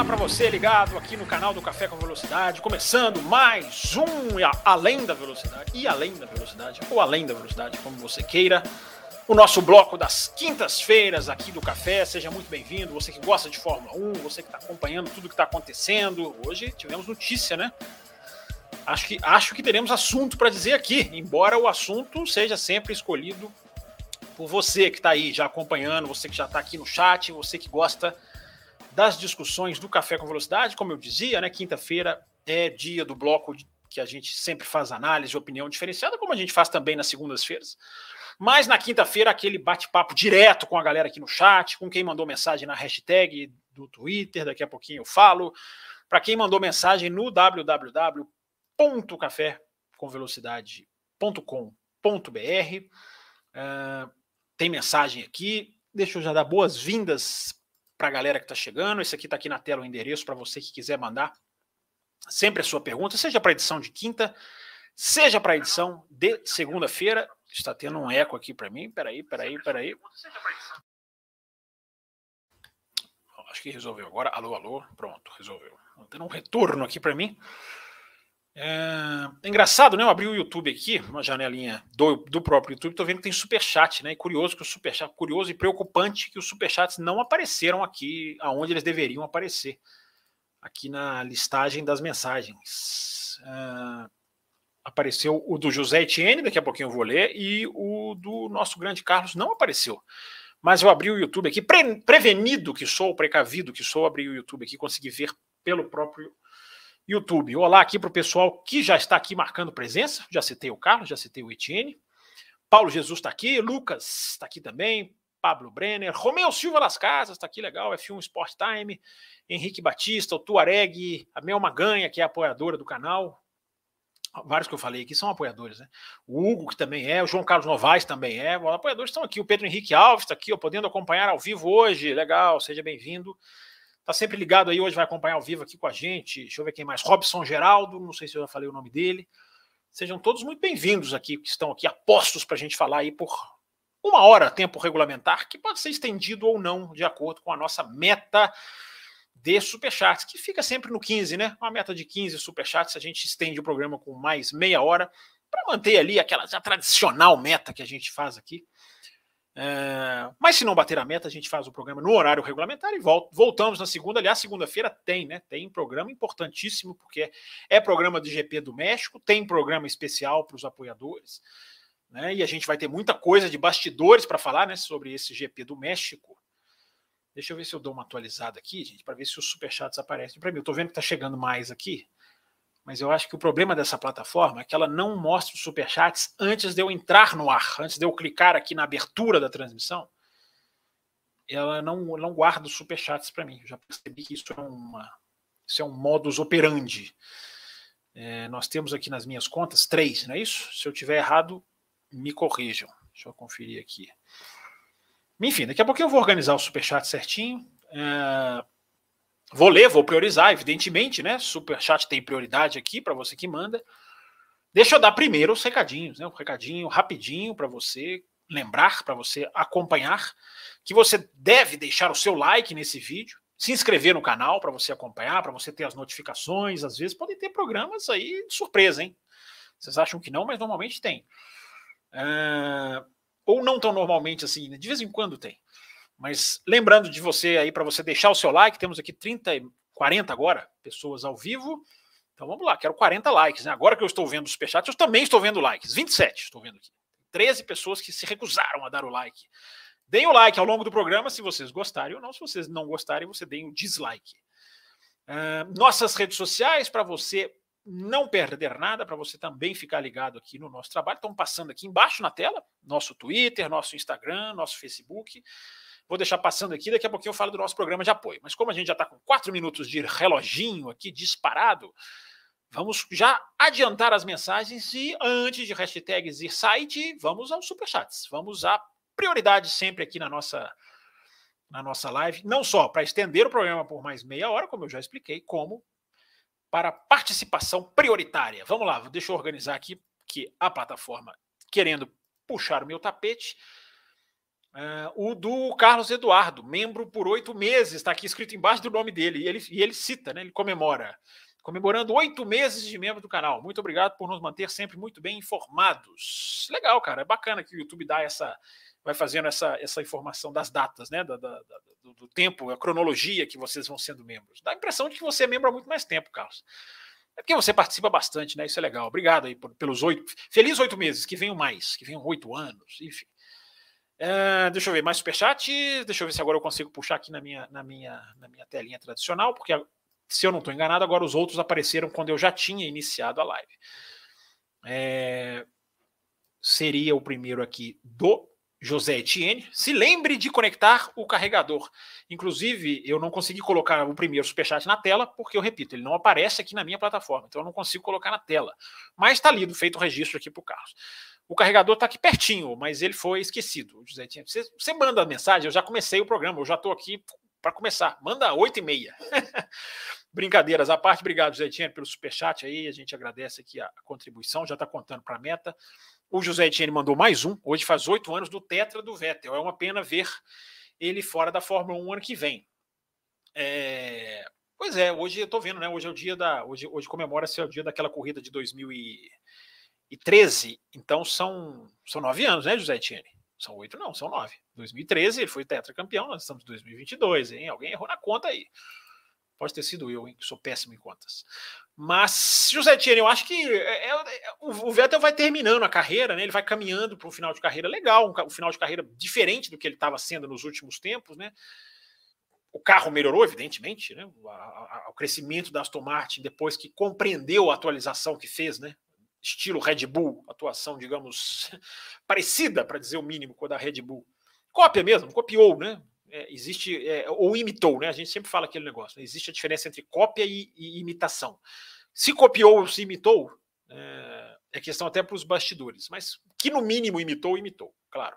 Olá, para você ligado aqui no canal do Café com Velocidade, começando mais um Além da Velocidade, e Além da Velocidade, ou Além da Velocidade, como você queira. O nosso bloco das quintas-feiras aqui do Café, seja muito bem-vindo. Você que gosta de Fórmula 1, você que está acompanhando tudo que está acontecendo. Hoje tivemos notícia, né? Acho que, acho que teremos assunto para dizer aqui, embora o assunto seja sempre escolhido por você que está aí já acompanhando, você que já está aqui no chat, você que gosta das discussões do Café com Velocidade. Como eu dizia, né, quinta-feira é dia do bloco que a gente sempre faz análise, opinião diferenciada, como a gente faz também nas segundas-feiras. Mas na quinta-feira, aquele bate-papo direto com a galera aqui no chat, com quem mandou mensagem na hashtag do Twitter, daqui a pouquinho eu falo. Para quem mandou mensagem no www.cafécomvelocidade.com.br. Uh, tem mensagem aqui. Deixa eu já dar boas-vindas para a galera que está chegando. Esse aqui está aqui na tela o endereço para você que quiser mandar sempre a sua pergunta, seja para a edição de quinta, seja para a edição de segunda-feira. Está tendo um eco aqui para mim. Peraí, peraí, peraí. Acho que resolveu agora. Alô, alô. Pronto, resolveu. Está tendo um retorno aqui para mim. É... é, engraçado, né? Eu abri o YouTube aqui, uma janelinha do, do próprio YouTube, tô vendo que tem superchat, né? E curioso que o superchat, curioso e preocupante que os superchats não apareceram aqui aonde eles deveriam aparecer, aqui na listagem das mensagens. É, apareceu o do José Etienne, daqui a pouquinho eu vou ler, e o do nosso grande Carlos não apareceu. Mas eu abri o YouTube aqui, pre, prevenido que sou, precavido que sou, abri o YouTube aqui, consegui ver pelo próprio YouTube. Olá aqui para o pessoal que já está aqui marcando presença. Já citei o Carlos, já citei o Etienne. Paulo Jesus está aqui, Lucas está aqui também, Pablo Brenner, Romeu Silva Las Casas está aqui legal, F1 Sport Time, Henrique Batista, o Tuareg, a Mel Maganha, que é apoiadora do canal. Vários que eu falei aqui são apoiadores, né? O Hugo, que também é, o João Carlos Novaes também é. Os apoiadores estão aqui. O Pedro Henrique Alves está aqui, ó, podendo acompanhar ao vivo hoje. Legal, seja bem-vindo. Tá sempre ligado aí, hoje vai acompanhar ao vivo aqui com a gente. Deixa eu ver quem mais. Robson Geraldo, não sei se eu já falei o nome dele. Sejam todos muito bem-vindos aqui, que estão aqui apostos para a gente falar aí por uma hora, tempo regulamentar, que pode ser estendido ou não, de acordo com a nossa meta de superchats, que fica sempre no 15, né? Uma meta de 15 superchats, a gente estende o programa com mais meia hora, para manter ali aquela tradicional meta que a gente faz aqui. É, mas se não bater a meta, a gente faz o programa no horário regulamentar e voltamos na segunda. Aliás, segunda-feira tem, né? Tem programa importantíssimo, porque é programa de GP do México, tem programa especial para os apoiadores, né? E a gente vai ter muita coisa de bastidores para falar, né? Sobre esse GP do México. Deixa eu ver se eu dou uma atualizada aqui, gente, para ver se os superchats aparecem para mim. Eu estou vendo que está chegando mais aqui. Mas eu acho que o problema dessa plataforma é que ela não mostra os superchats antes de eu entrar no ar, antes de eu clicar aqui na abertura da transmissão. Ela não, não guarda os superchats para mim. Eu já percebi que isso é, uma, isso é um modus operandi. É, nós temos aqui nas minhas contas três, não é isso? Se eu tiver errado, me corrijam. Deixa eu conferir aqui. Enfim, daqui a pouco eu vou organizar o superchat certinho. É, Vou ler, vou priorizar, evidentemente, né? Super chat tem prioridade aqui para você que manda. Deixa eu dar primeiro os recadinhos, né? Um recadinho rapidinho para você lembrar, para você acompanhar, que você deve deixar o seu like nesse vídeo, se inscrever no canal para você acompanhar, para você ter as notificações. Às vezes podem ter programas aí de surpresa, hein? Vocês acham que não, mas normalmente tem. Uh, ou não tão normalmente assim, né? de vez em quando tem. Mas lembrando de você aí para você deixar o seu like, temos aqui 30, 40 agora pessoas ao vivo. Então vamos lá, quero 40 likes. Né? Agora que eu estou vendo os superchats, eu também estou vendo likes. 27 estou vendo aqui. 13 pessoas que se recusaram a dar o like. Deem o like ao longo do programa se vocês gostarem ou não. Se vocês não gostarem, você deem o dislike. Uh, nossas redes sociais para você não perder nada, para você também ficar ligado aqui no nosso trabalho. Estão passando aqui embaixo na tela, nosso Twitter, nosso Instagram, nosso Facebook. Vou deixar passando aqui, daqui a pouquinho eu falo do nosso programa de apoio. Mas como a gente já está com quatro minutos de reloginho aqui disparado, Vamos já adiantar as mensagens e antes de hashtags e site, vamos aos superchats. Vamos à prioridade sempre aqui na nossa na nossa live, não só para estender o programa por mais meia hora, como eu já expliquei, como para participação prioritária. Vamos lá, deixa eu organizar aqui que a plataforma querendo puxar o meu tapete. Uh, o do Carlos Eduardo, membro por oito meses, está aqui escrito embaixo do nome dele, e ele, e ele cita, né, ele comemora comemorando oito meses de membro do canal. Muito obrigado por nos manter sempre muito bem informados. Legal, cara. É bacana que o YouTube dá essa. Vai fazendo essa, essa informação das datas, né? Da, da, da, do, do, tempo, a cronologia que vocês vão sendo membros. Dá a impressão de que você é membro há muito mais tempo, Carlos. É porque você participa bastante, né? Isso é legal. Obrigado aí por, pelos oito. Feliz oito meses, que venham mais, que venham oito anos, enfim. É, deixa eu ver mais superchat. Deixa eu ver se agora eu consigo puxar aqui na minha, na minha, na minha telinha tradicional, porque se eu não estou enganado, agora os outros apareceram quando eu já tinha iniciado a live. É, seria o primeiro aqui do José Etienne. Se lembre de conectar o carregador. Inclusive, eu não consegui colocar o primeiro superchat na tela, porque eu repito, ele não aparece aqui na minha plataforma, então eu não consigo colocar na tela. Mas está lido, feito o registro aqui para o Carlos. O carregador está aqui pertinho, mas ele foi esquecido. José Etienne, você, você manda a mensagem, eu já comecei o programa, eu já estou aqui para começar. Manda 8 e meia. Brincadeiras à parte, obrigado, José Etienne, pelo superchat aí. A gente agradece aqui a contribuição, já está contando para a meta. O José Etienne mandou mais um. Hoje faz oito anos do Tetra do Vettel. É uma pena ver ele fora da Fórmula 1 ano que vem. É... Pois é, hoje eu estou vendo, né? Hoje é o dia da. Hoje, hoje comemora-se o dia daquela corrida de 2013. Então são, são nove anos, né, José Etienne? São oito, não, são nove. 2013 ele foi tetracampeão, nós estamos em 2022, hein? Alguém errou na conta aí. Pode ter sido eu, hein, que sou péssimo em contas. Mas, José Tiene, eu acho que é, é, é o Vettel vai terminando a carreira, né? Ele vai caminhando para um final de carreira legal, um, um final de carreira diferente do que ele estava sendo nos últimos tempos, né? O carro melhorou, evidentemente, né? O, a, a, o crescimento da Aston Martin depois que compreendeu a atualização que fez, né? Estilo Red Bull, atuação, digamos, parecida, para dizer o mínimo, com a da Red Bull. Cópia mesmo, copiou, né? É, existe, é, ou imitou, né? A gente sempre fala aquele negócio, né? existe a diferença entre cópia e, e imitação. Se copiou ou se imitou, é, é questão até para os bastidores, mas que no mínimo imitou, imitou, claro.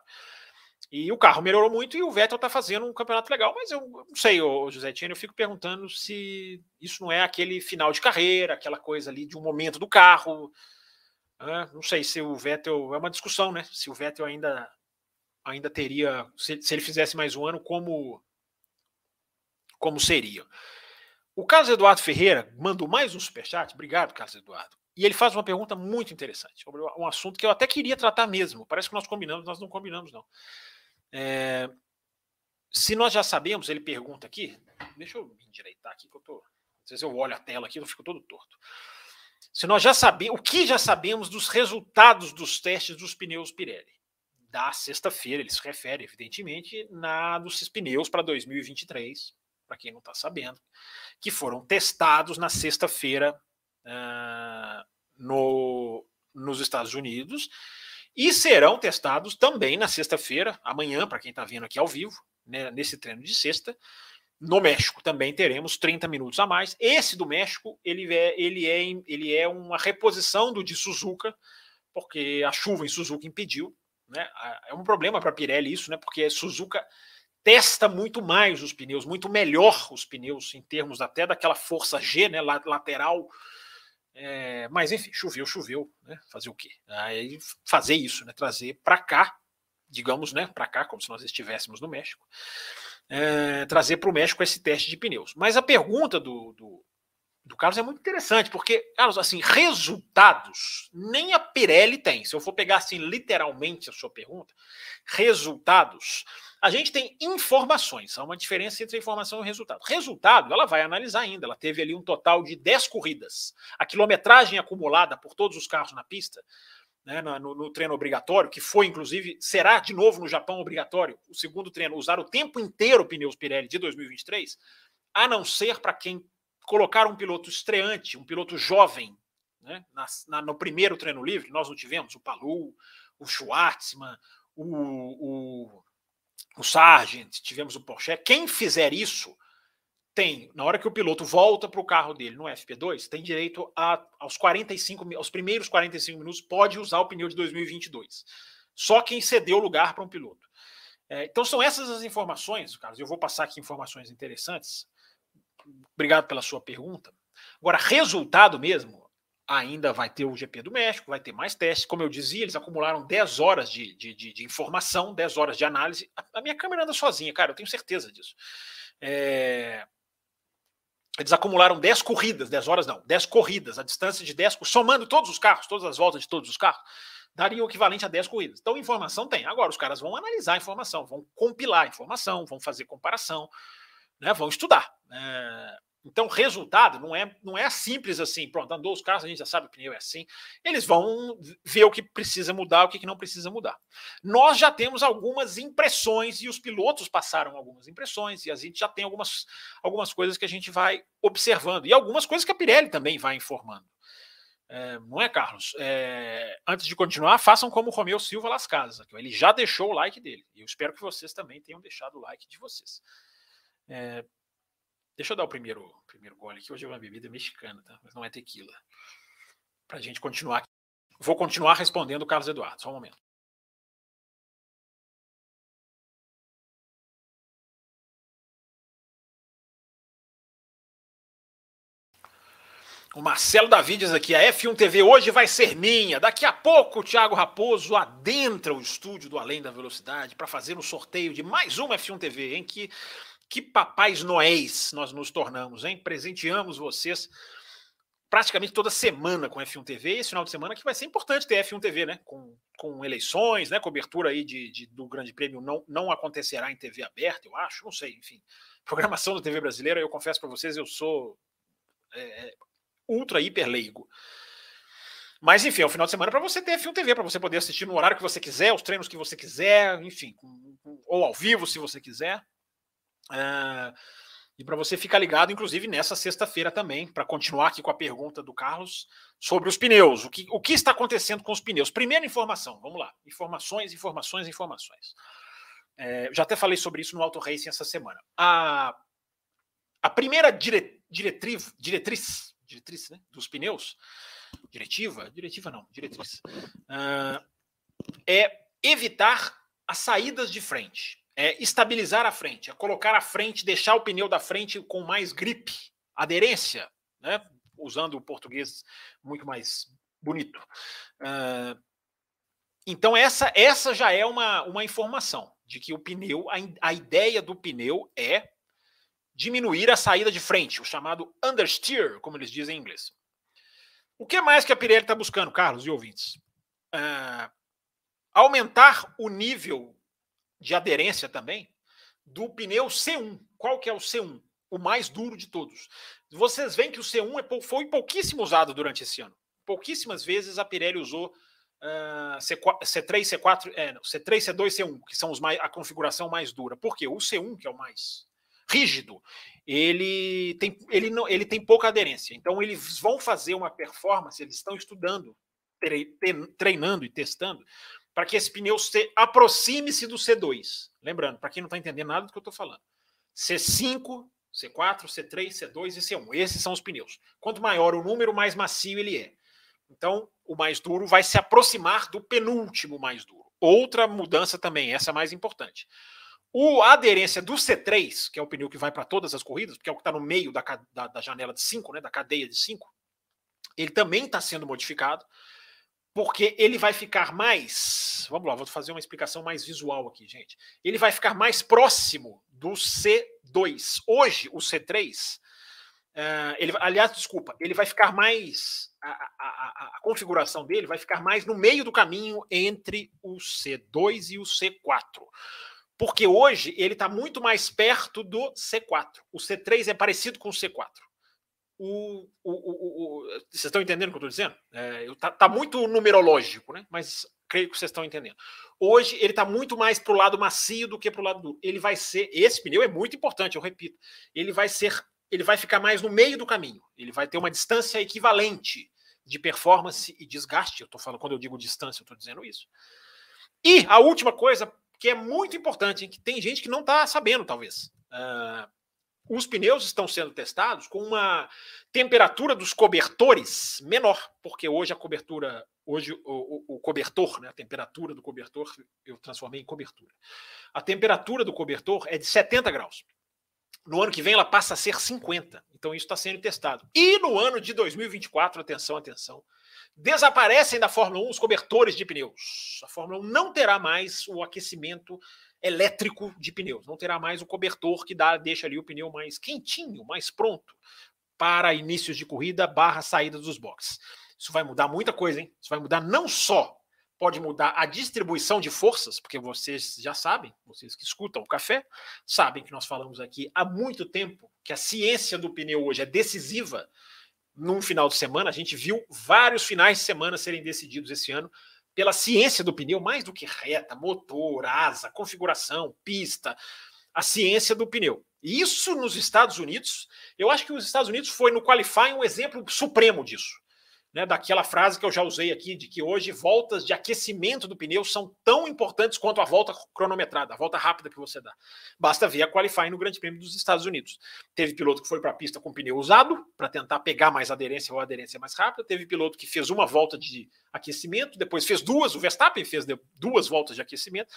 E o carro melhorou muito e o Vettel está fazendo um campeonato legal, mas eu não sei, José Tiene, eu fico perguntando se isso não é aquele final de carreira, aquela coisa ali de um momento do carro. Né? Não sei se o Vettel. É uma discussão, né? Se o Vettel ainda ainda teria, se, se ele fizesse mais um ano, como, como seria. O Carlos Eduardo Ferreira mandou mais um superchat. Obrigado, Carlos Eduardo. E ele faz uma pergunta muito interessante sobre um assunto que eu até queria tratar mesmo. Parece que nós combinamos, nós não combinamos, não. É, se nós já sabemos, ele pergunta aqui. Deixa eu me endireitar aqui, que eu tô. Às vezes eu olho a tela aqui eu fico todo torto. Se nós já sabemos, o que já sabemos dos resultados dos testes dos pneus Pirelli? Da sexta-feira, ele se refere, evidentemente, na dos pneus para 2023, para quem não está sabendo, que foram testados na sexta-feira uh, no, nos Estados Unidos e serão testados também na sexta-feira, amanhã, para quem está vendo aqui ao vivo, né, nesse treino de sexta. No México também teremos 30 minutos a mais. Esse do México, ele é, ele é, ele é uma reposição do de Suzuka, porque a chuva em Suzuka impediu né? É um problema para a Pirelli isso, né? porque a Suzuka testa muito mais os pneus, muito melhor os pneus em termos até daquela força G, né, lateral. É, mas enfim, choveu, choveu, né? Fazer o quê? Aí fazer isso, né? Trazer para cá, digamos, né? Para cá, como se nós estivéssemos no México, é, trazer para o México esse teste de pneus. Mas a pergunta do, do, do Carlos é muito interessante, porque, Carlos, assim, resultados nem a Pirelli tem. Se eu for pegar assim literalmente a sua pergunta, resultados, a gente tem informações. Há uma diferença entre informação e resultado. Resultado, ela vai analisar ainda. Ela teve ali um total de 10 corridas. A quilometragem acumulada por todos os carros na pista, né, no, no, treino obrigatório, que foi, inclusive, será de novo no Japão obrigatório, o segundo treino, usar o tempo inteiro pneus Pirelli de 2023, a não ser para quem colocar um piloto estreante, um piloto jovem, né, na, na, no primeiro treino livre, nós não tivemos o Palu, o Schwartzman, o, o, o Sargent, tivemos o Porsche. Quem fizer isso tem, na hora que o piloto volta para o carro dele no FP2, tem direito a, aos 45, aos primeiros 45 minutos, pode usar o pneu de 2022. Só quem cedeu lugar para um piloto. É, então são essas as informações, Carlos. Eu vou passar aqui informações interessantes. Obrigado pela sua pergunta. Agora, resultado mesmo, ainda vai ter o GP do México, vai ter mais testes. Como eu dizia, eles acumularam 10 horas de, de, de, de informação, 10 horas de análise. A, a, minha câmera anda sozinha, cara, eu tenho certeza disso. É, eles acumularam 10 corridas, 10 horas não, 10 corridas, a distância de 10, somando todos os carros, todas as voltas de todos os carros, daria o equivalente a 10 corridas. Então, informação tem. Agora, os caras vão analisar a informação, vão compilar a informação, vão fazer comparação, né, vão estudar. É, então, resultado não é, não é simples assim. Pronto, andou os carros, a gente já sabe que pneu é assim. Eles vão ver o que precisa mudar, o que não precisa mudar. Nós já temos algumas impressões e os pilotos passaram algumas impressões e a gente já tem algumas, algumas coisas que a gente vai observando e algumas coisas que a Pirelli também vai informando. É, não é, Carlos? É, antes de continuar, façam como o Romeu Silva Las Casas. Ele já deixou o like dele. E eu espero que vocês também tenham deixado o like de vocês. É, Deixa eu dar o primeiro, primeiro gole aqui. Hoje é uma bebida mexicana, tá? Mas não é tequila. Para a gente continuar. Vou continuar respondendo o Carlos Eduardo. Só um momento. O Marcelo Davides aqui, a F1 TV hoje vai ser minha. Daqui a pouco o Thiago Raposo adentra o estúdio do Além da Velocidade para fazer o um sorteio de mais uma F1 TV, em que que papais noéis nós nos tornamos, hein? Presenteamos vocês praticamente toda semana com F1 TV. Esse final de semana que vai ser importante ter F1 TV, né? Com, com eleições, né? Cobertura aí de, de, do Grande Prêmio não, não acontecerá em TV aberta, eu acho, não sei, enfim. Programação da TV brasileira, eu confesso para vocês, eu sou é, é, ultra hiper leigo. Mas enfim, é o final de semana para você ter F1 TV, para você poder assistir no horário que você quiser, os treinos que você quiser, enfim, ou ao vivo se você quiser. Uh, e para você ficar ligado, inclusive, nessa sexta-feira também, para continuar aqui com a pergunta do Carlos sobre os pneus. O que, o que está acontecendo com os pneus? Primeira informação, vamos lá. Informações, informações, informações. É, já até falei sobre isso no Auto Racing essa semana. A, a primeira dire, diretriz, diretriz, diretriz né, dos pneus, diretiva, diretiva não, diretriz, uh, é evitar as saídas de frente é estabilizar a frente, é colocar a frente, deixar o pneu da frente com mais grip, aderência, né? usando o português muito mais bonito. Uh, então, essa, essa já é uma, uma informação de que o pneu, a, a ideia do pneu é diminuir a saída de frente, o chamado understeer, como eles dizem em inglês. O que mais que a Pirelli está buscando, Carlos e ouvintes? Uh, aumentar o nível de aderência também do pneu C1. Qual que é o C1? O mais duro de todos. Vocês veem que o C1 é, foi pouquíssimo usado durante esse ano. Pouquíssimas vezes a Pirelli usou uh, C3, C4, é, C3, C2, C1, que são os mais, a configuração mais dura. Por quê? O C1, que é o mais rígido, ele tem, ele não, ele tem pouca aderência. Então, eles vão fazer uma performance, eles estão estudando, treinando e testando para que esse pneu se aproxime-se do C2. Lembrando, para quem não está entendendo nada do que eu estou falando, C5, C4, C3, C2 e C1. Esses são os pneus. Quanto maior o número, mais macio ele é. Então, o mais duro vai se aproximar do penúltimo mais duro. Outra mudança também, essa é mais importante. O, a aderência do C3, que é o pneu que vai para todas as corridas, porque é o que está no meio da, da, da janela de 5, né, da cadeia de 5, ele também está sendo modificado porque ele vai ficar mais. Vamos lá, vou fazer uma explicação mais visual aqui, gente. Ele vai ficar mais próximo do C2. Hoje, o C3, uh, eh, ele, aliás, desculpa, ele vai ficar mais. A, a, a, configuração dele vai ficar mais no meio do caminho entre o C2 e o C4. Porque hoje ele está muito mais perto do C4. O C3 é parecido com o C4 o, o, o, vocês estão entendendo o que eu estou dizendo? É, tá, tá, muito numerológico, né? Mas creio que vocês estão entendendo. Hoje ele está muito mais para o lado macio do que para o lado duro. Ele vai ser, esse pneu é muito importante, eu repito. Ele vai ser, ele vai ficar mais no meio do caminho. Ele vai ter uma distância equivalente de performance e desgaste. Eu estou falando quando eu digo distância, eu estou dizendo isso. E a última coisa que é muito importante, que tem gente que não está sabendo, talvez. Uh, os pneus estão sendo testados com uma temperatura dos cobertores menor, porque hoje a cobertura, hoje o, o, o, cobertor, né, a temperatura do cobertor, eu transformei em cobertura. A temperatura do cobertor é de 70 graus. No ano que vem ela passa a ser 50. Então isso está sendo testado. E no ano de 2024, atenção, atenção, desaparecem da Fórmula 1 os cobertores de pneus. A Fórmula 1 não terá mais o aquecimento elétrico de pneus. Não terá mais o cobertor que dá, deixa ali o pneu mais quentinho, mais pronto para inícios de corrida barra saída dos boxes. Isso vai mudar muita coisa, hein? Isso vai mudar não só pode mudar a distribuição de forças, porque vocês já sabem, vocês que escutam o café, sabem que nós falamos aqui há muito tempo que a ciência do pneu hoje é decisiva num final de semana. A gente viu vários finais de semana serem decididos esse ano pela ciência do pneu, mais do que reta, motor, asa, configuração, pista, a ciência do pneu. E isso nos Estados Unidos, eu acho que os Estados Unidos foi no qualifying um exemplo supremo disso. Né, daquela frase que eu já usei aqui, de que hoje voltas de aquecimento do pneu são tão importantes quanto a volta cronometrada, a volta rápida que você dá. Basta ver a qualifying no Grande Prêmio dos Estados Unidos. Teve piloto que foi para a pista com pneu usado, para tentar pegar mais aderência ou aderência mais rápida. Teve piloto que fez uma volta de aquecimento, depois fez duas, o Verstappen fez duas voltas de aquecimento,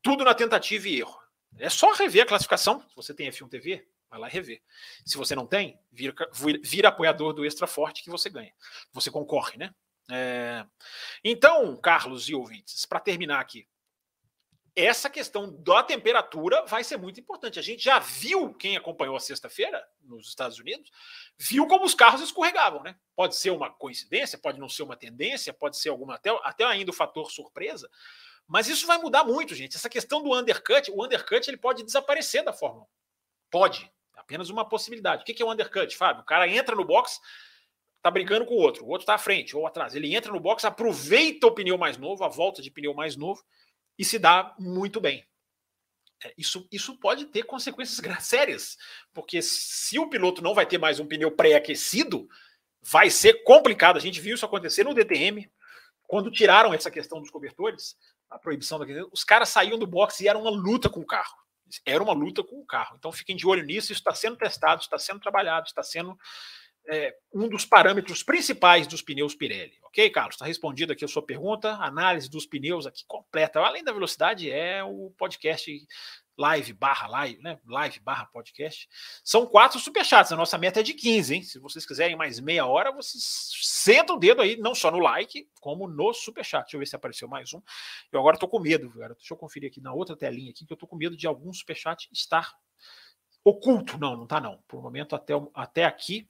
tudo na tentativa e erro. É só rever a classificação, se você tem F1 TV, vai lá e rever. Se você não tem, vira, vira apoiador do Extra Forte que você ganha. Você concorre, né? É... Então, Carlos e ouvintes, para terminar aqui, essa questão da temperatura vai ser muito importante. A gente já viu, quem acompanhou a sexta-feira nos Estados Unidos, viu como os carros escorregavam, né? Pode ser uma coincidência, pode não ser uma tendência, pode ser alguma até, até ainda o fator surpresa, mas isso vai mudar muito, gente. Essa questão do undercut, o undercut ele pode desaparecer da Fórmula 1. Pode, apenas uma possibilidade. O que é o undercut, Fábio? O cara entra no box, tá brigando com o outro, o outro tá à frente ou atrás. Ele entra no box, aproveita o pneu mais novo, a volta de pneu mais novo e se dá muito bem. É, isso, isso pode ter consequências sérias, porque se o piloto não vai ter mais um pneu pré-aquecido, vai ser complicado. A gente viu isso acontecer no DTM, quando tiraram essa questão dos cobertores, a proibição daquele, os caras saíam do box e era uma luta com o carro. Era uma luta com o carro. Então fiquem de olho nisso, isso está sendo testado, está sendo trabalhado, está sendo é, um dos parâmetros principais dos pneus Pirelli. Ok, Carlos? Está respondido aqui a sua pergunta. Análise dos pneus aqui completa. Além da velocidade, é o podcast live barra live, né? Live barra podcast. São quatro superchats. A nossa meta é de 15, hein? Se vocês quiserem mais meia hora, vocês sentam o dedo aí, não só no like, como no superchat. Deixa eu ver se apareceu mais um. Eu agora estou com medo, cara. Deixa eu conferir aqui na outra telinha aqui, que eu estou com medo de algum superchat estar oculto. Não, não está não. Por o momento, até, até aqui,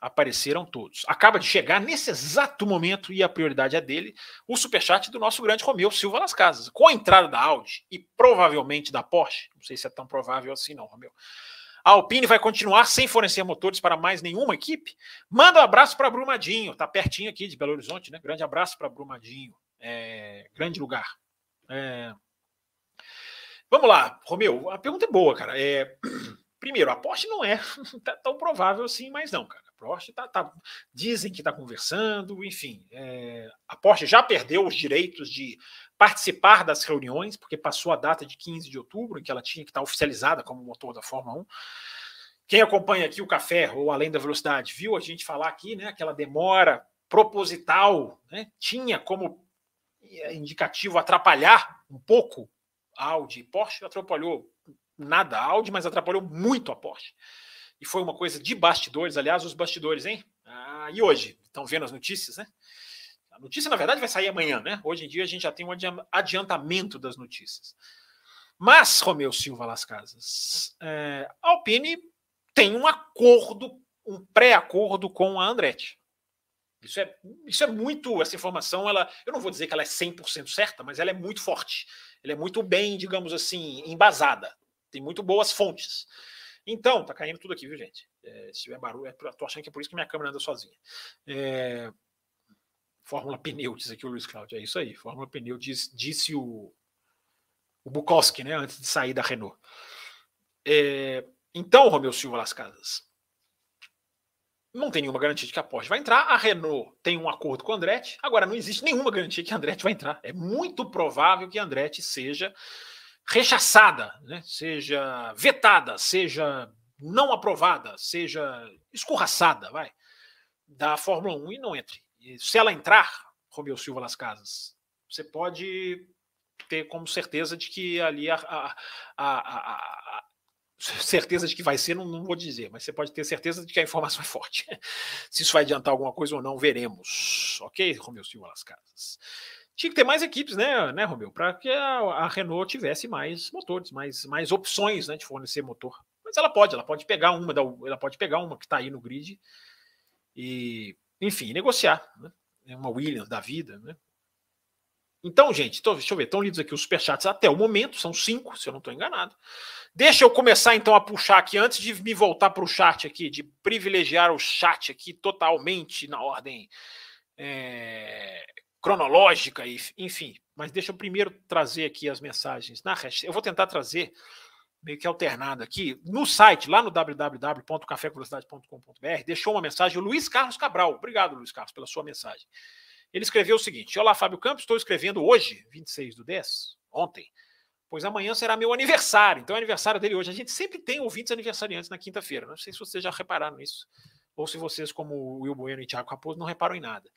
apareceram todos. Acaba de chegar nesse exato momento, e a prioridade é dele, o superchat do nosso grande Romeu Silva Las Casas. Com a entrada da Audi e provavelmente da Porsche, não sei se é tão provável assim não, Romeu, a Alpine vai continuar sem fornecer motores para mais nenhuma equipe? Manda um abraço para Brumadinho, tá pertinho aqui de Belo Horizonte, né? Grande abraço para Brumadinho, é, grande lugar. É... Vamos lá, Romeu, a pergunta é boa, cara. É... Primeiro, a Porsche não é tão provável assim, mas não, cara. Porsche tá, tá, dizem que está conversando, enfim. É, a Porsche já perdeu os direitos de participar das reuniões, porque passou a data de 15 de outubro, em que ela tinha que estar oficializada como motor da Fórmula 1. Quem acompanha aqui o café ou além da velocidade viu a gente falar aqui, né? Aquela demora proposital, né? Tinha como é, indicativo atrapalhar um pouco a Audi. Porsche atrapalhou nada a Audi, mas atrapalhou muito a Porsche e foi uma coisa de bastidores. Aliás, os bastidores, hein? Ah, e hoje? Estão vendo as notícias, né? A notícia, na verdade, vai sair amanhã, né? Hoje em dia a gente já tem um adiantamento das notícias. Mas, Romeu Silva Las Casas, é, a Alpine tem um acordo, um pré-acordo com a Andretti. Isso é, isso é muito. Essa informação, ela, eu não vou dizer que ela é 100% certa, mas ela é muito forte. Ela é muito bem, digamos assim, embasada. Tem muito boas fontes. Então, tá caindo tudo aqui, viu, gente? É, se tiver barulho, é, tô achando que é por isso que minha câmera anda sozinha. É, Fórmula Pneu, diz aqui o Luiz Cláudio. É isso aí. Fórmula Pneu diz, disse o, o Bukowski, né? Antes de sair da Renault. É, então, Romeu Silva Las Casas. Não tem nenhuma garantia de que a Porsche vai entrar. A Renault tem um acordo com a Andretti. Agora, não existe nenhuma garantia que a Andretti vai entrar. É muito provável que a Andretti seja rechaçada, né? seja vetada, seja não aprovada, seja escorraçada, vai, da Fórmula 1 e não entre. E se ela entrar, Romeu Silva Las Casas, você pode ter como certeza de que ali a, a, a, a certeza de que vai ser, não, não, vou dizer, mas você pode ter certeza de que a informação é forte. Se isso vai adiantar alguma coisa ou não, veremos. Ok, Romeu Silva Las Casas. Tinha que ter mais equipes, né, né Romeu? Para que a, a, Renault tivesse mais motores, mais, mais opções né, de fornecer motor. Mas ela pode, ela pode pegar uma, ela pode pegar uma que está aí no grid e, enfim, negociar. Né? Uma Williams da vida, né? Então, gente, tô, deixa eu ver, estão lidos aqui os superchats até o momento, são cinco, se eu não estou enganado. Deixa eu começar então a puxar aqui, antes de me voltar para o chat aqui, de privilegiar o chat aqui totalmente na ordem é, cronológica, enfim. Mas deixa eu primeiro trazer aqui as mensagens na hashtag. Eu vou tentar trazer meio que alternado aqui. No site, lá no www.cafécuriosidade.com.br, deixou uma mensagem o Luiz Carlos Cabral. Obrigado, Luiz Carlos, pela sua mensagem. Ele escreveu o seguinte: Olá, Fábio Campos, estou escrevendo hoje, 26 do 10, ontem, pois amanhã será meu aniversário. Então é aniversário dele hoje. A gente sempre tem ouvintes aniversariantes na quinta-feira. Não sei se vocês já repararam nisso, ou se vocês, como o Will Bueno e Thiago Raposo, não reparam em nada.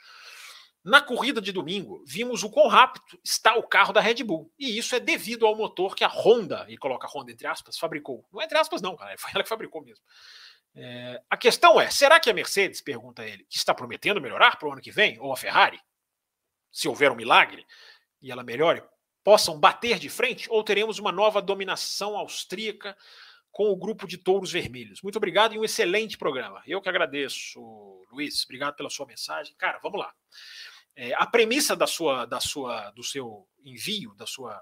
Na corrida de domingo, vimos o quão rápido está o carro da Red Bull. E isso é devido ao motor que a Honda, e coloca a Honda entre aspas, fabricou. Não é entre aspas, não, cara. Foi ela que fabricou mesmo. É, a questão é: será que a Mercedes, pergunta ele, que está prometendo melhorar para o ano que vem, ou a Ferrari, se houver um milagre e ela melhore, possam bater de frente, ou teremos uma nova dominação austríaca com o grupo de touros vermelhos? Muito obrigado e um excelente programa. Eu que agradeço, Luiz. Obrigado pela sua mensagem. Cara, vamos lá. É, a premissa da sua, da sua, do seu envio, da sua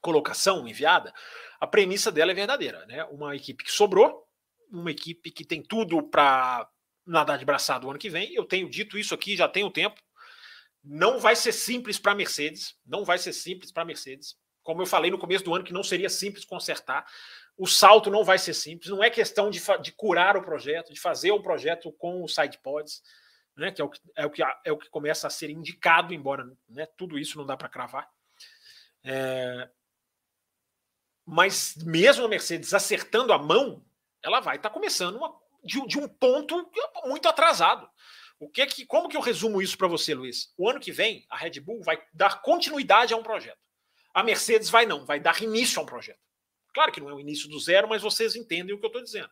colocação enviada, a premissa dela é verdadeira, né? Uma equipe que sobrou, uma equipe que tem tudo para nadar de braçado o ano que vem. Eu tenho dito isso aqui já tem um tempo. Não vai ser simples para a Mercedes, não vai ser simples para a Mercedes. Como eu falei no começo do ano que não seria simples consertar, o salto não vai ser simples. Não é questão de, de curar o projeto, de fazer o projeto com os side pods né, que, é o que, é, o que, é o que começa a ser indicado, embora né, tudo isso não dá para cravar. É, mas mesmo a Mercedes acertando a mão, ela vai estar tá começando uma, de, de, um ponto muito atrasado. O que que, como que eu resumo isso para você, Luiz? O ano que vem, a Red Bull vai dar continuidade a um projeto. A Mercedes vai não, vai dar início a um projeto. Claro que não é o início do zero, mas vocês entendem o que eu estou dizendo.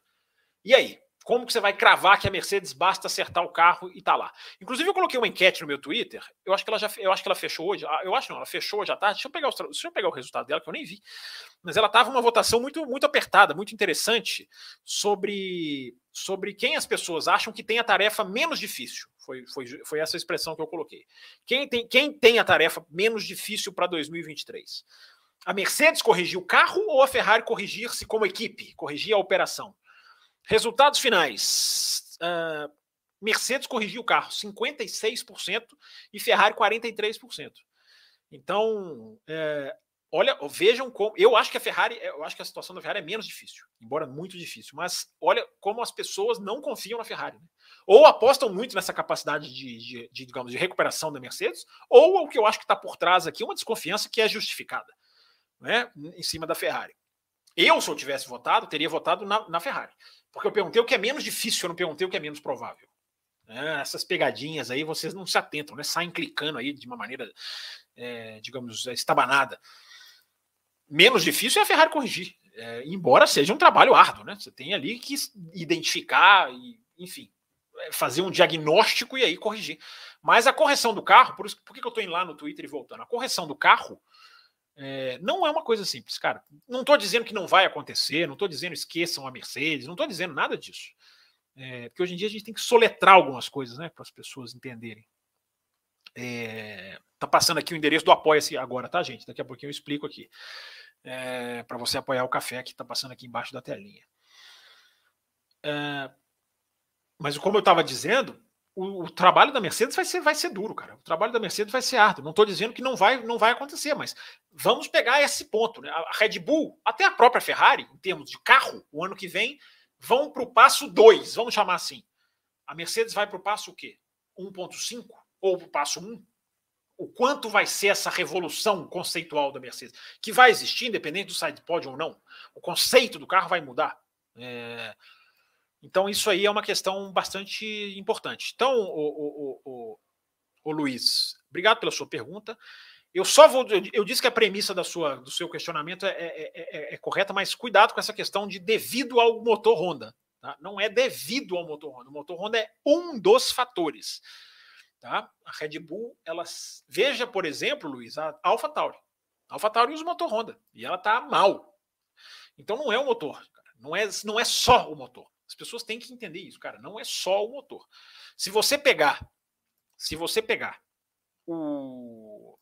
E aí? Como que você vai cravar que a Mercedes basta acertar o carro e tá lá? Inclusive, eu coloquei uma enquete no meu Twitter. Eu acho que ela já eu acho que ela fechou hoje. Ah, eu acho não, ela fechou hoje à tarde. Deixa eu pegar, deixa eu pegar o resultado dela, que eu nem vi. Mas ela tava uma votação muito, muito apertada, muito interessante sobre, sobre quem as pessoas acham que tem a tarefa menos difícil. Foi, foi, foi essa expressão que eu coloquei. Quem tem, quem tem a tarefa menos difícil para 2023? A Mercedes corrigir o carro ou a Ferrari corrigir-se como equipe, corrigir a operação? Resultados finais. Uh, Mercedes corrigiu o carro 56% e Ferrari 43%. Então, é, olha, vejam como. Eu acho que a Ferrari, eu acho que a situação da Ferrari é menos difícil, embora muito difícil. Mas olha como as pessoas não confiam na Ferrari. Né? Ou apostam muito nessa capacidade de, de, de, digamos, de recuperação da Mercedes, ou o que eu acho que está por trás aqui, uma desconfiança que é justificada né, em cima da Ferrari. Eu, se eu tivesse votado, teria votado na, na Ferrari. Porque eu perguntei o que é menos difícil, eu não perguntei o que é menos provável. É, essas pegadinhas aí vocês não se atentam, né? Saem clicando aí de uma maneira, é, digamos, estabanada. Menos difícil é a Ferrari corrigir, é, embora seja um trabalho árduo, né? Você tem ali que identificar e, enfim, é, fazer um diagnóstico e aí corrigir. Mas a correção do carro, por, isso, por que eu estou indo lá no Twitter e voltando? A correção do carro é, não é uma coisa simples, cara. Não estou dizendo que não vai acontecer, não estou dizendo esqueçam a Mercedes, não estou dizendo nada disso. É, porque hoje em dia a gente tem que soletrar algumas coisas, né, para as pessoas entenderem. É, tá passando aqui o endereço do Apoia-se agora, tá, gente? Daqui a pouquinho eu explico aqui. É, para você apoiar o café que está passando aqui embaixo da telinha. É, mas como eu estava dizendo, o, o, trabalho da Mercedes vai ser, vai ser duro, cara. O trabalho da Mercedes vai ser árduo. Não estou dizendo que não vai, não vai acontecer, mas vamos pegar esse ponto. Né? A Red Bull, até a própria Ferrari, em termos de carro, o ano que vem, vão para o passo 2, vamos chamar assim. A Mercedes vai para o passo o quê? 1.5 ou para o passo 1? O quanto vai ser essa revolução conceitual da Mercedes? Que vai existir, independente do side pod ou não. O conceito do carro vai mudar. É, então, isso aí é uma questão bastante importante. Então, o, o, o, o, Luiz, obrigado pela sua pergunta. Eu só vou. Eu disse que a premissa da sua, do seu questionamento é, é, é, é correta, mas cuidado com essa questão de devido ao motor Honda. Tá? Não é devido ao motor Honda. O motor Honda é um dos fatores. Tá? A Red Bull, ela veja, por exemplo, Luiz, a Alpha Tauri. A Alpha Tauri usa o motor Honda e ela está mal. Então não é o motor, cara. não é não é só o motor. As pessoas têm que entender isso, cara. Não é só o motor. Se você pegar, se você pegar o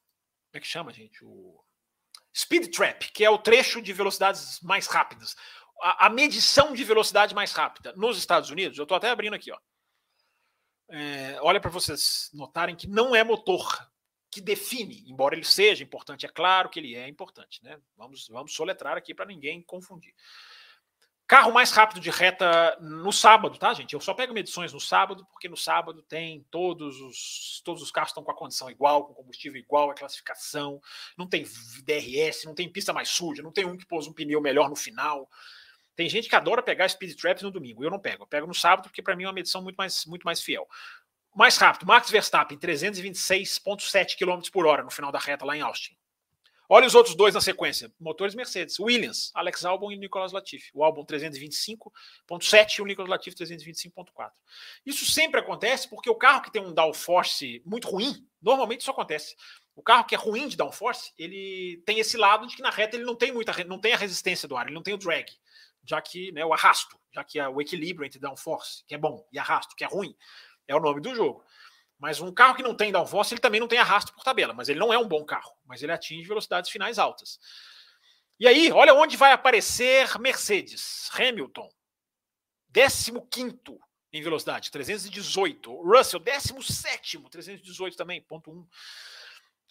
como é que chama, gente? O Speed Trap, que é o trecho de velocidades mais rápidas. A, a medição de velocidade mais rápida nos Estados Unidos, eu estou até abrindo aqui, ó. É, olha para vocês notarem que não é motor que define, embora ele seja importante, é claro que ele é importante, né? Vamos, vamos soletrar aqui para ninguém confundir. Carro mais rápido de reta no sábado, tá, gente? Eu só pego medições no sábado, porque no sábado tem todos os todos os carros estão com a condição igual, com combustível igual, a classificação, não tem DRS, não tem pista mais suja, não tem um que pôs um pneu melhor no final. Tem gente que adora pegar speed traps no domingo. Eu não pego. Eu pego no sábado porque para mim é uma medição muito mais, muito mais fiel. Mais rápido, Max Verstappen, 326,7 km por hora no final da reta lá em Austin. Olha os outros dois na sequência. Motores Mercedes. Williams, Alex Albon e Nicolas Latifi. O Albon 325.7 e o Nicolas Latifi 325.4. Isso sempre acontece porque o carro que tem um downforce muito ruim, normalmente isso acontece. O carro que é ruim de downforce, ele tem esse lado de que na reta ele não tem muita, não tem a resistência do ar, ele não tem o drag, já que né, o arrasto, já que é o equilíbrio entre downforce, que é bom, e arrasto, que é ruim, é o nome do jogo. Mas um carro que não tem downforce, ele também não tem arrasto por tabela, mas ele não é um bom carro, mas ele atinge velocidades finais altas. E aí, olha onde vai aparecer Mercedes, Hamilton, 15 em velocidade, 318. Russell, 17, 318 também, ponto 1.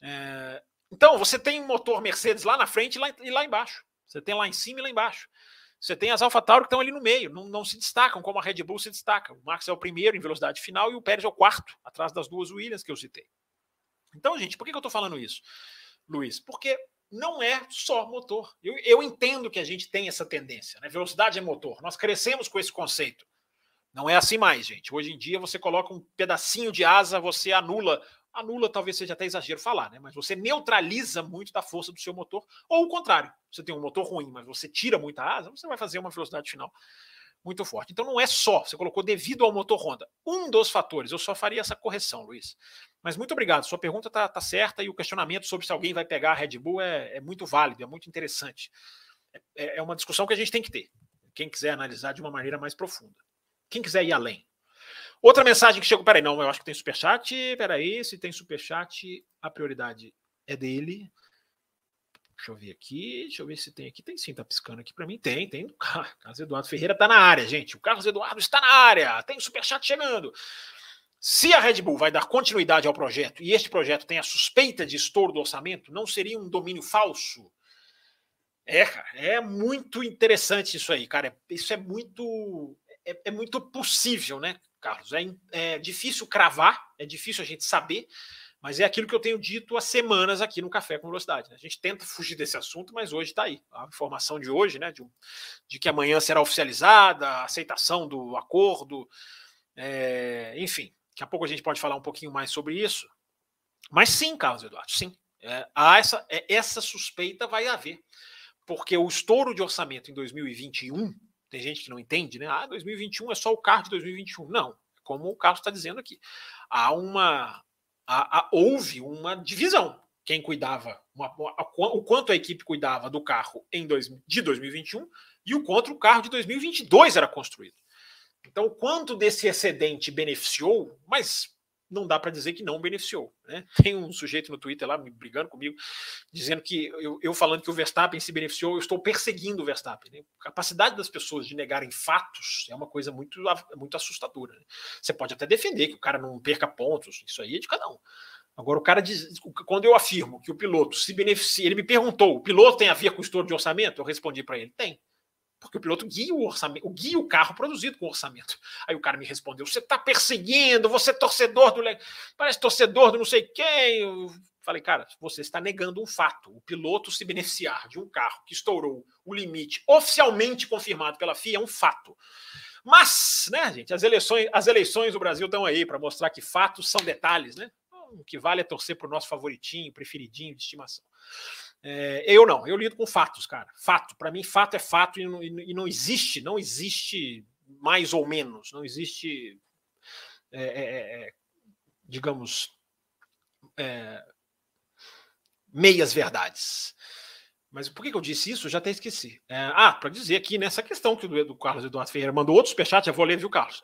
É, então, você tem motor Mercedes lá na frente e lá, e lá embaixo. Você tem lá em cima e lá embaixo. Você tem as AlphaTauri que estão ali no meio, não, não, se destacam como a Red Bull se destaca. O Max é o primeiro em velocidade final e o Pérez é o quarto, atrás das duas Williams que eu citei. Então, gente, por que, eu estou falando isso, Luiz? Porque não é só motor. Eu, eu entendo que a gente tem essa tendência, né? Velocidade é motor. Nós crescemos com esse conceito. Não é assim mais, gente. Hoje em dia, você coloca um pedacinho de asa, você anula anula talvez seja até exagero falar, né? Mas você neutraliza muito da força do seu motor, ou o contrário, você tem um motor ruim, mas você tira muita asa, você vai fazer uma velocidade final muito forte. Então não é só, você colocou devido ao motor Honda. Um dos fatores, eu só faria essa correção, Luiz. Mas muito obrigado, sua pergunta está tá certa e o questionamento sobre se alguém vai pegar a Red Bull é, é muito válido, é muito interessante. É, é uma discussão que a gente tem que ter. Quem quiser analisar de uma maneira mais profunda. Quem quiser ir além. Outra mensagem que chegou. Peraí, não, eu acho que tem superchat. Peraí, se tem superchat, a prioridade é dele. Deixa eu ver aqui. Deixa eu ver se tem aqui. Tem sim, tá piscando aqui para mim. Tem, tem. Carlos Eduardo Ferreira tá na área, gente. O Carlos Eduardo está na área. Tem superchat chegando. Se a Red Bull vai dar continuidade ao projeto e este projeto tem a suspeita de estouro do orçamento, não seria um domínio falso? É, cara, é muito interessante isso aí, cara. Isso é muito é, é muito possível, né? Carlos. É, é difícil cravar, é difícil a gente saber, mas é aquilo que eu tenho dito há semanas aqui no Café com Velocidade. Né? A gente tenta fugir desse assunto, mas hoje está aí. A informação de hoje, né, de, de, que amanhã será oficializada, a aceitação do acordo, é, enfim. Daqui a pouco a gente pode falar um pouquinho mais sobre isso. Mas sim, Carlos Eduardo, sim. É, há essa, é, essa suspeita vai haver. Porque o estouro de orçamento em 2021 tem gente que não entende, né? Ah, 2021 é só o carro de 2021. Não, como o Carlos está dizendo aqui. Há uma. Há, há, houve uma divisão. Quem cuidava, uma, o quanto a equipe cuidava do carro em dois, de 2021 e o quanto o carro de 2022 era construído. Então, o quanto desse excedente beneficiou, mas não dá para dizer que não beneficiou. Né? Tem um sujeito no Twitter lá brigando comigo, dizendo que eu, eu, falando que o Verstappen se beneficiou, eu estou perseguindo o Verstappen. Né? A capacidade das pessoas de negarem fatos é uma coisa muito, muito assustadora. Né? Você pode até defender que o cara não perca pontos, isso aí é de cada um. Agora, o cara diz, quando eu afirmo que o piloto se beneficia, ele me perguntou: o piloto tem a ver com o estouro de orçamento? Eu respondi para ele: tem. Porque o piloto guia o orçamento, guia o carro produzido com orçamento. Aí o cara me respondeu: você está perseguindo, você é torcedor do. Parece torcedor do não sei quem. Eu falei, cara, você está negando um fato. O piloto se beneficiar de um carro que estourou o limite oficialmente confirmado pela FIA é um fato. Mas, né, gente, as eleições, as eleições do Brasil estão aí para mostrar que fatos são detalhes, né? O que vale é torcer para o nosso favoritinho, preferidinho de estimação. É, eu não, eu lido com fatos, cara. Fato. Para mim, fato é fato e não, e não, existe, não existe mais ou menos, não existe, é, é, é, é digamos, é, meias verdades. Mas por que, eu disse isso? Eu já até esqueci. ah, para dizer aqui nessa questão que o Carlos Eduardo Ferreira mandou outro superchat, eu vou ler, viu, Carlos?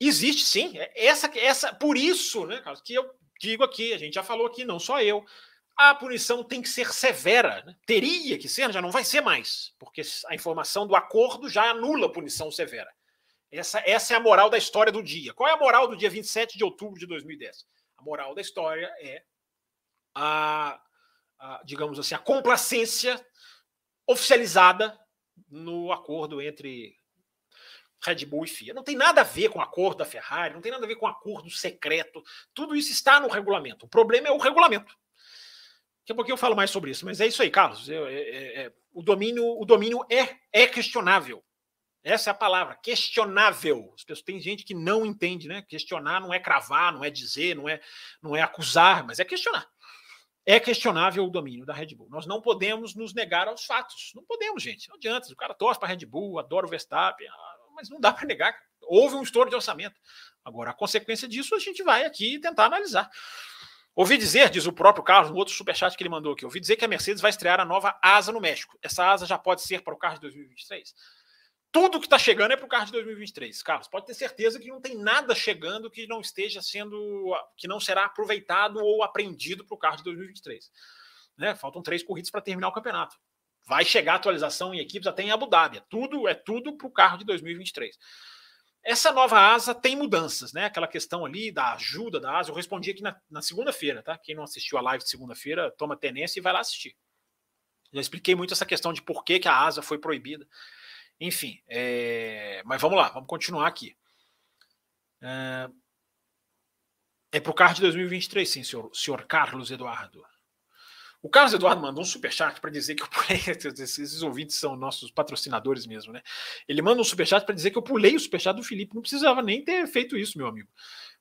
existe sim. Essa, essa, por isso, né, Carlos, que eu digo aqui, a gente já falou aqui, não só eu a punição tem que ser severa. Né? Teria que ser, já não vai ser mais, porque a informação do acordo já anula a punição severa. Essa, essa é a moral da história do dia. Qual é a moral do dia 27 de outubro de 2010? A moral da história é a, a digamos assim, a complacência oficializada no acordo entre Red Bull e FIA. Não tem nada a ver com o acordo da Ferrari, não tem nada a ver com o acordo secreto. Tudo isso está no regulamento. O problema é o regulamento. Daqui a pouquinho eu falo mais sobre isso, mas é isso aí, Carlos. É, é, é, o domínio, o domínio é, é questionável. Essa é a palavra, questionável. As pessoas, tem gente que não entende, né? Questionar não é cravar, não é dizer, não é, não é acusar, mas é questionar. É questionável o domínio da Red Bull. Nós não podemos nos negar aos fatos. Não podemos, gente. Não adianta. O cara torce para a Red Bull, adora o Verstappen, ah, mas não dá para negar. Houve um estouro de orçamento. Agora, a consequência disso a gente vai aqui tentar analisar. Ouvi dizer, diz o próprio Carlos, no outro superchat que ele mandou aqui, ouvi dizer que a Mercedes vai estrear a nova asa no México. Essa asa já pode ser para o carro de 2023? Tudo que está chegando é para o carro de 2023. Carlos, pode ter certeza que não tem nada chegando que não esteja sendo, que não será aproveitado ou aprendido para o carro de 2023. Né? Faltam três corridas para terminar o campeonato. Vai chegar atualização em equipes até em Abu Dhabi. É tudo é tudo para o carro de 2023. Essa nova asa tem mudanças, né? Aquela questão ali da ajuda da asa. Eu respondi aqui na, na segunda-feira, tá? Quem não assistiu a live de segunda-feira, toma tenência e vai lá assistir. Já expliquei muito essa questão de por que, que a asa foi proibida. Enfim, é... mas vamos lá, vamos continuar aqui. É, é para o carro de 2023, sim, senhor, senhor Carlos Eduardo. O Carlos Eduardo mandou um superchat para dizer que eu pulei. Esses ouvintes são nossos patrocinadores mesmo, né? Ele manda um superchat para dizer que eu pulei o superchat do Felipe. Não precisava nem ter feito isso, meu amigo.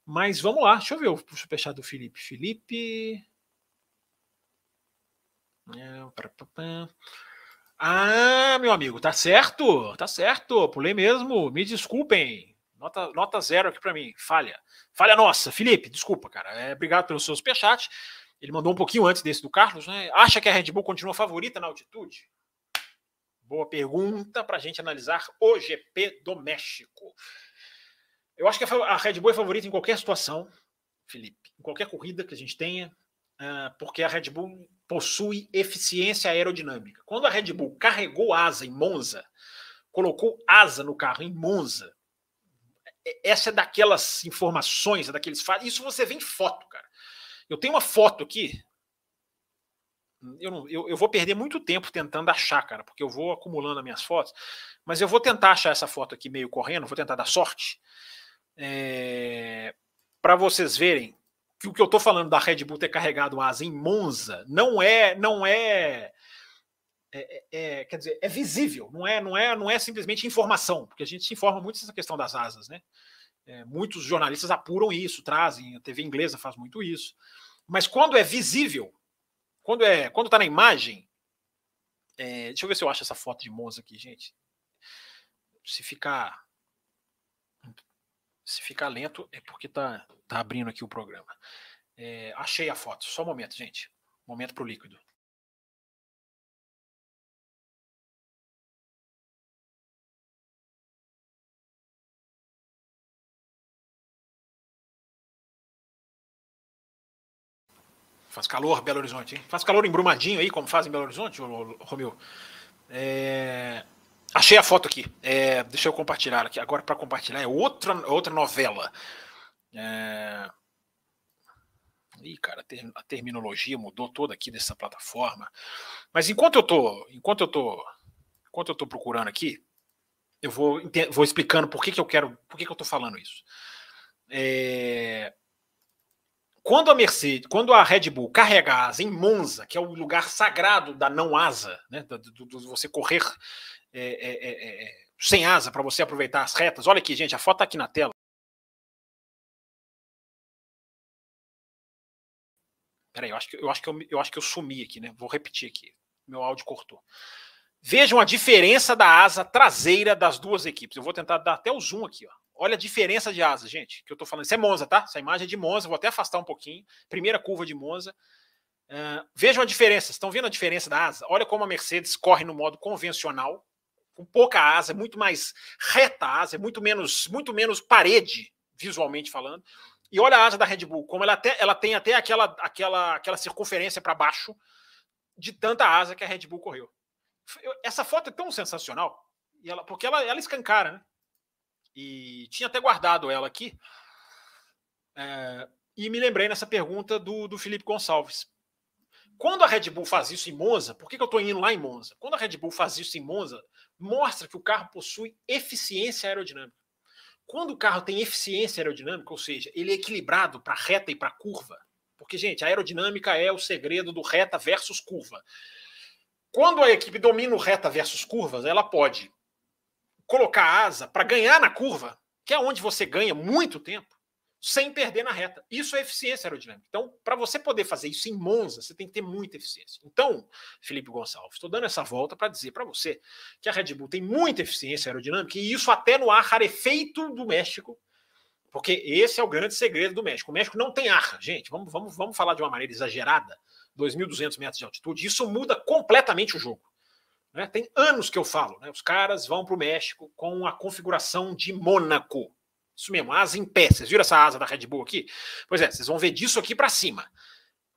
Mas vamos lá, deixa eu ver o superchat do Felipe. Felipe. Ah, meu amigo, tá certo, tá certo, pulei mesmo, me desculpem. Nota, nota zero aqui para mim, falha. Falha nossa. Felipe, desculpa, cara. É, obrigado pelo seu superchat. Ele mandou um pouquinho antes desse do Carlos, né? Acha que a Red Bull continua favorita na altitude? Boa pergunta para a gente analisar o GP do México. Eu acho que a Red Bull é favorita em qualquer situação, Felipe, em qualquer corrida que a gente tenha, ah, porque a Red Bull possui eficiência aerodinâmica. Quando a Red Bull carregou asa em Monza, colocou asa no carro em Monza, essa é daquelas informações, é daqueles fatos. Isso você vê em foto, cara. Eu tenho uma foto aqui. Eu, não, eu, eu, vou perder muito tempo tentando achar, cara, porque eu vou acumulando as minhas fotos. Mas eu vou tentar achar essa foto aqui meio correndo, vou tentar dar sorte. É, para vocês verem que o que eu estou falando da Red Bull ter carregado asa em Monza não é, não é, é, é, é, quer dizer, é visível, não é, não é, não é simplesmente informação, porque a gente se informa muito dessa questão das asas, né? É, muitos jornalistas apuram isso, trazem, a TV inglesa faz muito isso. Mas quando é visível, quando é quando está na imagem, é, deixa eu ver se eu acho essa foto de Monza aqui, gente. Se ficar se ficar lento é porque tá, tá abrindo aqui o programa. É, achei a foto. Só um momento, gente. Momento para o líquido. Faz calor Belo Horizonte, hein? Faz calor em Brumadinho aí, como faz em Belo Horizonte, Romeu? É... Achei a foto aqui. É... Deixa eu compartilhar aqui. Agora, para compartilhar, é outra, outra novela. É... Ih, cara, a terminologia mudou toda aqui dessa plataforma. Mas enquanto eu tô, enquanto eu tô, enquanto eu estou procurando aqui, eu vou, vou explicando por que, que eu quero, por que, que eu estou falando isso. É, quando a Mercedes, quando a Red Bull carrega a asa em Monza, que é o lugar sagrado da não asa, né, do, você correr é, é, é, é sem asa para você aproveitar as retas. Olha aqui, gente, a foto está aqui na tela. Peraí, eu acho que eu acho que eu, eu acho que eu sumi aqui, né? Vou repetir aqui. Meu áudio cortou. Vejam a diferença da asa traseira das duas equipes. Eu vou tentar dar até o zoom aqui, ó. Olha a diferença de asa, gente, que eu tô falando. Isso é Monza, tá? Essa imagem é de Monza, vou até afastar um pouquinho. Primeira curva de Monza. Uh, vejam a diferença. Estão vendo a diferença da asa? Olha como a Mercedes corre no modo convencional, com pouca asa, é muito mais reta a asa, é muito menos, muito menos parede, visualmente falando. E olha a asa da Red Bull, como ela, até, ela tem até aquela, aquela, aquela circunferência para baixo de tanta asa que a Red Bull correu. Essa foto é tão sensacional, ela, porque ela, ela escancara, né? E tinha até guardado ela aqui. É, e me lembrei nessa pergunta do, do Felipe Gonçalves. Quando a Red Bull faz isso em Monza, por que, que eu estou indo lá em Monza? Quando a Red Bull faz isso em Monza, mostra que o carro possui eficiência aerodinâmica. Quando o carro tem eficiência aerodinâmica, ou seja, ele é equilibrado para reta e para curva, porque, gente, a aerodinâmica é o segredo do reta versus curva. Quando a equipe domina o reta versus curvas, ela pode colocar asa para ganhar na curva, que é onde você ganha muito tempo, sem perder na reta. Isso é eficiência aerodinâmica. Então, para você poder fazer isso em Monza, você tem que ter muita eficiência. Então, Felipe Gonçalves, estou dando essa volta para dizer para você que a Red Bull tem muita eficiência aerodinâmica e isso até no ar rarefeito do México, porque esse é o grande segredo do México. O México não tem ar, gente. Vamos, vamos, vamos falar de uma maneira exagerada. 2.200 metros de altitude. Isso muda completamente o jogo. Né? Tem anos que eu falo. Né? Os caras vão para o México com a configuração de Mônaco isso mesmo, asa em pé. Vocês viram essa asa da Red Bull aqui? Pois é, vocês vão ver disso aqui para cima.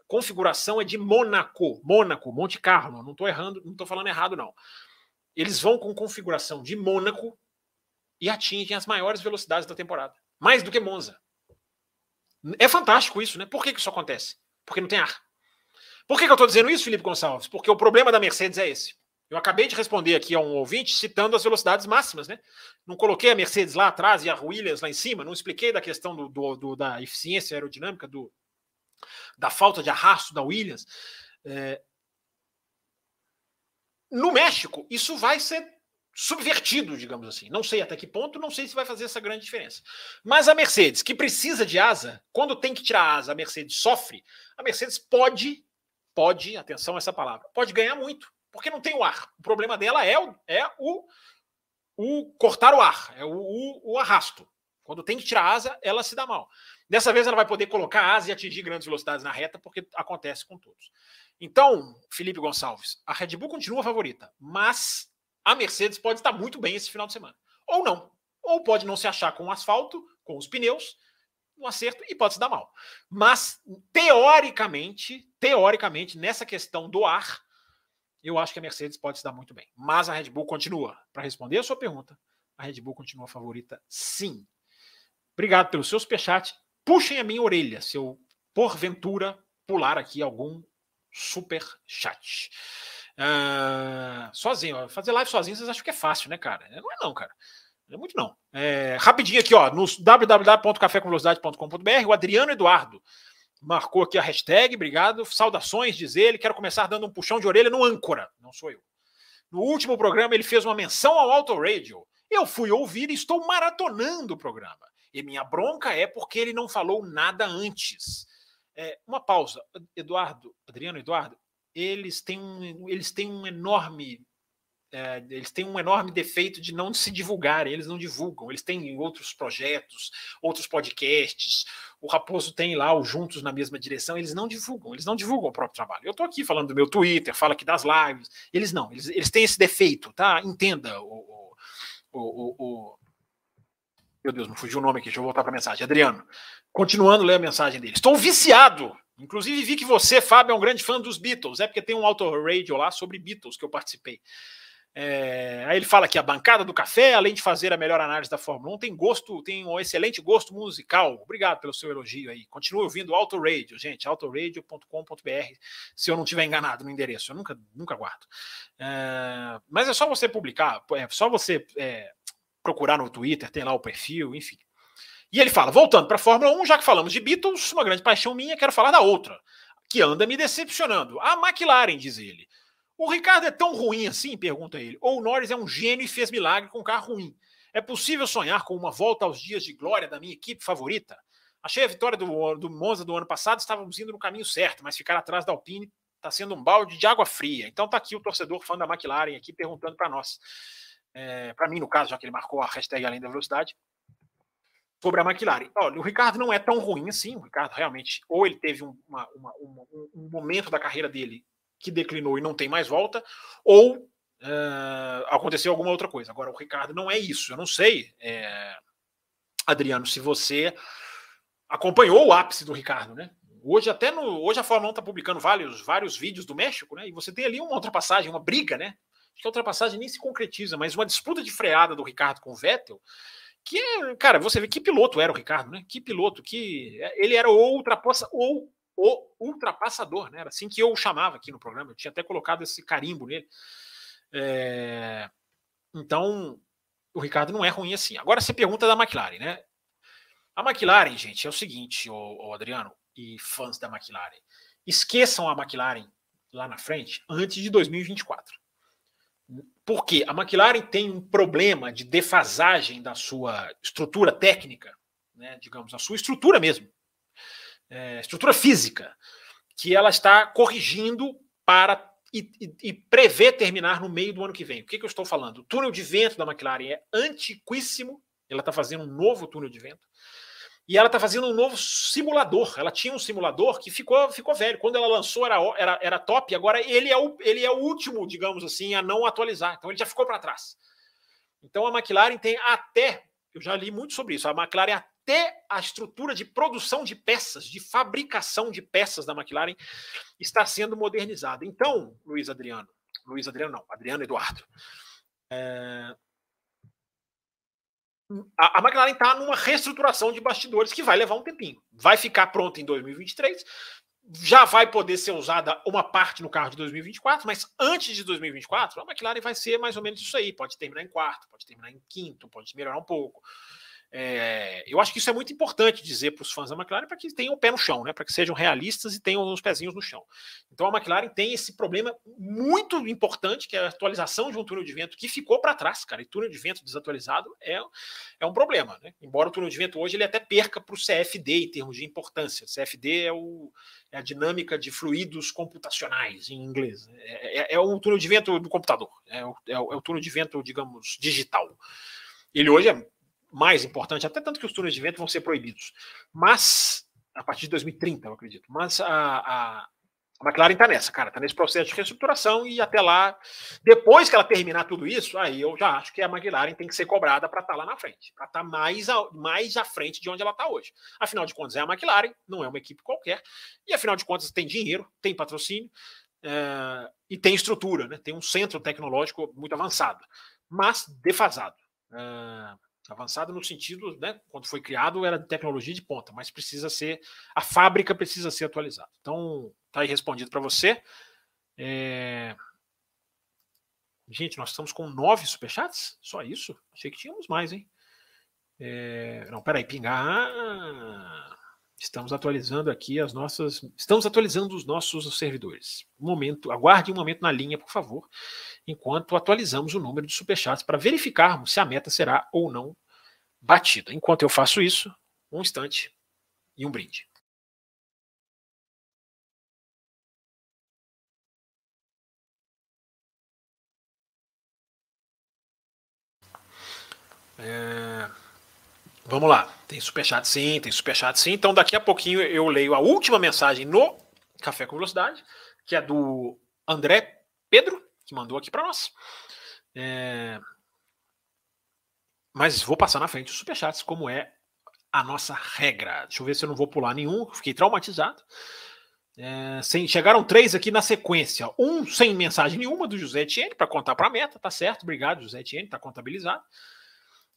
Configuração é de Mônaco, Mônaco, Monte Carlo. Não estou errando, não estou falando errado, não. Eles vão com configuração de Mônaco e atingem as maiores velocidades da temporada. Mais do que Monza. É fantástico isso, né? Por que, que isso acontece? Porque não tem ar. Por que, que eu estou dizendo isso, Felipe Gonçalves? Porque o problema da Mercedes é esse. Eu acabei de responder aqui a um ouvinte citando as velocidades máximas, né? Não coloquei a Mercedes lá atrás e a Williams lá em cima, não expliquei da questão do, do, do da eficiência aerodinâmica, do, da falta de arrasto da Williams. É... No México, isso vai ser subvertido, digamos assim. Não sei até que ponto, não sei se vai fazer essa grande diferença. Mas a Mercedes, que precisa de asa, quando tem que tirar asa, a Mercedes sofre, a Mercedes pode, pode, atenção a essa palavra, pode ganhar muito porque não tem o ar. O problema dela é o, é o, o cortar o ar, é o, o, o arrasto. Quando tem que tirar a asa, ela se dá mal. Dessa vez ela vai poder colocar a asa e atingir grandes velocidades na reta, porque acontece com todos. Então, Felipe Gonçalves, a Red Bull continua favorita, mas a Mercedes pode estar muito bem esse final de semana. Ou não. Ou pode não se achar com o asfalto, com os pneus, no acerto, e pode se dar mal. Mas, teoricamente, teoricamente, nessa questão do ar, eu acho que a Mercedes pode se dar muito bem. Mas a Red Bull continua. Para responder a sua pergunta, a Red Bull continua favorita, sim. Obrigado pelo seu superchat. Puxem a minha orelha se eu, porventura, pular aqui algum super chat. Uh, sozinho, fazer live sozinho, vocês acham que é fácil, né, cara? Não é não, cara. Não é muito não. É, rapidinho aqui, ó, no www.cafécomvelocidade.com.br, o Adriano Eduardo marcou aqui a hashtag, obrigado. Saudações, diz ele. Quero começar dando um puxão de orelha no âncora, não sou eu. No último programa, ele fez uma menção ao Auto Radio. Eu fui ouvir e estou maratonando o programa. E minha bronca é porque ele não falou nada antes. É, uma pausa. Eduardo, Adriano Eduardo, eles têm um, eles têm um enorme é, eles têm um enorme defeito de não se divulgarem, eles não divulgam, eles têm outros projetos, outros podcasts, o Raposo tem lá os Juntos na mesma direção, eles não divulgam, eles não divulgam o próprio trabalho. Eu estou aqui falando do meu Twitter, falo aqui das lives, eles não, eles, eles têm esse defeito, tá? Entenda o, o, o, o meu Deus, não fugiu o nome aqui, deixa eu voltar para a mensagem. Adriano, continuando a ler a mensagem dele. Estou viciado. Inclusive vi que você, Fábio, é um grande fã dos Beatles. É porque tem um auto radio lá sobre Beatles que eu participei. É, aí ele fala que a bancada do café, além de fazer a melhor análise da Fórmula 1, tem gosto, tem um excelente gosto musical. Obrigado pelo seu elogio aí. Continue ouvindo Auto Radio, gente, autoradio.com.br, se eu não tiver enganado no endereço, eu nunca, nunca guardo. É, mas é só você publicar, é só você é, procurar no Twitter, tem lá o perfil, enfim. E ele fala, voltando para a Fórmula 1, já que falamos de Beatles, uma grande paixão minha, quero falar da outra, que anda me decepcionando. A McLaren, diz ele. O Ricardo é tão ruim assim? Pergunta ele. Ou o Norris é um gênio e fez milagre com um carro ruim? É possível sonhar com uma volta aos dias de glória da minha equipe favorita? Achei a vitória do, do Monza do ano passado, estávamos indo no caminho certo, mas ficar atrás da Alpine está sendo um balde de água fria. Então tá aqui o torcedor fã da McLaren aqui perguntando para nós, é, para mim no caso, já que ele marcou a hashtag além da velocidade, sobre a McLaren. Olha, o Ricardo não é tão ruim assim. O Ricardo realmente, ou ele teve uma, uma, uma, um momento da carreira dele que declinou e não tem mais volta, ou uh, aconteceu alguma outra coisa. Agora, o Ricardo não é isso. Eu não sei, é, Adriano, se você acompanhou o ápice do Ricardo, né? Hoje até no, hoje a Fórmula 1 está publicando vários, vários vídeos do México, né? E você tem ali uma ultrapassagem, uma briga, né? Acho que a ultrapassagem nem se concretiza, mas uma disputa de freada do Ricardo com o Vettel, que é, cara, você vê que piloto era o Ricardo, né? Que piloto, que ele era o ultrapassa, ou o ultrapassador, né? Era assim que eu o chamava aqui no programa. Eu tinha até colocado esse carimbo nele. É... Então, o Ricardo não é ruim assim. Agora você pergunta da McLaren, né? A McLaren, gente, é o seguinte, o, Adriano e fãs da McLaren, esqueçam a McLaren lá na frente antes de 2024. Porque a McLaren tem um problema de defasagem da sua estrutura técnica, né, digamos, a sua estrutura mesmo, é, estrutura física, que ela está corrigindo para e, e, e, prevê terminar no meio do ano que vem. O que, que eu estou falando? O túnel de vento da McLaren é antiquíssimo, ela está fazendo um novo túnel de vento, e ela está fazendo um novo simulador. Ela tinha um simulador que ficou, ficou velho. Quando ela lançou era, era, era top, agora ele é, o, ele é o último, digamos assim, a não atualizar. Então ele já ficou para trás. Então a McLaren tem até, eu já li muito sobre isso, a McLaren até a estrutura de produção de peças, de fabricação de peças da McLaren está sendo modernizada. Então, Luiz Adriano, Luiz Adriano não, Adriano Eduardo, é... a, a McLaren está numa reestruturação de bastidores que vai levar um tempinho. Vai ficar pronta em 2023, já vai poder ser usada uma parte no carro de 2024, mas antes de 2024, a McLaren vai ser mais ou menos isso aí. Pode terminar em quarto, pode terminar em quinto, pode melhorar um pouco. É, eu acho que isso é muito importante dizer para os fãs da McLaren para que tenham o pé no chão, né, para que sejam realistas e tenham os pezinhos no chão. Então a McLaren tem esse problema muito importante, que é a atualização de um túnel de vento que ficou para trás, cara. E túnel de vento desatualizado é, é um problema. Né? Embora o túnel de vento hoje ele até perca para o CFD em termos de importância. CFD é, o, é a dinâmica de fluidos computacionais em inglês. É, é, é o túnel de vento do computador, é o, é o, é o túnel de vento, digamos, digital. Ele hoje é mais importante, até tanto que os túneis de vento vão ser proibidos. Mas, a partir de 2030, eu acredito. Mas a, a, a McLaren está nessa, cara, está nesse processo de reestruturação e até lá, depois que ela terminar tudo isso, aí eu já acho que a McLaren tem que ser cobrada para estar tá lá na frente, para estar tá mais, mais à frente de onde ela está hoje. Afinal de contas, é a McLaren, não é uma equipe qualquer, e afinal de contas tem dinheiro, tem patrocínio é, e tem estrutura, né? tem um centro tecnológico muito avançado, mas defasado. É, Avançado no sentido, né, quando foi criado era de tecnologia de ponta, mas precisa ser, a fábrica precisa ser atualizada. Então, tá aí respondido para você. É... Gente, nós estamos com nove superchats? Só isso? Achei que tínhamos mais, hein? É... Não, peraí, pingar. Estamos atualizando aqui as nossas. Estamos atualizando os nossos servidores. Um momento, aguarde um momento na linha, por favor enquanto atualizamos o número de superchats para verificarmos se a meta será ou não batida. Enquanto eu faço isso, um instante e um brinde. É... Vamos lá. Tem superchat sim, tem superchat sim. Então daqui a pouquinho eu leio a última mensagem no Café com Velocidade, que é do André Pedro, que mandou aqui para nós. É... Mas vou passar na frente os superchats, como é a nossa regra. Deixa eu ver se eu não vou pular nenhum, fiquei traumatizado. É, sem, chegaram três aqui na sequência. Um sem mensagem nenhuma do José Etienne para contar para a meta, tá certo? Obrigado, José Etienne, tá contabilizado.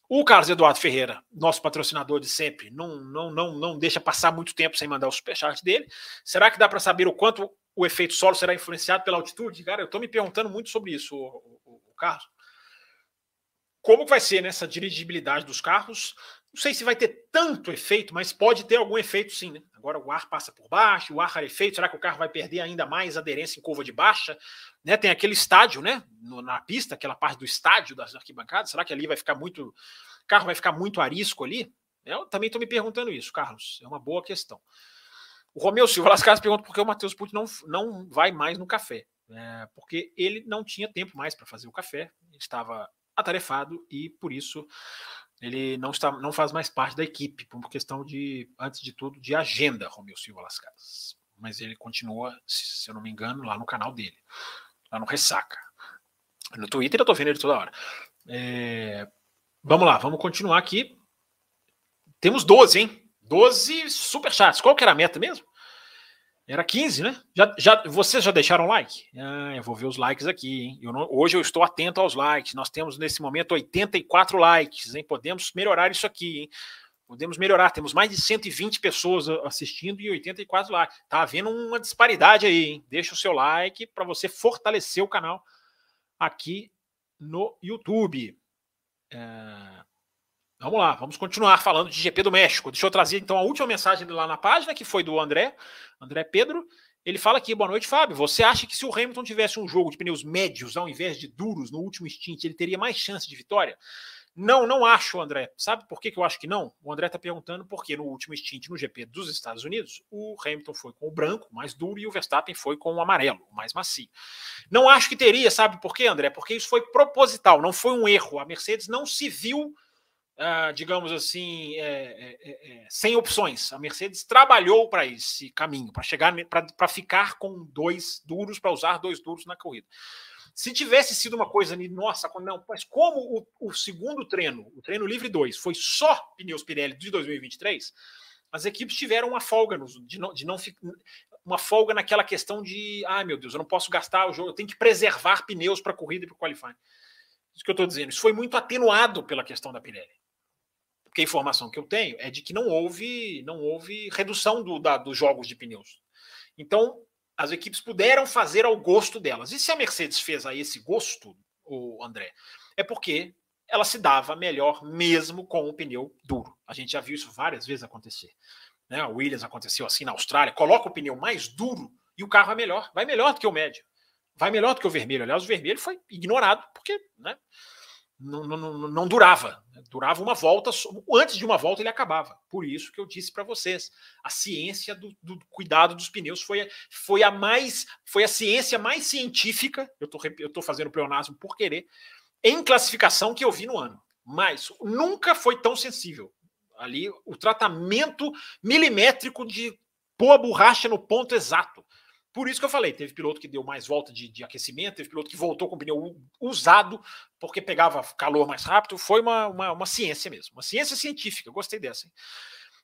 O Carlos Eduardo Ferreira, nosso patrocinador de sempre, não, não, não, não deixa passar muito tempo sem mandar o superchat dele. Será que dá para saber o quanto o efeito solo será influenciado pela altitude? Cara, eu estou me perguntando muito sobre isso, o, o, o Carlos. Como vai ser nessa dirigibilidade dos carros? Não sei se vai ter tanto efeito, mas pode ter algum efeito sim. Né? Agora o ar passa por baixo, o ar rarefeito. Será que o carro vai perder ainda mais aderência em curva de baixa? Né? Tem aquele estádio, né? No, na pista, aquela parte do estádio das arquibancadas. Será que ali vai ficar muito. O carro vai ficar muito arisco ali? Eu também estou me perguntando isso, Carlos. É uma boa questão. O Romeu Silva Las Casas pergunta por que o Matheus Pucci não, não vai mais no café. É, porque ele não tinha tempo mais para fazer o café, estava atarefado e por isso ele não está, não faz mais parte da equipe, por uma questão de, antes de tudo, de agenda, Romeu Silva Las Casas. Mas ele continua, se eu não me engano, lá no canal dele, lá no Ressaca. No Twitter eu tô vendo ele toda hora. É, vamos lá, vamos continuar aqui. Temos 12, hein? 12 superchats. Qual que era a meta mesmo? Era 15, né? Já, já, vocês já deixaram like? Ah, eu vou ver os likes aqui, hein? Eu não, hoje eu estou atento aos likes. Nós temos nesse momento 84 likes, hein? Podemos melhorar isso aqui, hein? Podemos melhorar. Temos mais de 120 pessoas assistindo e 84 likes. Tá havendo uma disparidade aí, hein? Deixa o seu like para você fortalecer o canal aqui no YouTube. É... Vamos lá, vamos continuar falando de GP do México. Deixa eu trazer então a última mensagem lá na página, que foi do André, André Pedro. Ele fala aqui: boa noite, Fábio. Você acha que se o Hamilton tivesse um jogo de pneus médios ao invés de duros no último stint, ele teria mais chance de vitória? Não, não acho, André. Sabe por que, que eu acho que não? O André está perguntando porque no último stint no GP dos Estados Unidos, o Hamilton foi com o branco, mais duro, e o Verstappen foi com o amarelo, mais macio. Não acho que teria, sabe por quê, André? Porque isso foi proposital, não foi um erro. A Mercedes não se viu Uh, digamos assim, é, é, é, é, sem opções. A Mercedes trabalhou para esse caminho, para chegar para ficar com dois duros, para usar dois duros na corrida. Se tivesse sido uma coisa, nossa, não, mas como o, o segundo treino, o treino livre 2, foi só pneus Pirelli de 2023, as equipes tiveram uma folga no, de, não, de não uma folga naquela questão de, ai ah, meu Deus, eu não posso gastar o jogo, eu tenho que preservar pneus para corrida e para o qualifying. Isso que eu estou dizendo. Isso foi muito atenuado pela questão da Pirelli porque a informação que eu tenho é de que não houve, não houve redução do, da, dos jogos de pneus. Então, as equipes puderam fazer ao gosto delas. E se a Mercedes fez a esse gosto, o André, é porque ela se dava melhor mesmo com o pneu duro. A gente já viu isso várias vezes acontecer. Né? A Williams aconteceu assim na Austrália, coloca o pneu mais duro e o carro é melhor, vai melhor do que o médio. Vai melhor do que o vermelho. Aliás, o vermelho foi ignorado porque né, não, não, não, durava. Né? Durava uma volta, antes de uma volta ele acabava. Por isso que eu disse para vocês, a ciência do, do, cuidado dos pneus foi, foi a mais, foi a ciência mais científica. Eu tô, eu tô fazendo pleonasmo por querer, em classificação que eu vi no ano. Mas nunca foi tão sensível. Ali o tratamento milimétrico de pôr a borracha no ponto exato. Por isso que eu falei, teve piloto que deu mais volta de, de aquecimento, teve piloto que voltou com pneu usado porque pegava calor mais rápido. Foi uma, uma, uma ciência mesmo, uma ciência científica. Gostei dessa. Hein?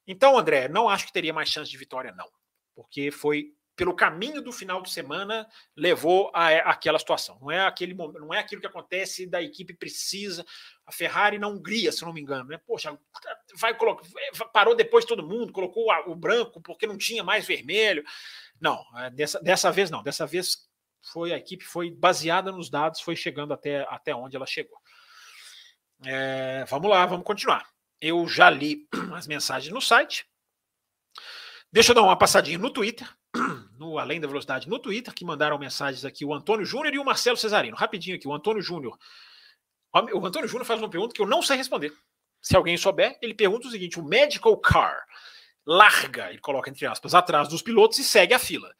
Então, André, não acho que teria mais chance de vitória, não. Porque foi pelo caminho do final de semana levou a, a aquela situação. Não é aquele não é aquilo que acontece da equipe precisa. A Ferrari na Hungria, se não me engano, né? Poxa, vai colocar, parou depois todo mundo, colocou o branco porque não tinha mais vermelho. Não, é, dessa, dessa vez não. Dessa vez foi a equipe foi baseada nos dados, foi chegando até, até onde ela chegou. É, vamos lá, vamos continuar. Eu já li as mensagens no site. Deixa eu dar uma passadinha no Twitter, no Além da Velocidade no Twitter, que mandaram mensagens aqui o Antônio Júnior e o Marcelo Cesarino. Rapidinho aqui, o Antônio Júnior. O Antônio Júnior faz uma pergunta que eu não sei responder. Se alguém souber, ele pergunta o seguinte: o Medical Car larga, ele coloca entre aspas, atrás dos pilotos e segue a fila.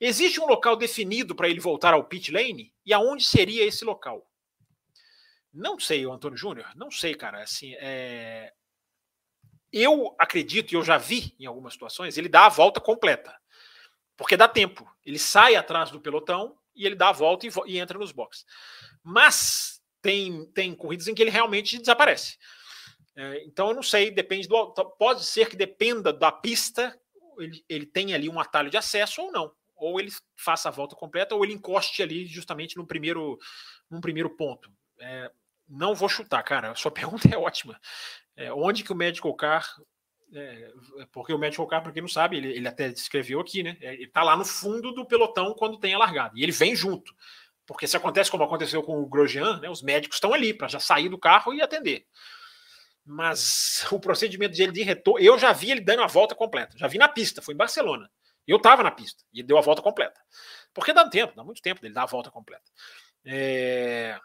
Existe um local definido para ele voltar ao pit lane? E aonde seria esse local? Não sei, o Antônio Júnior, não sei, cara. Assim, é... Eu acredito, e eu já vi em algumas situações, ele dá a volta completa. Porque dá tempo. Ele sai atrás do pelotão e ele dá a volta e, e entra nos boxes. Mas tem, tem corridas em que ele realmente desaparece. É, então eu não sei, depende do. Pode ser que dependa da pista, ele, ele tem ali um atalho de acesso ou não. ou ele faça a volta completa, ou ele encoste ali justamente no primeiro, no primeiro ponto. É, não vou chutar, cara. A sua pergunta é ótima. É, onde que o medical car é, porque o medical car, para quem não sabe, ele, ele até descreveu aqui, né? Ele está lá no fundo do pelotão quando tem a largada. E ele vem junto. Porque se acontece como aconteceu com o Grosjean, né, os médicos estão ali para já sair do carro e atender. Mas o procedimento dele de retorno, eu já vi ele dando a volta completa. Já vi na pista, foi em Barcelona. Eu estava na pista e deu a volta completa. Porque dá tempo, dá muito tempo dele dar a volta completa. É...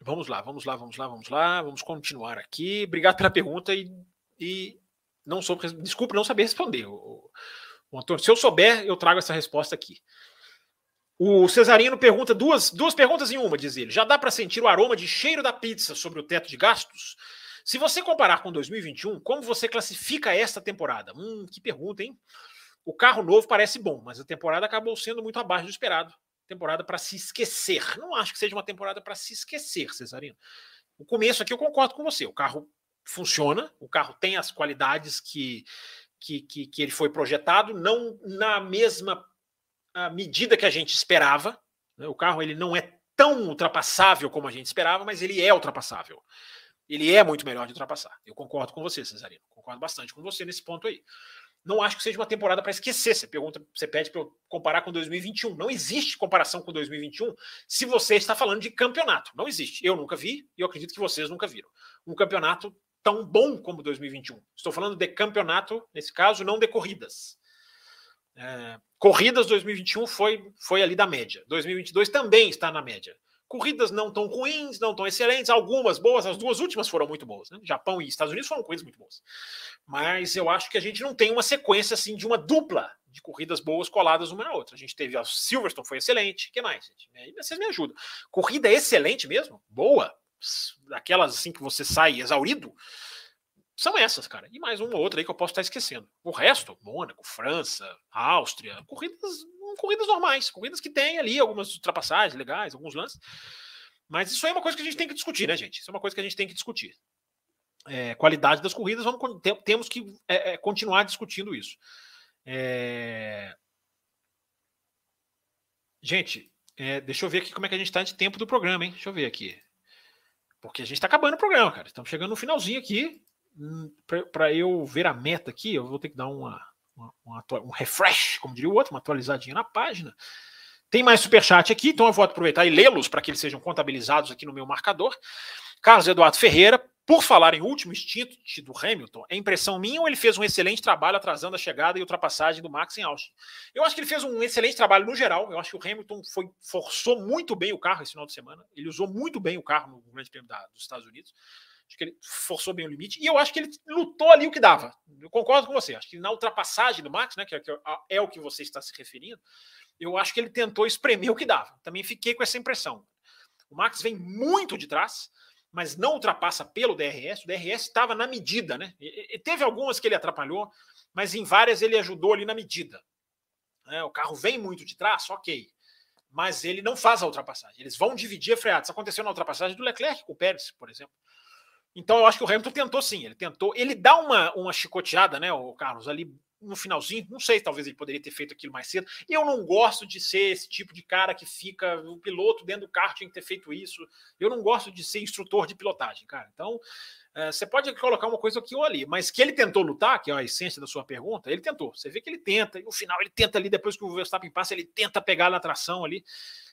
Vamos lá, vamos lá, vamos lá, vamos lá. Vamos continuar aqui. Obrigado pela pergunta e e não sou desculpe não saber responder. O, o Antônio, se eu souber, eu trago essa resposta aqui. O Cesarino pergunta duas, duas perguntas em uma, diz ele. Já dá para sentir o aroma de cheiro da pizza sobre o teto de gastos? Se você comparar com 2021, como você classifica esta temporada? Hum, que pergunta, hein? O carro novo parece bom, mas a temporada acabou sendo muito abaixo do esperado. Temporada para se esquecer. Não acho que seja uma temporada para se esquecer, Cesarino. O começo aqui eu concordo com você. O carro funciona, o carro tem as qualidades que, que, que, que ele foi projetado, não na mesma medida que a gente esperava. Né? O carro ele não é tão ultrapassável como a gente esperava, mas ele é ultrapassável. Ele é muito melhor de ultrapassar. Eu concordo com você, Cesarino. Concordo bastante com você nesse ponto aí. Não acho que seja uma temporada para esquecer. Você pergunta, você pede para eu comparar com 2021. Não existe comparação com 2021 se você está falando de campeonato. Não existe. Eu nunca vi e eu acredito que vocês nunca viram. Um campeonato tão bom como 2021. Estou falando de campeonato, nesse caso, não de corridas. É, corridas 2021 foi, foi ali da média. 2022 também está na média. Corridas não tão ruins, não tão excelentes, algumas boas, as duas últimas foram muito boas. Né? Japão e Estados Unidos foram corridas muito boas. Mas eu acho que a gente não tem uma sequência assim de uma dupla de corridas boas coladas uma na outra. A gente teve a Silverstone, foi excelente. Que mais? Gente? Aí vocês me ajudam. Corrida excelente mesmo? Boa aquelas assim que você sai exaurido, são essas, cara. E mais uma ou outra aí que eu posso estar esquecendo. O resto, Mônaco, França, Áustria, corridas, corridas normais, corridas que tem ali algumas ultrapassagens legais, alguns lances. Mas isso aí é uma coisa que a gente tem que discutir, né, gente? Isso é uma coisa que a gente tem que discutir. É, qualidade das corridas, vamos, temos que é, é, continuar discutindo isso. É... Gente, é, deixa eu ver aqui como é que a gente está de tempo do programa, hein? Deixa eu ver aqui. Porque a gente está acabando o programa, cara. Estamos chegando no finalzinho aqui. Hum, Para eu ver a meta aqui, eu vou ter que dar uma, uma, uma, um refresh, como diria o outro, uma atualizadinha na página. Tem mais superchat aqui, então eu vou aproveitar e lê-los para que eles sejam contabilizados aqui no meu marcador. Carlos Eduardo Ferreira, por falar em último instinto do Hamilton, é impressão minha ou ele fez um excelente trabalho atrasando a chegada e ultrapassagem do Max em Austin? Eu acho que ele fez um excelente trabalho no geral. Eu acho que o Hamilton foi, forçou muito bem o carro esse final de semana. Ele usou muito bem o carro no Grande Prêmio da, dos Estados Unidos. Acho que ele forçou bem o limite. E eu acho que ele lutou ali o que dava. Eu concordo com você. Acho que na ultrapassagem do Max, né, que é, que é o que você está se referindo, eu acho que ele tentou espremer o que dava. Também fiquei com essa impressão. O Max vem muito de trás mas não ultrapassa pelo DRS. O DRS estava na medida, né? E, e teve algumas que ele atrapalhou, mas em várias ele ajudou ali na medida. É, o carro vem muito de trás, ok. Mas ele não faz a ultrapassagem. Eles vão dividir a freada. Isso aconteceu na ultrapassagem do Leclerc com o Pérez, por exemplo. Então eu acho que o Hamilton tentou sim. Ele tentou. Ele dá uma, uma chicoteada, né, o Carlos, ali no finalzinho, não sei, talvez ele poderia ter feito aquilo mais cedo. Eu não gosto de ser esse tipo de cara que fica, o piloto dentro do carro tinha que ter feito isso. Eu não gosto de ser instrutor de pilotagem, cara. Então, é, você pode colocar uma coisa aqui ou ali, mas que ele tentou lutar, que é a essência da sua pergunta, ele tentou. Você vê que ele tenta, e no final ele tenta ali, depois que o Verstappen passa, ele tenta pegar na tração ali.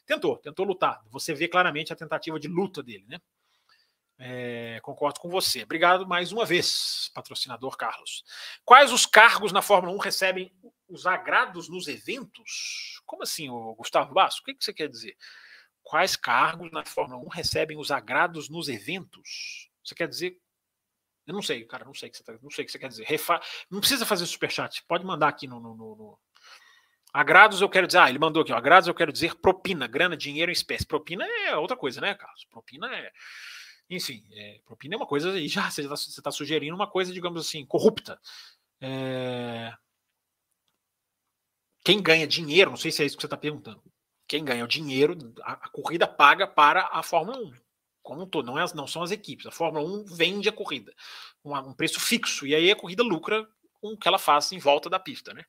Tentou, tentou lutar. Você vê claramente a tentativa de luta dele, né? É, concordo com você. Obrigado mais uma vez, patrocinador Carlos. Quais os cargos na Fórmula 1 recebem os agrados nos eventos? Como assim, Gustavo Basso? O que, você quer dizer? Quais cargos na Fórmula 1 recebem os agrados nos eventos? Você quer dizer. Eu não sei, cara, não sei o que você, tá, não sei o que você quer dizer. Refa... Não precisa fazer superchat, pode mandar aqui no, no, no, Agrados eu quero dizer, ah, ele mandou aqui, ó, agrados eu quero dizer propina, grana, dinheiro em espécie. Propina é outra coisa, né, Carlos? Propina é enfim, é, propina é uma coisa, e já você está tá sugerindo uma coisa, digamos assim, corrupta. É... Quem ganha dinheiro, não sei se é isso que você está perguntando. Quem ganha o dinheiro, a, a, corrida paga para a Fórmula 1. Como um todo, não, é, não são as equipes. A Fórmula 1 vende a corrida, um, um preço fixo, e aí a corrida lucra com o que ela faz em volta da pista, né?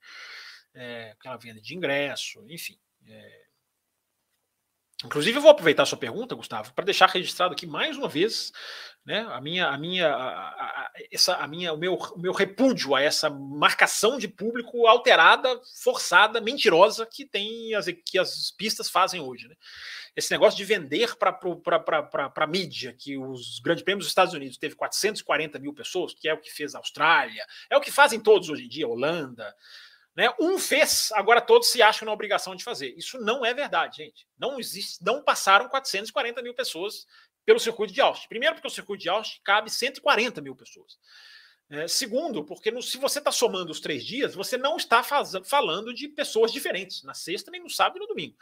é, aquela venda de ingresso, enfim. É... Inclusive, eu vou aproveitar a sua pergunta, Gustavo, para deixar registrado aqui mais uma vez né, a minha, a minha, a, a, essa, a minha, o meu, o meu repúdio a essa marcação de público alterada, forçada, mentirosa que tem as, que as pistas fazem hoje. Né? Esse negócio de vender para a mídia que os grandes prêmios dos Estados Unidos teve 440 mil pessoas, que é o que fez a Austrália, é o que fazem todos hoje em dia, Holanda. Né? Um fez, agora todos se acham na obrigação de fazer. Isso não é verdade, gente. Não existe, não passaram 440 mil pessoas pelo circuito de Austin. Primeiro, porque o circuito de Austin cabe 140 mil pessoas. É, segundo, porque no, se você está somando os três dias, você não está faz, falando de pessoas diferentes, na sexta, nem no sábado e no domingo.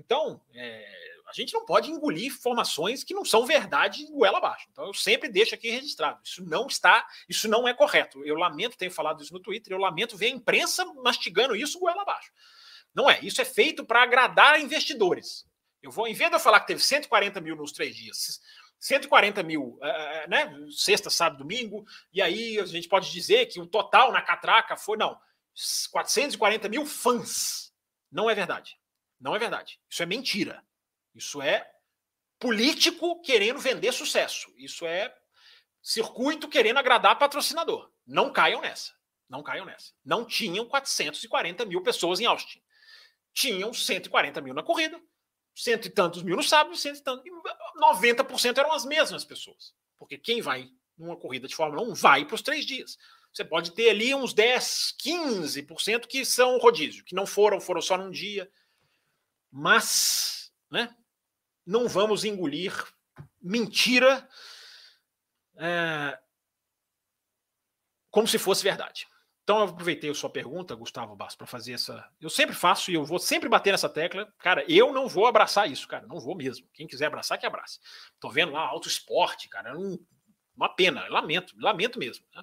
Então, é, a gente não pode engolir informações que não são verdade goela abaixo. Então, eu sempre deixo aqui registrado. Isso não está, isso não é correto. Eu lamento, tenho falado isso no Twitter, eu lamento ver a imprensa mastigando isso goela abaixo. Não é. Isso é feito para agradar investidores. Eu vou, em vez de eu falar que teve 140 mil nos três dias, 140 mil, uh, né? Sexta, sábado, domingo, e aí a gente pode dizer que o total na catraca foi, não, 440 mil fãs. Não é verdade. Não é verdade. Isso é mentira. Isso é político querendo vender sucesso. Isso é circuito querendo agradar patrocinador. Não caiam nessa. Não caiam nessa. Não tinham 440 mil pessoas em Austin. Tinham 140 mil na corrida cento e tantos mil no sábado, cento e tantos. 90% eram as mesmas pessoas. Porque quem vai numa corrida de Fórmula 1 vai para os três dias. Você pode ter ali uns 10, 15% que são rodízio, que não foram, foram só num dia. Mas, né, não vamos engolir mentira é, como se fosse verdade. Então eu aproveitei a sua pergunta, Gustavo Basso, para fazer essa. Eu sempre faço e eu vou sempre bater nessa tecla. Cara, eu não vou abraçar isso, cara. Não vou mesmo. Quem quiser abraçar, que abrace. Tô vendo lá alto esporte, cara. Um... uma pena. Lamento, lamento mesmo. Né?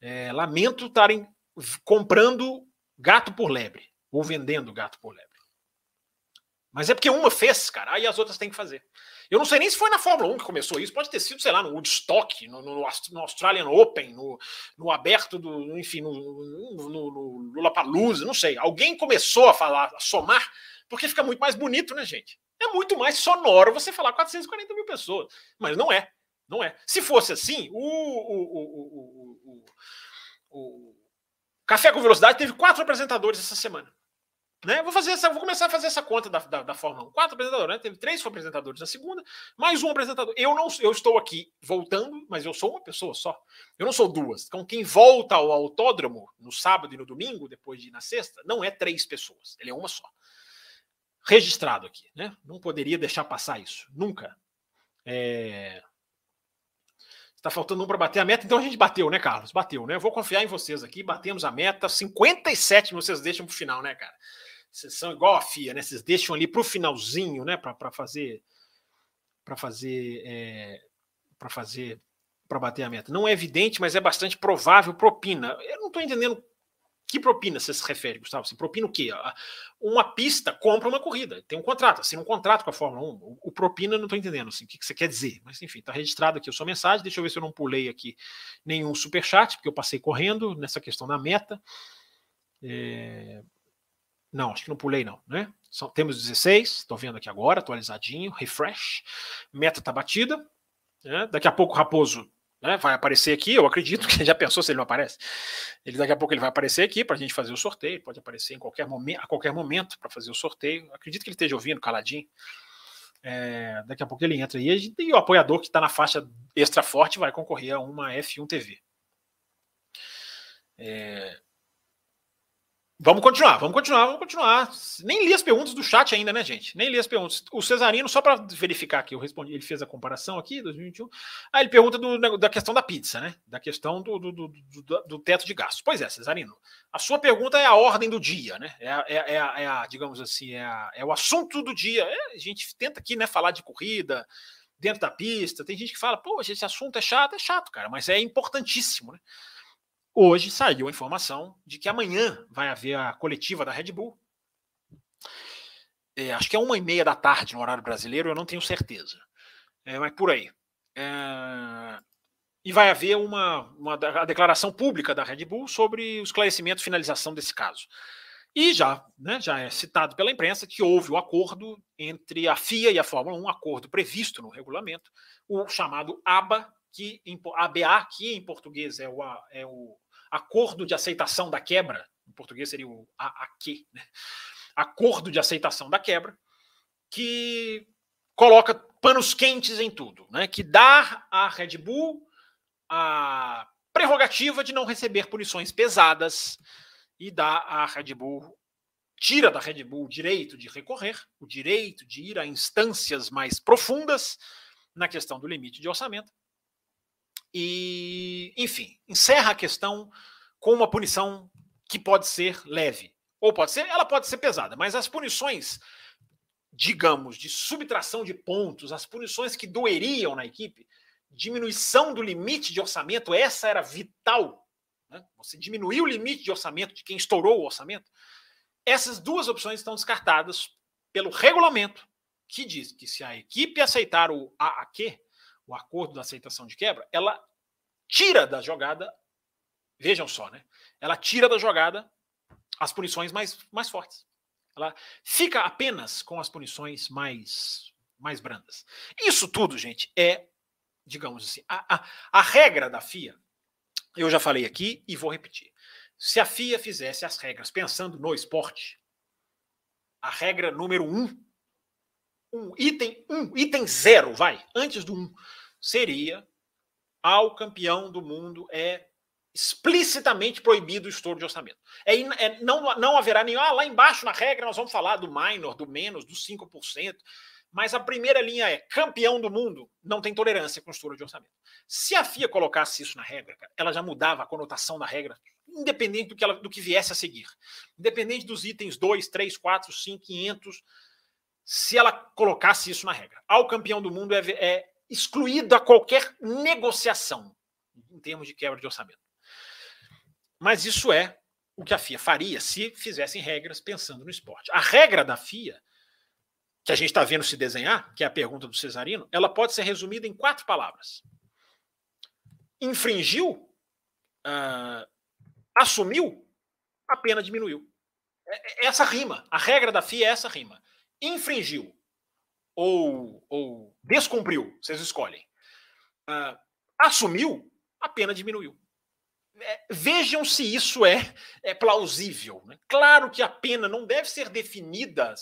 É, lamento estarem comprando gato por lebre ou vendendo gato por lebre. Mas é porque uma fez, cara, aí as outras têm que fazer. Eu não sei nem se foi na Fórmula 1 que começou isso, pode ter sido, sei lá, no Woodstock, no, no, no Australian Open, no, no aberto do, enfim, no, no, no não sei. Alguém começou a falar, a somar, porque fica muito mais bonito, né, gente? É muito mais sonoro você falar 440 mil pessoas, mas não é, não é. Se fosse assim, o, o, o, o Café com Velocidade teve quatro apresentadores essa semana. Né? Vou fazer essa, vou começar a fazer essa conta da, da, da Fórmula 1. Quatro apresentadores, né? Teve três apresentadores na segunda, mais um apresentador. Eu não eu estou aqui voltando, mas eu sou uma pessoa só. Eu não sou duas. Então, quem volta ao autódromo no sábado e no domingo, depois de ir na sexta, não é três pessoas, ele é uma só. Registrado aqui, né? Não poderia deixar passar isso. Nunca. É... Está faltando um para bater a meta, então a gente bateu, né, Carlos? Bateu, né? Eu vou confiar em vocês aqui. Batemos a meta. 57 vocês deixam para o final, né, cara? Vocês são igual a FIA, né? Vocês deixam ali para o finalzinho, né? Para fazer. Para fazer. É, para fazer. Para bater a meta. Não é evidente, mas é bastante provável propina. Eu não estou entendendo que propina você se refere, Gustavo? Você propina o quê? Uma pista compra uma corrida. Tem um contrato, assim, um contrato com a Fórmula 1. O, propina, não estou entendendo assim, o que, você quer dizer. Mas enfim, está registrado aqui a sua mensagem. Deixa eu ver se eu não pulei aqui nenhum superchat, porque eu passei correndo nessa questão da meta. É... Não, acho que não pulei, não, né? São, temos 16, estou vendo aqui agora, atualizadinho, refresh. Meta está batida. Né? Daqui a pouco o Raposo né, vai aparecer aqui, eu acredito que já pensou se ele não aparece. Ele daqui a pouco ele vai aparecer aqui para a gente fazer o sorteio, pode aparecer em qualquer momento, a qualquer momento para fazer o sorteio. acredito que ele esteja ouvindo caladinho. É, daqui a pouco ele entra aí e o apoiador que está na faixa extra forte vai concorrer a uma F1 TV. É, Vamos continuar, vamos continuar, vamos continuar. Nem li as perguntas do chat ainda, né, gente? Nem li as perguntas. O Cesarino, só para verificar que eu respondi, ele fez a comparação aqui, 2021. Aí ele pergunta do, da questão da pizza, né? Da questão do, do, do, do, teto de gastos. Pois é, Cesarino. A sua pergunta é a ordem do dia, né? É, é, é, a, é a, digamos assim, é, a, é o assunto do dia. É, a gente tenta aqui, né, falar de corrida, dentro da pista. Tem gente que fala, pô, esse assunto é chato, é chato, cara, mas é importantíssimo, né? Hoje saiu a informação de que amanhã vai haver a coletiva da Red Bull. É, acho que é uma e meia da tarde no horário brasileiro, eu não tenho certeza. É, mas por aí. É, e vai haver uma, uma a declaração pública da Red Bull sobre o esclarecimento e finalização desse caso. E já, né, já é citado pela imprensa que houve o acordo entre a FIA e a Fórmula 1, um acordo previsto no regulamento, o chamado ABA, que ABA, que em português é o, é o Acordo de Aceitação da Quebra, em português seria o AAQ, né? Acordo de Aceitação da Quebra, que coloca panos quentes em tudo, né? que dá à Red Bull a prerrogativa de não receber punições pesadas e dá à Red Bull, tira da Red Bull o direito de recorrer, o direito de ir a instâncias mais profundas na questão do limite de orçamento. E, enfim, encerra a questão com uma punição que pode ser leve. Ou pode ser, ela pode ser pesada, mas as punições, digamos, de subtração de pontos, as punições que doeriam na equipe, diminuição do limite de orçamento, essa era vital. Né? Você diminuiu o limite de orçamento de quem estourou o orçamento. Essas duas opções estão descartadas pelo regulamento, que diz que se a equipe aceitar o AAQ, o acordo da aceitação de quebra, ela tira da jogada, vejam só, né? Ela tira da jogada as punições mais, mais fortes. Ela fica apenas com as punições mais, mais brandas. Isso tudo, gente, é, digamos assim, a, a, a regra da FIA, eu já falei aqui e vou repetir. Se a FIA fizesse as regras pensando no esporte, a regra número um, um item um, item zero, vai, antes do um, seria ao campeão do mundo é explicitamente proibido o estouro de orçamento. É, é, não, não haverá nenhum. Ah, lá embaixo na regra nós vamos falar do minor, do menos, do 5%. Mas a primeira linha é campeão do mundo não tem tolerância com estouro de orçamento. Se a FIA colocasse isso na regra, ela já mudava a conotação da regra, independente do que, ela, do que viesse a seguir. Independente dos itens 2, 3, 4, 5, 500. Se ela colocasse isso na regra. Ao campeão do mundo é, é excluído a qualquer negociação em termos de quebra de orçamento. Mas isso é o que a FIA faria se fizessem regras pensando no esporte. A regra da FIA, que a gente está vendo se desenhar, que é a pergunta do Cesarino, ela pode ser resumida em quatro palavras. Infringiu, uh, assumiu, a pena diminuiu. É, é essa rima, a regra da FIA é essa rima. Infringiu ou, ou descumpriu, vocês escolhem. Uh, assumiu, a pena diminuiu. É, vejam se isso é, é plausível. Né? Claro que a pena não deve ser definida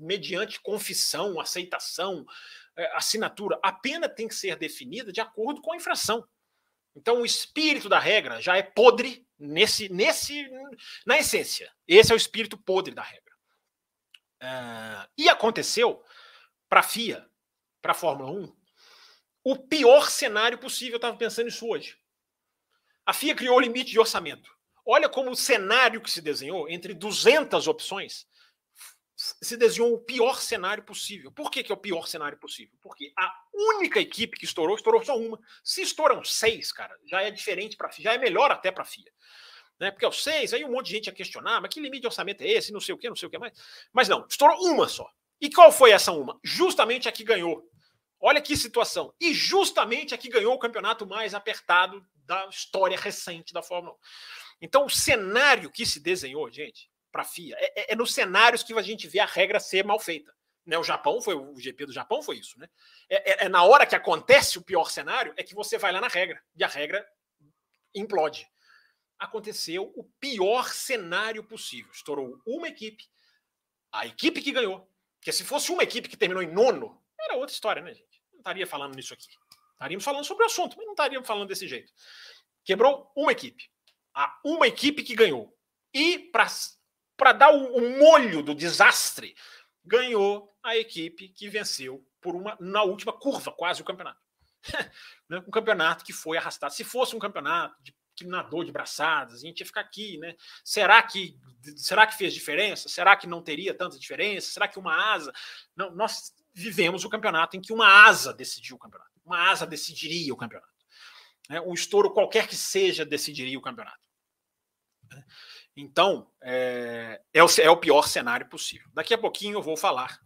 mediante confissão, aceitação, é, assinatura. A pena tem que ser definida de acordo com a infração. Então, o espírito da regra já é podre nesse, nesse, na essência. Esse é o espírito podre da regra. Uh, e aconteceu para a FIA, para a Fórmula 1, o pior cenário possível. Eu estava pensando nisso hoje. A FIA criou o limite de orçamento. Olha como o cenário que se desenhou, entre 200 opções, se desenhou o pior cenário possível. Por que, que é o pior cenário possível? Porque a única equipe que estourou, estourou só uma. Se estouram seis, cara, já é diferente para a FIA, já é melhor até para a FIA. Né? Porque os seis, aí um monte de gente ia questionar, mas que limite de orçamento é esse? Não sei o que, não sei o que mais. Mas não, estourou uma só. E qual foi essa uma? Justamente a que ganhou. Olha que situação. E justamente a que ganhou o campeonato mais apertado da história recente da Fórmula 1. Então, o cenário que se desenhou, gente, para a FIA, é, é, é, nos cenários que a gente vê a regra ser mal feita. Né, o Japão foi o GP do Japão foi isso, né? É, é, é, na hora que acontece o pior cenário é que você vai lá na regra e a regra implode. Aconteceu o pior cenário possível. Estourou uma equipe, a equipe que ganhou. Porque se fosse uma equipe que terminou em nono, era outra história, né, gente? Não estaria falando nisso aqui. Estaríamos falando sobre o assunto, mas não estaríamos falando desse jeito. Quebrou uma equipe. A uma equipe que ganhou. E para dar o, o molho do desastre, ganhou a equipe que venceu por uma na última curva, quase o campeonato. Né, um campeonato que foi arrastado. Se fosse um campeonato de, nadou de braçadas, a gente ia ficar aqui, né? Será que será que fez diferença? Será que não teria tanta diferença? Será que uma asa? Não, nós vivemos o campeonato em que uma asa decidiu o campeonato uma asa decidiria o campeonato. Né? Um estouro qualquer que seja decidiria o campeonato. Então, é, é, o, é o pior cenário possível. Daqui a pouquinho eu vou falar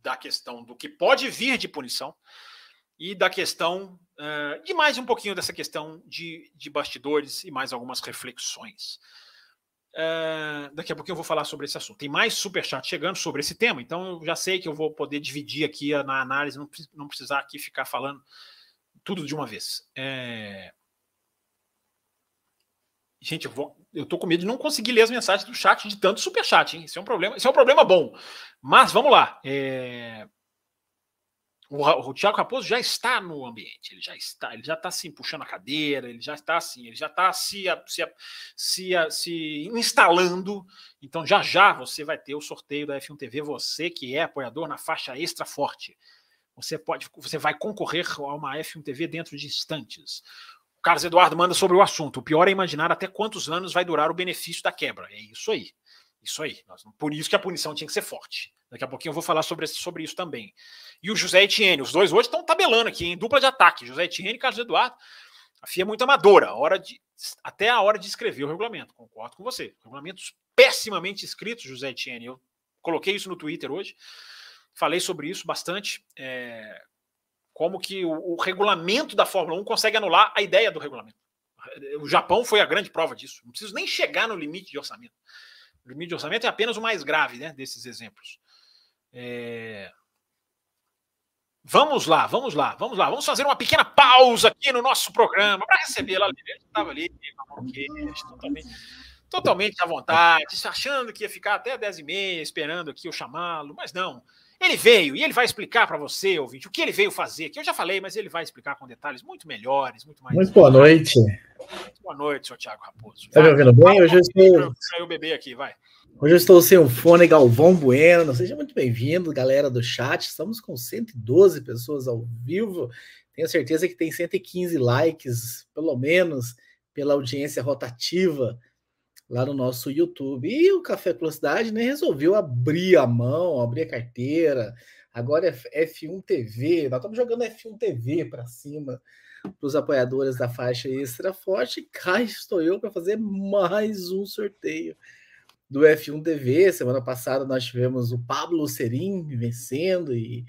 da questão do que pode vir de punição e da questão Uh, e mais um pouquinho dessa questão de, de bastidores e mais algumas reflexões. Uh, daqui a pouquinho eu vou falar sobre esse assunto. Tem mais superchat chegando sobre esse tema, então eu já sei que eu vou poder dividir aqui na análise, não, não precisar aqui ficar falando tudo de uma vez. É... Gente, eu, vou, eu tô com medo de não conseguir ler as mensagens do chat de tanto superchat, hein? Isso é um problema, isso é um problema bom. Mas vamos lá. É... O, o Thiago Raposo já está no ambiente, ele já está, ele já está assim, puxando a cadeira, ele já está assim, ele já está se, se, se, se instalando. Então, já já você vai ter o sorteio da F1 TV, você que é apoiador na faixa extra forte. Você pode, você vai concorrer a uma F1 TV dentro de instantes. O Carlos Eduardo manda sobre o assunto. O pior é imaginar até quantos anos vai durar o benefício da quebra. É isso aí. Isso aí. Por isso que a punição tinha que ser forte. Daqui a pouquinho eu vou falar sobre, sobre isso também. E o José Etienne, os dois hoje estão tabelando aqui, em dupla de ataque. José Etienne e Carlos Eduardo. A FIA é muito amadora, hora de, até a hora de escrever o regulamento. Concordo com você. Regulamentos pessimamente escritos, José Etienne. Eu coloquei isso no Twitter hoje. Falei sobre isso bastante. É, como que o, o regulamento da Fórmula 1 consegue anular a ideia do regulamento. O Japão foi a grande prova disso. Não preciso nem chegar no limite de orçamento. O limite de orçamento é apenas o mais grave né, desses exemplos. É... Vamos lá, vamos lá, vamos lá. Vamos fazer uma pequena pausa aqui no nosso programa para receber lá. Ele estava ali, totalmente, totalmente à vontade, achando que ia ficar até 10h30 esperando aqui eu chamá-lo, mas não. Ele veio e ele vai explicar para você, ouvinte, o que ele veio fazer, que eu já falei, mas ele vai explicar com detalhes muito melhores, muito mais. Muito boa noite. Muito boa noite, senhor Thiago Raposo. Está me ouvindo bem? Hoje eu estou. Saiu o bebê aqui, vai. Hoje eu estou sem o fone Galvão Bueno. Seja muito bem-vindo, galera do chat. Estamos com 112 pessoas ao vivo. Tenho certeza que tem 115 likes, pelo menos, pela audiência rotativa lá no nosso YouTube. E o Café Velocidade né, resolveu abrir a mão, abrir a carteira. Agora é F1 TV. Nós estamos jogando F1 TV para cima para os apoiadores da faixa extra forte. Cá estou eu para fazer mais um sorteio do F1 TV. Semana passada nós tivemos o Pablo Serim vencendo e,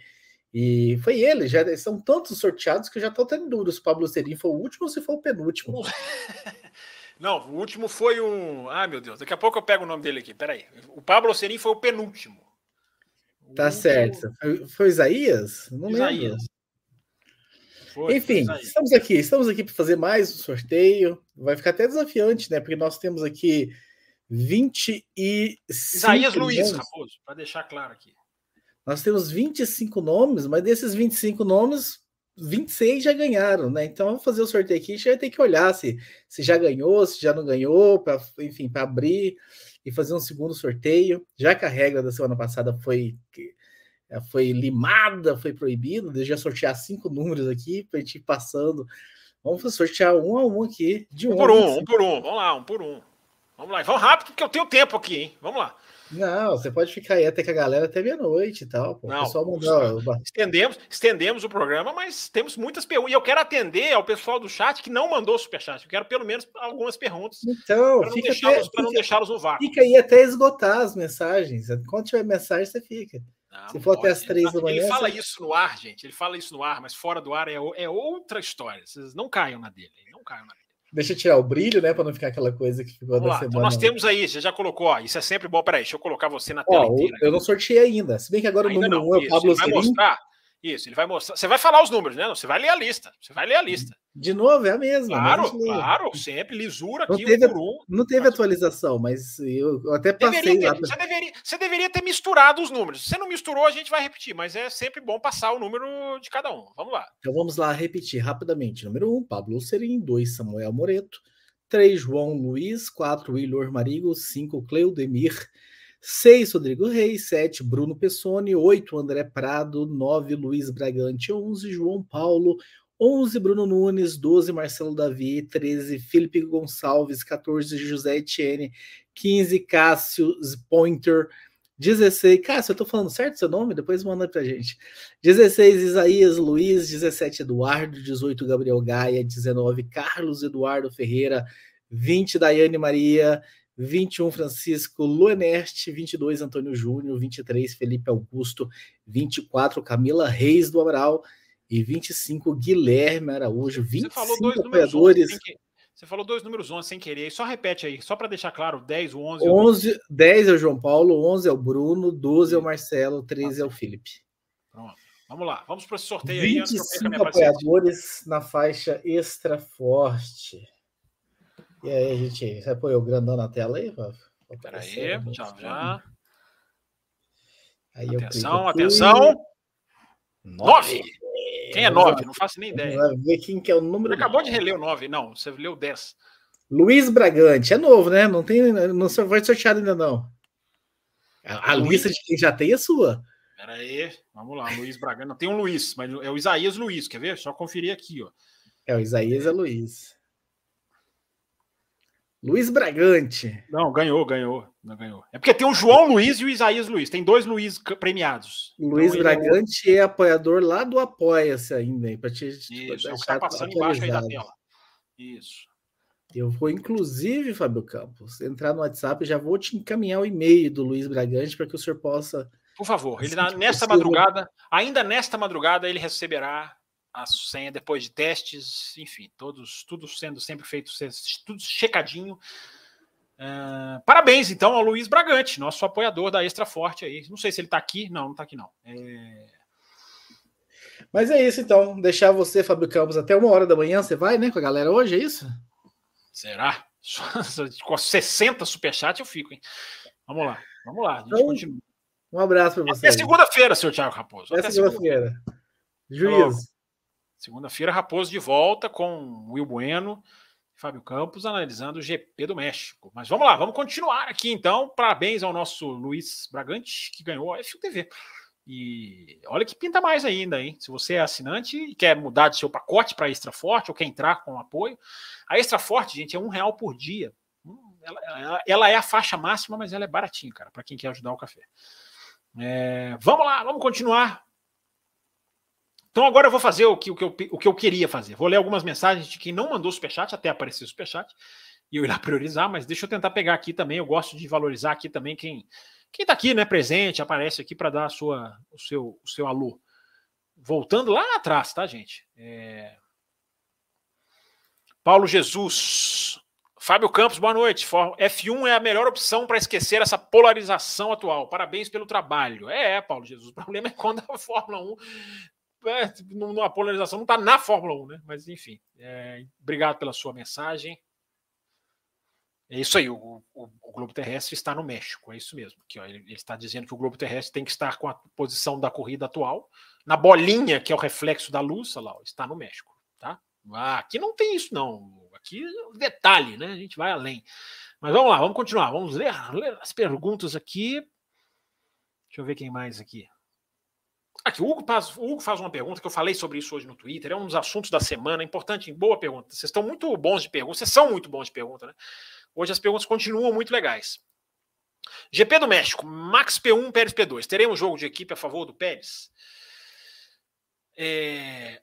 e foi ele. Já são tantos sorteados que eu já estou tendo dúvida se o Pablo Serim foi o último ou se foi o penúltimo. Não, o último foi um. Ai, meu Deus, daqui a pouco eu pego o nome dele aqui. Peraí. O Pablo Serim foi o penúltimo. Tá o certo. Foi, foi Isaías? Não Isaías. lembro. Foi, Enfim, foi estamos aqui. Estamos aqui para fazer mais um sorteio. Vai ficar até desafiante, né? Porque nós temos aqui 25. Isaías Luiz, Raposo, para deixar claro aqui. Nós temos 25 nomes, mas desses 25 nomes, 26 já ganharam, né? Então, vamos fazer o sorteio aqui, a gente vai ter que olhar se, se já ganhou, se já não ganhou, para enfim, para abrir e fazer um segundo sorteio. Já que a regra da semana passada foi é, foi limada, foi proibido, deixa eu sortear cinco números aqui para a gente ir passando. Vamos sortear um a um aqui, de um, um por um, um por um. Vamos lá, um por um. Vamos lá, vamos rápido, porque eu tenho tempo aqui, hein? Vamos lá. Não, você pode ficar aí até com a galera até meia-noite e tal. Pô. Não, o pessoal mandou... estendemos, estendemos o programa, mas temos muitas perguntas. E eu quero atender ao pessoal do chat que não mandou superchat. Eu quero pelo menos algumas perguntas. Então, para não deixá-los deixá no vácuo. Fica aí até esgotar as mensagens. Quando tiver mensagem, você fica. Não, Se for pode. até as três da manhã. Ele fala você... isso no ar, gente. Ele fala isso no ar, mas fora do ar é, é outra história. Vocês não caiam na dele. Não caiam na dele. Deixa eu tirar o brilho, né? Para não ficar aquela coisa que ficou Vamos da lá. semana. Então nós temos aí, você já colocou, ó, isso é sempre bom. Peraí, deixa eu colocar você na tela ó, inteira. Eu não sorteei ainda. Se bem que agora ainda o número não, um é o Pablo Vai mostrar, isso, ele vai mostrar. Você vai falar os números, né? Você vai ler a lista. Você vai ler a lista. De novo, é a mesma. Claro, claro, sempre lisura aqui não teve, um por um. Não teve atualização, mas eu, eu até passei deveria ter, lá. Você, deveria, você deveria ter misturado os números. Se você não misturou, a gente vai repetir, mas é sempre bom passar o número de cada um. Vamos lá. Então vamos lá repetir rapidamente. Número 1, um, Pablo Serim. 2, Samuel Moreto. 3, João Luiz. 4, Wilor Marigo. 5, Cleudemir. 6, Rodrigo Reis, 7, Bruno Pessoni, 8, André Prado, 9, Luiz Bragante, 11, João Paulo, 11, Bruno Nunes, 12, Marcelo Davi, 13, Felipe Gonçalves, 14, José Etienne, 15, Cássio Pointer, 16, Cássio, eu tô falando certo seu nome? Depois manda pra gente. 16, Isaías Luiz, 17, Eduardo, 18, Gabriel Gaia, 19, Carlos Eduardo Ferreira, 20, Daiane Maria, 21 Francisco Luenerte, 22 Antônio Júnior, 23 Felipe Augusto, 24 Camila Reis do Amaral e 25 Guilherme Araújo, 25 Você falou dois apoiadores. Números você falou dois números 11 sem querer, só repete aí, só para deixar claro, 10, o 11. 11 10 é o João Paulo, 11 é o Bruno, 12 é o Marcelo, 13 é o Felipe. Pronto. Vamos lá, vamos para esse sorteio 25 aí. 25 apoiadores na faixa extra forte. E aí, gente, você apoiou o grandão na tela aí, Espera aí, já, já. Aí atenção, atenção. Nove. Quem é nove? Não faço nem ideia. Vai ver quem que é o número. Você acabou de reler o nove, não. Você leu dez. Luiz Bragante. É novo, né? Não tem, não foi sorteado ainda, não. A, a lista de quem já tem é sua. Pera aí, vamos lá. Luiz Bragante. Não tem um Luiz, mas é o Isaías Luiz. Quer ver? Só conferir aqui, ó. É, o Isaías é Luiz. Luiz Bragante. Não, ganhou, ganhou. Não ganhou. É porque tem o João Luiz e o Isaías Luiz. Tem dois Luiz premiados. Luiz então, Bragante é... é... apoiador lá do Apoia-se ainda? Pra te, Isso, é o que tá passando embaixo aí da tela. Isso. Eu vou, inclusive, Fábio Campos, entrar no WhatsApp e já vou te encaminhar o e-mail do Luiz Bragante para que o senhor possa. Por favor, ele assim nesta madrugada, ainda nesta madrugada, ele receberá a senha depois de testes, enfim, todos, tudo sendo sempre feito, tudo checadinho. Uh, parabéns, então, ao Luiz Bragante, nosso apoiador da Extra Forte aí. Não sei se ele está aqui. Não, não está aqui, não. É... Mas é isso, então. Deixar você, Fábio Campos, até uma hora da manhã. Você vai, né, com a galera hoje, é isso? Será? Com 60 superchats eu fico, hein? Vamos lá, vamos lá. Então. Um abraço para você. Até segunda-feira, seu Thiago Raposo. Até, Até segunda-feira. Segunda Juízo. Segunda-feira, Raposo de volta com Will Bueno, Fábio Campos analisando o GP do México. Mas vamos lá, vamos continuar aqui então. Parabéns ao nosso Luiz Bragante, que ganhou a FUTV. E olha que pinta mais ainda, hein? Se você é assinante e quer mudar de seu pacote para Extra Forte ou quer entrar com apoio, a Extra Forte, gente, é um real por dia. Hum, ela, ela, ela é a faixa máxima, mas ela é baratinha, cara, para quem quer ajudar o café. É, vamos lá, vamos continuar então agora eu vou fazer o que, o, que eu, o que eu queria fazer. Vou ler algumas mensagens de quem não mandou superchat, até aparecer o superchat, e eu ir lá priorizar, mas deixa eu tentar pegar aqui também. Eu gosto de valorizar aqui também quem quem está aqui, né, presente, aparece aqui para dar a sua, o, seu, o seu alô. Voltando lá atrás, tá, gente? É... Paulo Jesus. Fábio Campos, boa noite. F1 é a melhor opção para esquecer essa polarização atual. Parabéns pelo trabalho. É, é, Paulo Jesus. O problema é quando a Fórmula 1 é, tipo, a polarização não está na Fórmula 1, né? Mas enfim, é, obrigado pela sua mensagem. É isso aí, o, o, o, globo terrestre está no México, é isso mesmo. Que, ó, ele, ele, está dizendo que o globo terrestre tem que estar com a posição da corrida atual, na bolinha, que é o reflexo da luz, lá, ó, está no México. Tá? Ah, aqui não tem isso, não. Aqui é detalhe, né? A gente vai além. Mas vamos lá, vamos continuar. Vamos ler, ler as perguntas aqui. Deixa eu ver quem mais aqui. Aqui, o Hugo, faz, o Hugo faz uma pergunta que eu falei sobre isso hoje no Twitter, é um dos assuntos da semana, importante, boa pergunta. Vocês estão muito bons de pergunta, vocês são muito bons de pergunta, né? Hoje as perguntas continuam muito legais. GP do México, Max P1, Pérez P2. Teremos jogo de equipe a favor do Pérez? É...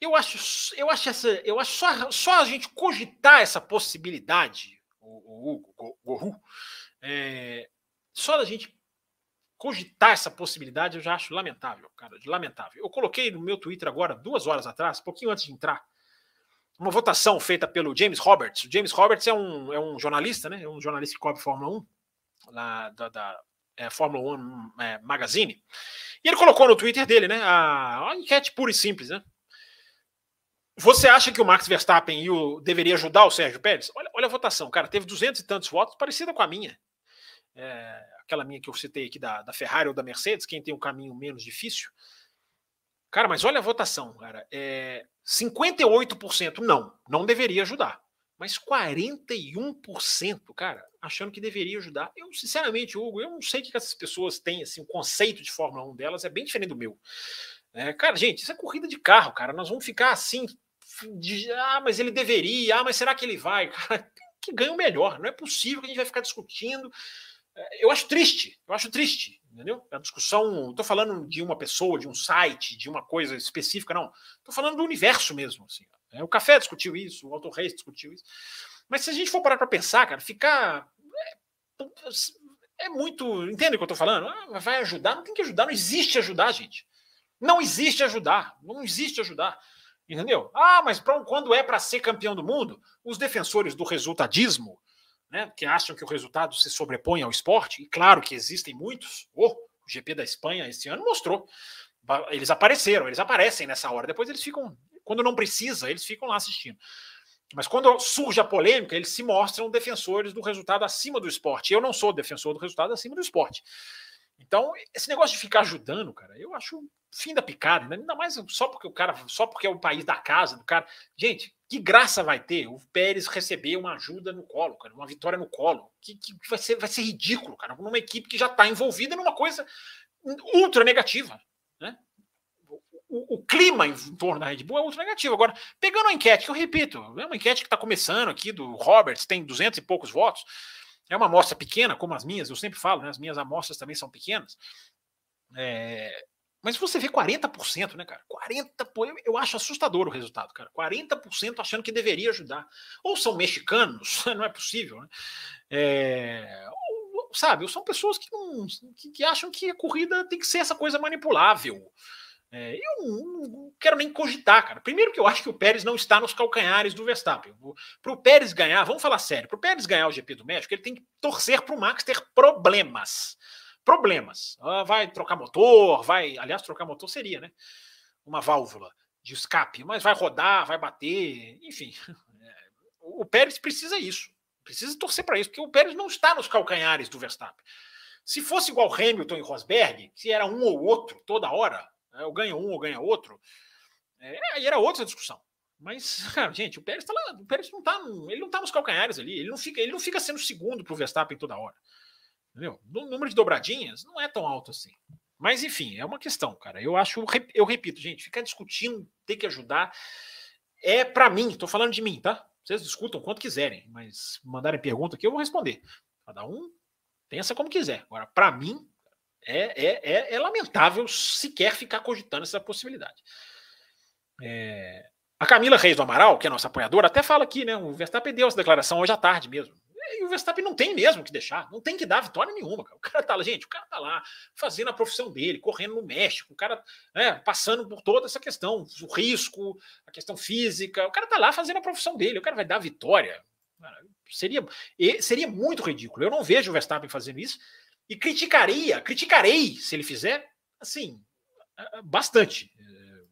Eu acho, eu acho essa, eu acho só, só a gente cogitar essa possibilidade, o, Hugo, o é... só a gente cogitar essa possibilidade eu já acho lamentável, cara, lamentável. Eu coloquei no meu Twitter agora, duas horas atrás, pouquinho antes de entrar, uma votação feita pelo James Roberts. O James Roberts é um, é um jornalista, né? É um jornalista que cobre Fórmula 1, lá da, da é, Fórmula 1 é, Magazine. E ele colocou no Twitter dele, né? A, a enquete pura e simples, né? Você acha que o Max Verstappen o, deveria ajudar o Sérgio Pérez? Olha, olha a votação, cara, teve duzentos e tantos votos, parecida com a minha. É, aquela minha que eu citei aqui da, da Ferrari ou da Mercedes, quem tem um caminho menos difícil. Cara, mas olha a votação, cara. É, 58% não, não deveria ajudar. Mas 41%, cara, achando que deveria ajudar. Eu, sinceramente, Hugo, eu não sei o que essas pessoas têm, assim, o conceito de Fórmula 1 delas é bem diferente do meu. É, cara, gente, isso é corrida de carro, cara. Nós vamos ficar assim, de, ah, mas ele deveria, ah, mas será que ele vai? Cara, que ganha o melhor. Não é possível que a gente vai ficar discutindo eu acho triste, eu acho triste, entendeu? A discussão, não estou falando de uma pessoa, de um site, de uma coisa específica, não. Estou falando do universo mesmo. Assim. É, o Café discutiu isso, o Auto Reis discutiu isso. Mas se a gente for parar para pensar, cara, ficar. É, é, muito. Entende o que eu estou falando? Ah, vai ajudar? Não tem que ajudar, não existe ajudar, gente. Não existe ajudar. Não existe ajudar. Entendeu? Ah, mas pra, quando é para ser campeão do mundo, os defensores do resultadismo, né, que acham que o resultado se sobrepõe ao esporte, e claro que existem muitos, oh, o GP da Espanha esse ano mostrou. Eles apareceram, eles aparecem nessa hora. Depois eles ficam, quando não precisa, eles ficam lá assistindo. Mas quando surge a polêmica, eles se mostram defensores do resultado acima do esporte. Eu não sou defensor do resultado acima do esporte. Então, esse negócio de ficar ajudando, cara, eu acho fim da picada, ainda mais só porque o cara, só porque é o país da casa do cara. Gente, que graça vai ter o Pérez receber uma ajuda no colo, cara, uma vitória no colo? Que, que vai, ser, vai ser ridículo, cara, numa equipe que já está envolvida numa coisa ultra negativa, né? O, o, clima em torno da Red Bull é ultra negativo. Agora, pegando a enquete, que eu repito, é uma enquete que está começando aqui do Roberts, tem duzentos e poucos votos. É uma amostra pequena, como as minhas, eu sempre falo, né? As minhas amostras também são pequenas. É, mas você vê 40%, né, cara? 40%, eu acho assustador o resultado, cara. 40% achando que deveria ajudar. Ou são mexicanos, não é possível, né? É, ou, sabe, são pessoas que, não, que, que, acham que a corrida tem que ser essa coisa manipulável. É, eu não, não, quero nem cogitar, cara. Primeiro que eu acho que o Pérez não está nos calcanhares do Verstappen. Para o Pérez ganhar, vamos falar sério, para o Pérez ganhar o GP do México, ele tem que torcer para o Max ter problemas problemas. Ah, vai trocar motor, vai. Aliás, trocar motor seria, né? Uma válvula de escape, mas vai rodar, vai bater, enfim. O Pérez precisa isso. Precisa torcer para isso, porque o Pérez não está nos calcanhares do Verstappen. Se fosse igual Hamilton e Rosberg, se era um ou outro toda hora, né, ou ganha um ou ganha outro, é, aí era outra discussão. Mas, cara, gente, o Pérez tá lá, o Pérez não tá, ele não tá nos calcanhares ali, ele não fica, ele não fica sendo segundo para o Verstappen toda hora. Entendeu? O número de dobradinhas não é tão alto assim. Mas, enfim, é uma questão, cara. Eu acho, eu repito, gente, ficar discutindo, ter que ajudar, é para mim, tô falando de mim, tá? Vocês discutam quanto quiserem, mas mandarem pergunta aqui, eu vou responder. Cada um pensa como quiser. Agora, para mim, é, é, é, é, lamentável sequer ficar cogitando essa possibilidade. É... A Camila Reis do Amaral, que é nossa apoiadora, até fala aqui, né? O Verstappen deu essa declaração hoje à tarde mesmo. E o Verstappen não tem mesmo que deixar, não tem que dar vitória nenhuma. Cara. O cara tá lá, gente, o cara tá lá fazendo a profissão dele, correndo no México, o cara né, passando por toda essa questão, o risco, a questão física. O cara tá lá fazendo a profissão dele, o cara vai dar vitória. Cara, seria, seria muito ridículo. Eu não vejo o Verstappen fazendo isso e criticaria, criticarei se ele fizer, assim, bastante.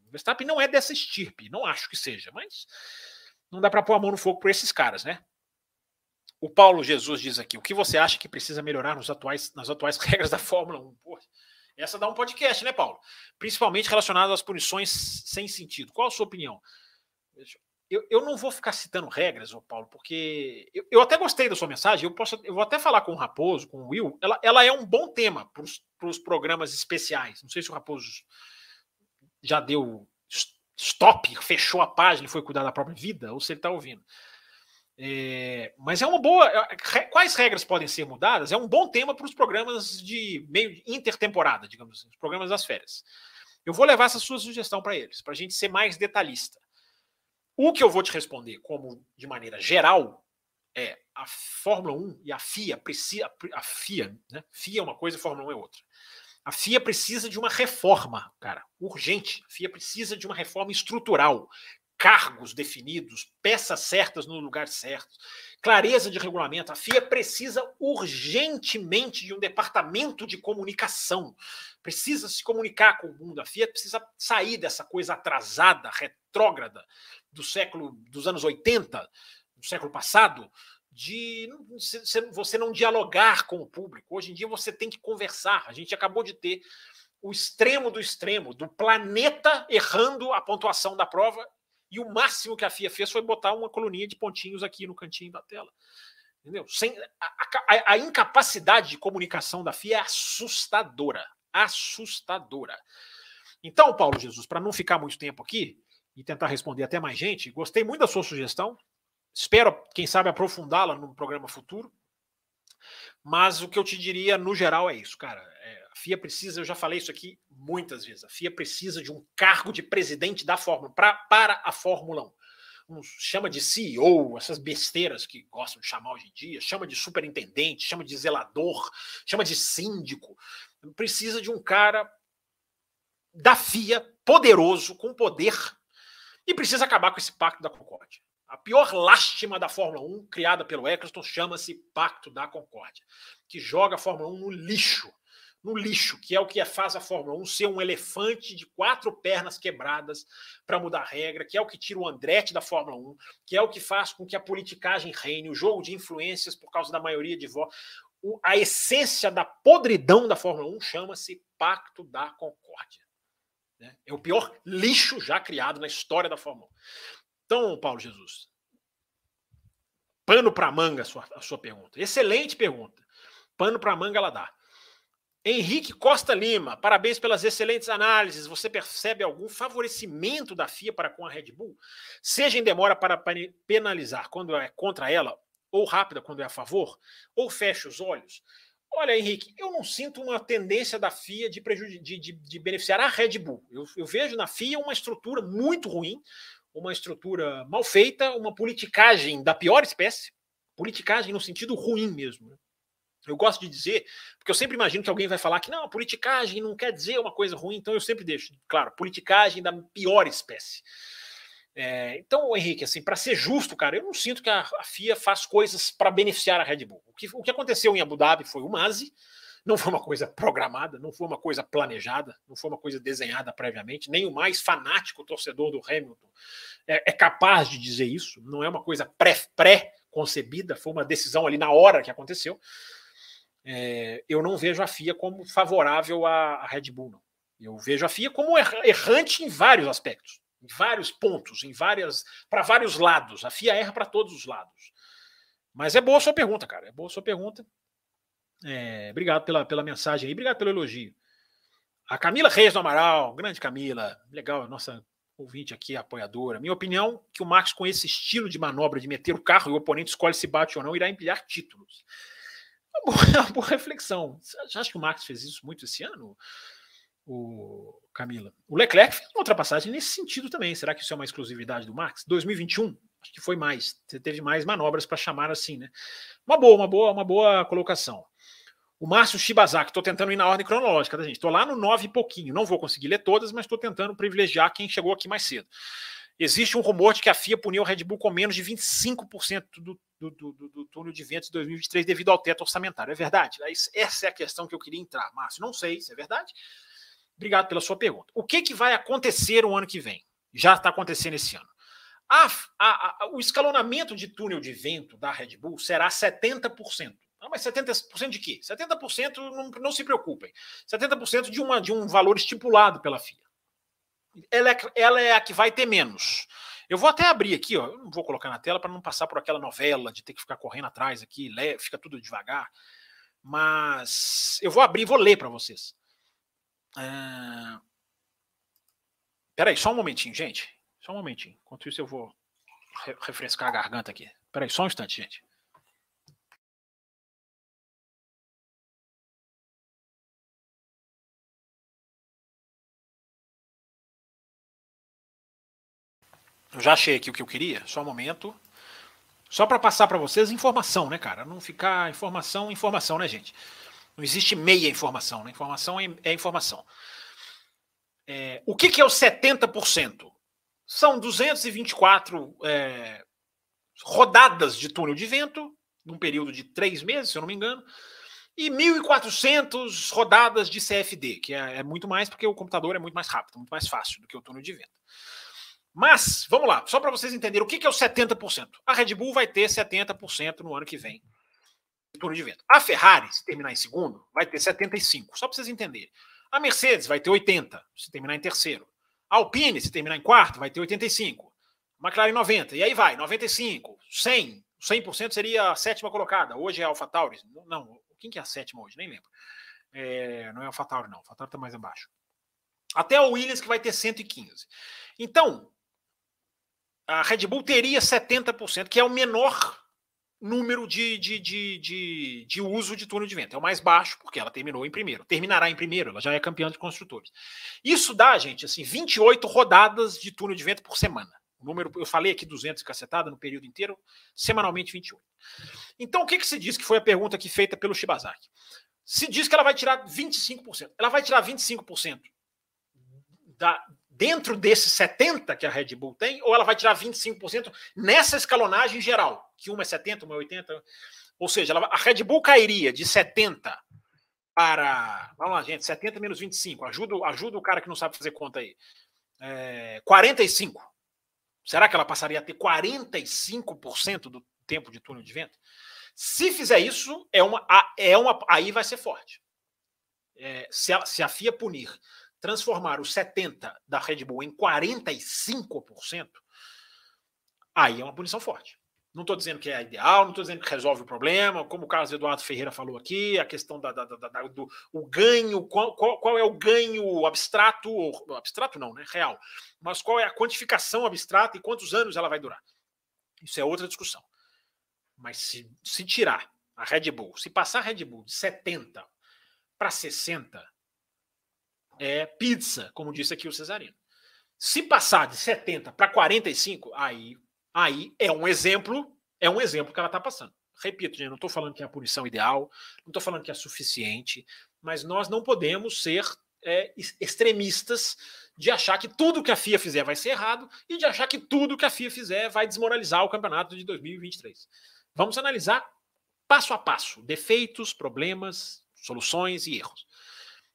O Verstappen não é dessa estirpe, não acho que seja, mas não dá para pôr a mão no fogo por esses caras, né? O Paulo Jesus diz aqui: o que você acha que precisa melhorar nos atuais, nas atuais regras da Fórmula 1? Pô, essa dá um podcast, né, Paulo? Principalmente relacionado às punições sem sentido. Qual a sua opinião? Eu, eu não vou ficar citando regras, ô Paulo, porque eu, eu, até gostei da sua mensagem. Eu, posso, eu vou até falar com o Raposo, com o Will. Ela, ela é um bom tema para os programas especiais. Não sei se o Raposo já deu stop, fechou a página e foi cuidar da própria vida, ou se ele está ouvindo. É, mas é uma boa. É, quais regras podem ser mudadas? É um bom tema para os programas de meio intertemporada, digamos assim, os programas das férias. Eu vou levar essa sua sugestão para eles, para a gente ser mais detalhista. O que eu vou te responder, como de maneira geral, é a Fórmula 1 e a FIA precisa. A FIA, né? FIA é uma coisa e Fórmula 1 é outra. A FIA precisa de uma reforma, cara, urgente. A FIA precisa de uma reforma estrutural cargos definidos, peças certas no lugar certo, clareza de regulamento. A FIA precisa urgentemente de um departamento de comunicação. Precisa se comunicar com o mundo. A FIA precisa sair dessa coisa atrasada, retrógrada do século dos anos 80, do século passado, de você não dialogar com o público. Hoje em dia você tem que conversar. A gente acabou de ter o extremo do extremo, do planeta errando a pontuação da prova e o máximo que a FIA fez foi botar uma coluninha de pontinhos aqui no cantinho da tela. Entendeu? Sem, a, a, a incapacidade de comunicação da FIA é assustadora. Assustadora. Então, Paulo Jesus, para não ficar muito tempo aqui e tentar responder até mais gente, gostei muito da sua sugestão. Espero, quem sabe, aprofundá-la no programa futuro. Mas o que eu te diria, no geral, é isso, cara. É, a FIA precisa, eu já falei isso aqui muitas vezes, a FIA precisa de um cargo de presidente da Fórmula pra, para a Fórmula 1. Um, chama de CEO, essas besteiras que gostam de chamar hoje em dia, chama de superintendente, chama de zelador, chama de síndico. Precisa de um cara da FIA poderoso, com poder, e precisa acabar com esse pacto da Concórdia. A pior lástima da Fórmula 1, criada pelo Eccleston, chama-se Pacto da Concórdia, que joga a Fórmula 1 no lixo. No lixo, que é o que faz a Fórmula 1 ser um elefante de quatro pernas quebradas para mudar a regra, que é o que tira o Andretti da Fórmula 1, que é o que faz com que a politicagem reine, o jogo de influências por causa da maioria de votos. A essência da podridão da Fórmula 1 chama-se Pacto da Concórdia. Né? É o pior lixo já criado na história da Fórmula 1. Então, Paulo Jesus, pano para manga a sua, a sua pergunta. Excelente pergunta. Pano para manga ela dá. Henrique Costa Lima, parabéns pelas excelentes análises. Você percebe algum favorecimento da FIA para com a Red Bull? Seja em demora para penalizar quando é contra ela, ou rápida quando é a favor, ou fecha os olhos? Olha, Henrique, eu não sinto uma tendência da FIA de, de, de, de beneficiar a Red Bull. Eu, eu, vejo na FIA uma estrutura muito ruim, uma estrutura mal feita, uma politicagem da pior espécie, politicagem no sentido ruim mesmo. Né? Eu gosto de dizer, porque eu sempre imagino que alguém vai falar que não, politicagem não quer dizer uma coisa ruim, então eu sempre deixo, claro, politicagem da pior espécie. É, então, Henrique, assim, para ser justo, cara, eu não sinto que a, a FIA faz coisas para beneficiar a Red Bull. O que, o que aconteceu em Abu Dhabi foi o Masi, não foi uma coisa programada, não foi uma coisa planejada, não foi uma coisa desenhada previamente. Nem o mais fanático torcedor do Hamilton é, é capaz de dizer isso. Não é uma coisa pré-concebida, foi uma decisão ali na hora que aconteceu. É, eu não vejo a FIA como favorável à, à Red Bull, não. Eu vejo a FIA como errante em vários aspectos em vários pontos, em várias, para vários lados. A FIA erra para todos os lados. Mas é boa a sua pergunta, cara. É boa a sua pergunta. É, obrigado pela, pela mensagem aí, obrigado pelo elogio. A Camila Reis do Amaral, grande Camila, legal, nossa ouvinte aqui, apoiadora. Minha opinião, que o Max, com esse estilo de manobra de meter o carro e o oponente escolhe se bate ou não, irá empilhar títulos. Uma boa, uma boa reflexão. Você acha que o Max fez isso muito esse ano? O Camila. O Leclerc fez uma ultrapassagem nesse sentido também. Será que isso é uma exclusividade do Max? 2021, acho que foi mais. Você teve mais manobras para chamar assim, né? Uma boa, uma boa, uma boa colocação. O Márcio Shibazaki, estou tentando ir na ordem cronológica, tá, gente? Estou lá no 9 e pouquinho. Não vou conseguir ler todas, mas estou tentando privilegiar quem chegou aqui mais cedo. Existe um rumor de que a FIA puniu o Red Bull com menos de 25% do, do, do, do, túnel de ventos de 2023 devido ao teto orçamentário. É verdade? Essa é a questão que eu queria entrar, Márcio. Não sei se é verdade. Obrigado pela sua pergunta. O que, que vai acontecer o ano que vem? Já está acontecendo esse ano. A, a, a, o escalonamento de túnel de vento da Red Bull será 70%. Ah, mas 70% de quê? 70% não, não se preocupem. 70% de, uma, de um valor estipulado pela FIA. Ela é, ela é a que vai ter menos. Eu vou até abrir aqui, ó. Eu não vou colocar na tela para não passar por aquela novela de ter que ficar correndo atrás aqui, fica tudo devagar. Mas eu vou abrir vou ler para vocês. É... Peraí, só um momentinho, gente. Só um momentinho. Enquanto isso, eu vou re refrescar a garganta aqui. Peraí, só um instante, gente. Eu já achei aqui o que eu queria, só um momento. Só para passar para vocês informação, né, cara? Não ficar informação, informação, né, gente? Não existe meia informação, né? Informação é, é informação. É, o que, que, é o 70%? São 224 é, rodadas de túnel de vento, num período de três meses, se eu não me engano, e 1.400 rodadas de CFD, que é, é, muito mais porque o computador é muito mais rápido, muito mais fácil do que o túnel de vento. Mas, vamos lá, só para vocês entenderem o que, que é o 70%. A Red Bull vai ter 70% no ano que vem turno de vento. A Ferrari, se terminar em segundo, vai ter 75, só para vocês entenderem. A Mercedes vai ter 80, se terminar em terceiro. A Alpine, se terminar em quarto, vai ter 85. A McLaren 90, e aí vai, 95, 100. 100% seria a sétima colocada. Hoje é a AlphaTauri. Não, quem que é a sétima hoje? Nem lembro. É, não é a AlphaTauri, não. A AlphaTauri está mais abaixo. Até o Williams, que vai ter 115. Então, a Red Bull teria 70%, que é o menor número de, de, de, de, de uso de túnel de vento. É o mais baixo, porque ela terminou em primeiro. Terminará em primeiro, ela já é campeã de construtores. Isso dá, gente, assim, 28 rodadas de túnel de vento por semana. O número, eu falei aqui 200 e cacetada no período inteiro, semanalmente 28. Então, o que, que se diz que foi a pergunta aqui feita pelo Shibazaki? Se diz que ela vai tirar 25%. Ela vai tirar 25% da, dentro desses 70 que a Red Bull tem, ou ela vai tirar 25% nessa escalonagem geral, que uma é 70, uma é 80. Ou seja, ela, a Red Bull cairia de 70 para. Vamos lá, gente, 70 menos 25. Ajuda, ajuda o cara que não sabe fazer conta aí. É, 45. Será que ela passaria a ter 45% do tempo de túnel de vento? Se fizer isso, é uma, é uma, aí vai ser forte. É, se, a, se a FIA punir, transformar os 70% da Red Bull em 45%, aí é uma punição forte. Não estou dizendo que é ideal, não estou dizendo que resolve o problema, como o Carlos Eduardo Ferreira falou aqui, a questão da, da, da, da do o ganho, qual, qual, qual, é o ganho abstrato, abstrato não, né? Real. Mas qual é a quantificação abstrata e quantos anos ela vai durar? Isso é outra discussão. Mas se, se tirar a Red Bull, se passar a Red Bull de 70 para 60, é pizza, como disse aqui o Cesarino. Se passar de 70 para 45, aí Aí é um exemplo, é um exemplo que ela está passando. Repito, gente, não estou falando que é a punição ideal, não estou falando que é suficiente, mas nós não podemos ser é, extremistas de achar que tudo que a FIA fizer vai ser errado e de achar que tudo que a FIA fizer vai desmoralizar o campeonato de 2023. Vamos analisar passo a passo defeitos, problemas, soluções e erros.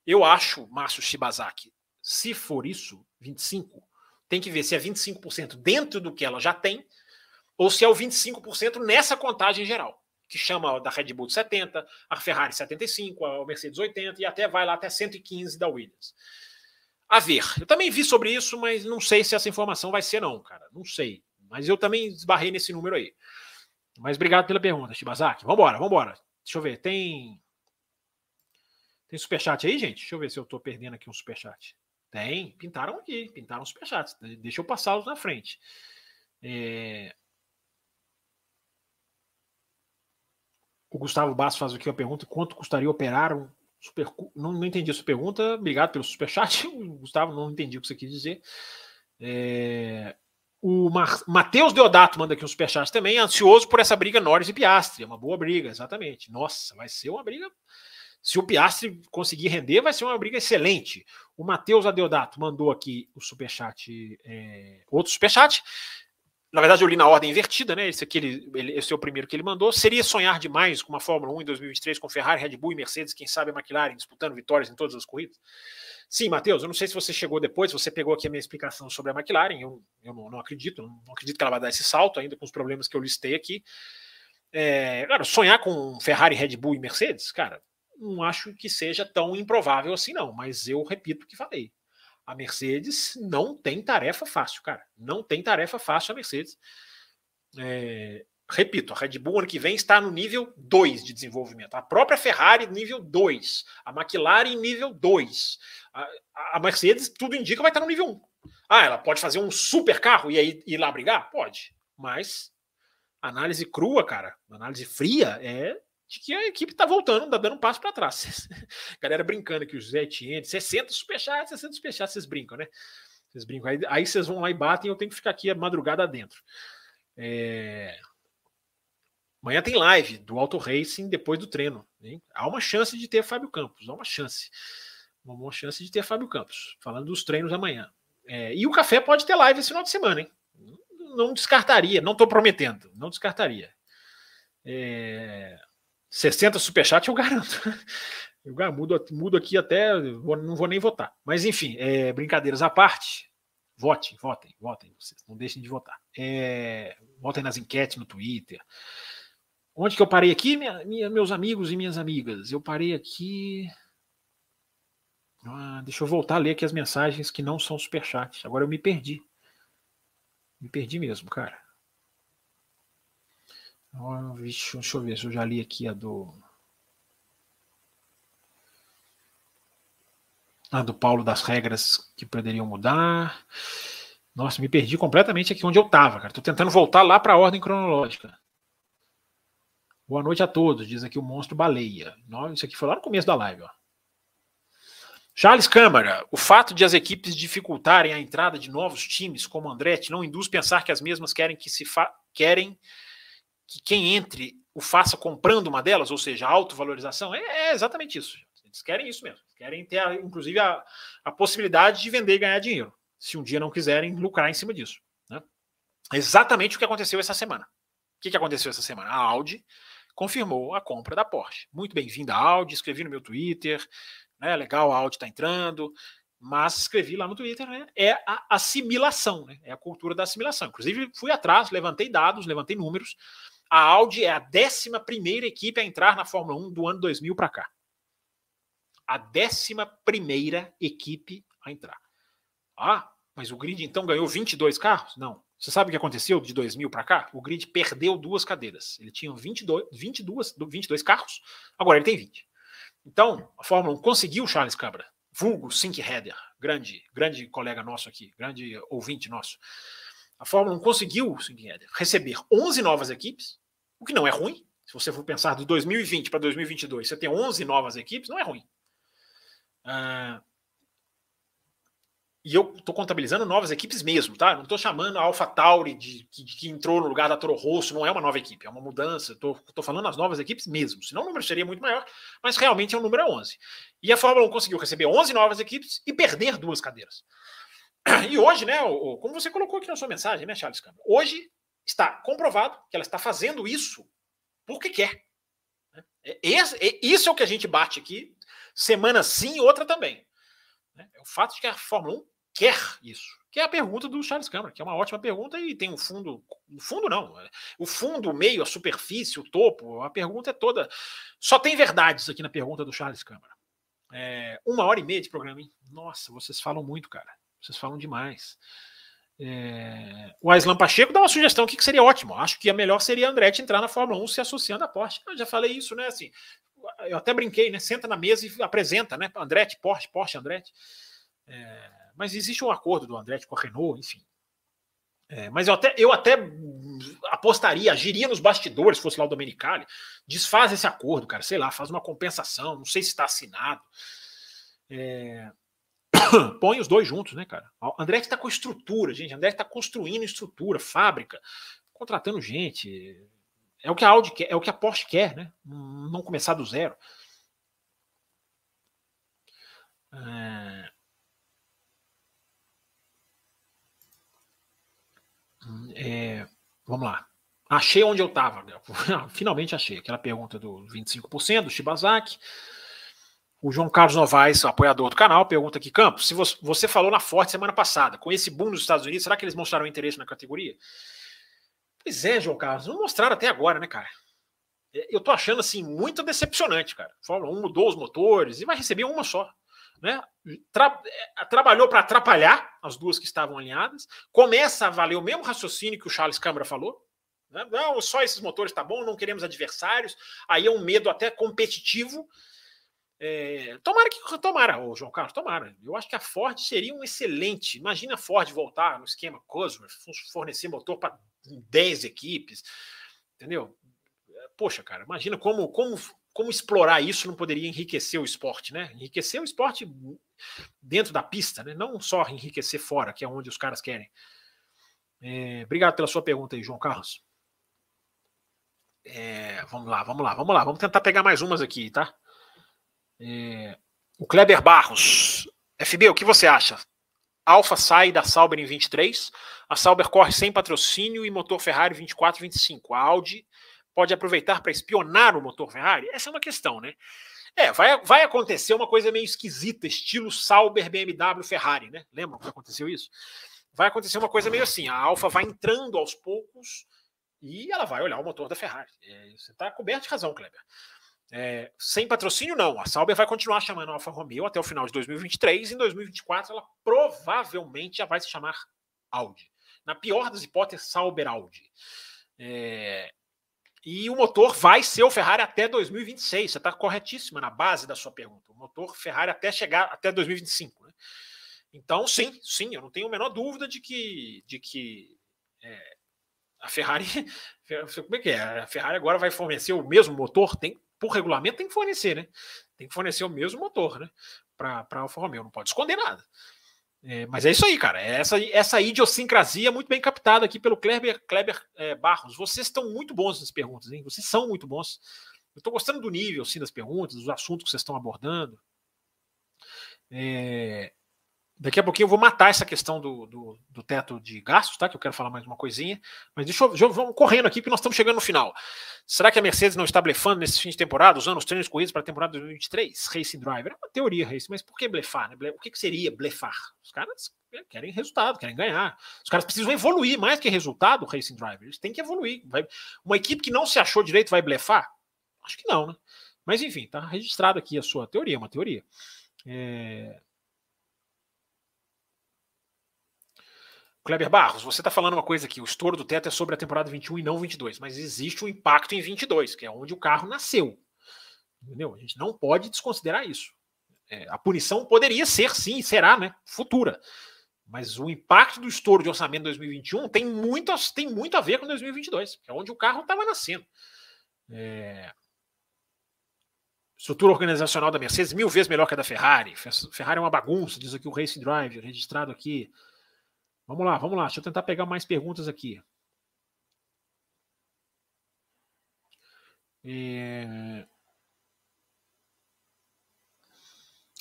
Eu acho, Márcio Shibazaki, se for isso, 25, tem que ver se é 25% dentro do que ela já tem ou se é o 25% nessa contagem geral, que chama da Red Bull de 70, a Ferrari 75, a Mercedes 80 e até vai lá até 115 da Williams. A ver, eu também vi sobre isso, mas não sei se essa informação vai ser não, cara, não sei. Mas eu também esbarrei nesse número aí. Mas obrigado pela pergunta, Shibazaki. Vambora, vambora. Deixa eu ver, tem tem superchat aí, gente? Deixa eu ver se eu tô perdendo aqui um superchat. Tem, pintaram aqui, pintaram superchats. Deixa eu passá-los na frente. É... O Gustavo Basso faz aqui a pergunta: quanto custaria operar um super. Não, não entendi a sua pergunta, obrigado pelo superchat. Gustavo, não entendi o que você quis dizer. É... O Mar... Matheus Deodato manda aqui um superchat também, ansioso por essa briga Norris e Piastri. É uma boa briga, exatamente. Nossa, vai ser uma briga se o Piastri conseguir render, vai ser uma briga excelente. O Matheus Adeodato mandou aqui o superchat, é, outro superchat. Na verdade, eu li na ordem invertida, né? Esse aqui, ele, ele, esse é o primeiro que ele mandou. Seria sonhar demais com uma Fórmula 1 em 2023 com Ferrari, Red Bull e Mercedes, quem sabe a McLaren disputando vitórias em todas as corridas? Sim, Matheus, eu não sei se você chegou depois, você pegou aqui a minha explicação sobre a McLaren, eu, eu não, não acredito, não, não acredito que ela vai dar esse salto ainda com os problemas que eu listei aqui. É, cara, sonhar com Ferrari, Red Bull e Mercedes, cara, não acho que seja tão improvável assim, não. Mas eu repito o que falei. A Mercedes não tem tarefa fácil, cara. Não tem tarefa fácil a Mercedes. É, repito, a Red Bull ano que vem está no nível 2 de desenvolvimento. A própria Ferrari, nível 2. A McLaren, nível 2. A, a, Mercedes, tudo indica, vai estar no nível 1. Um. Ah, ela pode fazer um super carro e aí ir lá brigar? Pode. Mas análise crua, cara, análise fria é de que a equipe está voltando, tá dando um passo para trás. Galera brincando aqui, o José Etienne, 60 superchats, 60 superchats, vocês brincam, né? Vocês brincam. Aí, aí vocês vão lá e batem, eu tenho que ficar aqui a madrugada dentro. É... Amanhã tem live do Auto Racing depois do treino. Hein? Há uma chance de ter Fábio Campos, há uma chance. Uma chance de ter Fábio Campos, falando dos treinos amanhã. É... e o café pode ter live esse final de semana, hein? Não descartaria, não estou prometendo, não descartaria. É... 60 superchat eu garanto. Eu mudo, mudo aqui até, não vou nem votar. Mas enfim, é, brincadeiras à parte, votem, votem, votem, vocês, não deixem de votar. É, votem nas enquetes no Twitter. Onde que eu parei aqui, minha, minha, meus amigos e minhas amigas? Eu parei aqui. Ah, deixa eu voltar a ler aqui as mensagens que não são superchat. Agora eu me perdi. Me perdi mesmo, cara. Oh, vixe, deixa eu ver se eu já li aqui a do. A do Paulo das regras que poderiam mudar. Nossa, me perdi completamente aqui onde eu estava, cara. Tô tentando voltar lá para a ordem cronológica. Boa noite a todos, diz aqui o monstro baleia. Isso aqui foi lá no começo da live, ó. Charles Câmara, o fato de as equipes dificultarem a entrada de novos times como Andretti não induz pensar que as mesmas querem que se querem que quem entre o faça comprando uma delas, ou seja, autovalorização, é, é exatamente isso. Eles querem isso mesmo. Querem ter, inclusive, a, a possibilidade de vender e ganhar dinheiro, se um dia não quiserem lucrar em cima disso. Né? Exatamente o que aconteceu essa semana. O que, que aconteceu essa semana? A Audi confirmou a compra da Porsche. Muito bem-vinda, Audi. Escrevi no meu Twitter. Né? Legal, a Audi está entrando. Mas escrevi lá no Twitter, né? É a assimilação, né? É a cultura da assimilação. Inclusive, fui atrás, levantei dados, levantei números. A Audi é a 11 primeira equipe a entrar na Fórmula 1 do ano 2000 para cá. A 11 primeira equipe a entrar. Ah, mas o grid então ganhou 22 carros? Não. Você sabe o que aconteceu de 2000 para cá? O grid perdeu duas cadeiras. Ele tinha 22, 22, 22 carros, agora ele tem 20. Então, a Fórmula 1 conseguiu Charles Câmara, vulgo Sink Header, grande, grande colega nosso aqui, grande ouvinte nosso. A Fórmula 1 conseguiu, Sink Header, receber 11 novas equipes, o que não é ruim. Se você for pensar de 2020 para 2022, você tem 11 novas equipes, não é ruim. Uh, e eu estou contabilizando novas equipes mesmo, tá? Não estou chamando a Alpha Tauri de, que, que, entrou no lugar da Toro Rosso, não é uma nova equipe, é uma mudança. Estou falando as novas equipes mesmo, senão o número seria muito maior, mas realmente é o número 11. E a Fórmula 1 conseguiu receber 11 novas equipes e perder duas cadeiras. E hoje, né, como você colocou aqui na sua mensagem, né, Charles Câmara? Hoje está comprovado que ela está fazendo isso porque quer. Né? É, é, isso é o que a gente bate aqui, semana sim outra também. Né? É o fato de que a Fórmula 1 quer isso. Que é a pergunta do Charles Câmara, que é uma ótima pergunta e tem um fundo. O fundo não. É, o fundo, o meio, a superfície, o topo, a pergunta é toda. Só tem verdades aqui na pergunta do Charles Câmara. É, uma hora e meia de programa, hein? Nossa, vocês falam muito, cara. Vocês falam demais. É... O Aislan Pacheco dá uma sugestão aqui que seria ótimo. Acho que a melhor seria Andretti entrar na Fórmula 1 se associando à Porsche. Eu já falei isso, né? Assim, eu até brinquei, né? Senta na mesa e apresenta, né? Andretti, Porsche, Porsche, Andretti. É, mas existe um acordo do Andretti com a Renault, enfim. É, mas eu até, eu até apostaria, agiria nos bastidores, se fosse lá o Domenicali, desfaz esse acordo, cara, sei lá, faz uma compensação, não sei se está assinado. É, põe os dois juntos, né, cara? Andretti está com estrutura, gente. Andretti está construindo estrutura, fábrica, contratando gente. É o que a Audi quer, é o que a Porsche quer, né? Não começar do zero. É... É... Vamos lá. Achei onde eu estava. Finalmente achei. Aquela pergunta do 25% do Shibazaki. O João Carlos Novaes, apoiador do canal, pergunta aqui: Campos, se você falou na Forte semana passada, com esse boom nos Estados Unidos, será que eles mostraram interesse na categoria? Pois é, João Carlos, não mostraram até agora, né, cara? É, eu tô achando assim muito decepcionante, cara. Fórmula 1 mudou os motores e vai receber uma só. Né? Tra é, trabalhou para atrapalhar as duas que estavam alinhadas. Começa a valer o mesmo raciocínio que o Charles Câmara falou. Né? Não, só esses motores tá bom, não queremos adversários. Aí é um medo até competitivo. É, tomara que tomara, João Carlos, tomara. Eu acho que a Ford seria um excelente. Imagina a Ford voltar no esquema Cosworth, fornecer motor para 10 equipes, entendeu? Poxa, cara, imagina como, como, como explorar isso não poderia enriquecer o esporte, né? Enriquecer o esporte dentro da pista, né? Não só enriquecer fora, que é onde os caras querem. É, obrigado pela sua pergunta aí, João Carlos. É, vamos lá, vamos lá, vamos lá. Vamos tentar pegar mais umas aqui, tá? É, o Kleber Barros. FB, o que você acha? Alfa sai da Sauber em 23, a Sauber corre sem patrocínio e motor Ferrari 24 25. A Audi pode aproveitar para espionar o motor Ferrari? Essa é uma questão, né? É, vai, vai acontecer uma coisa meio esquisita, estilo Sauber, BMW, Ferrari, né? Lembram que aconteceu isso? Vai acontecer uma coisa meio assim: a Alfa vai entrando aos poucos e ela vai olhar o motor da Ferrari. É, você está coberto de razão, Kleber. É, sem patrocínio, não. A Sauber vai continuar chamando a Alfa Romeo até o final de 2023. Em 2024, ela provavelmente já vai se chamar Audi. Na pior das hipóteses, Sauber Audi. É, e o motor vai ser o Ferrari até 2026. Você está corretíssima na base da sua pergunta. O motor Ferrari até chegar até 2025. Né? Então, sim, sim, eu não tenho a menor dúvida de que, de que é, a Ferrari. Como é que é? A Ferrari agora vai fornecer o mesmo motor? Tem, por regulamento, tem que fornecer, né? Tem que fornecer o mesmo motor, né? Para a Alfa Romeo, não pode esconder nada. É, mas é isso aí, cara. É essa, essa idiosincrasia muito bem captada aqui pelo Kleber, Kleber é, Barros. Vocês estão muito bons nas perguntas, hein? Vocês são muito bons. Eu estou gostando do nível assim, das perguntas, dos assuntos que vocês estão abordando. É, Daqui a pouquinho eu vou matar essa questão do, do, do, teto de gastos, tá? Que eu quero falar mais uma coisinha. Mas deixa eu, eu vamos correndo aqui, porque nós estamos chegando no final. Será que a Mercedes não está blefando nesse fim de temporada, usando os treinos corridos para a temporada de 2023? Racing Driver. É uma teoria, Racing, mas por que blefar? Né? O que, que seria blefar? Os caras querem resultado, querem ganhar. Os caras precisam evoluir mais que resultado, Racing Driver. Eles têm que evoluir. Vai, uma equipe que não se achou direito vai blefar? Acho que não, né? Mas enfim, tá registrado aqui a sua teoria, uma teoria. É, Kleber Barros, você está falando uma coisa aqui, o estouro do teto é sobre a temporada 21 e não 22, mas existe um impacto em 22, que é onde o carro nasceu. Entendeu? A gente não pode desconsiderar isso. É, a punição poderia ser, sim, será, né? Futura. Mas o impacto do estouro de orçamento de 2021 tem muito, tem muito a ver com 2022, que é onde o carro estava nascendo. É... Estrutura organizacional da Mercedes, mil vezes melhor que a da Ferrari. Ferrari é uma bagunça, diz aqui o Racing Drive, registrado aqui. Vamos lá, vamos lá. Deixa eu tentar pegar mais perguntas aqui. É...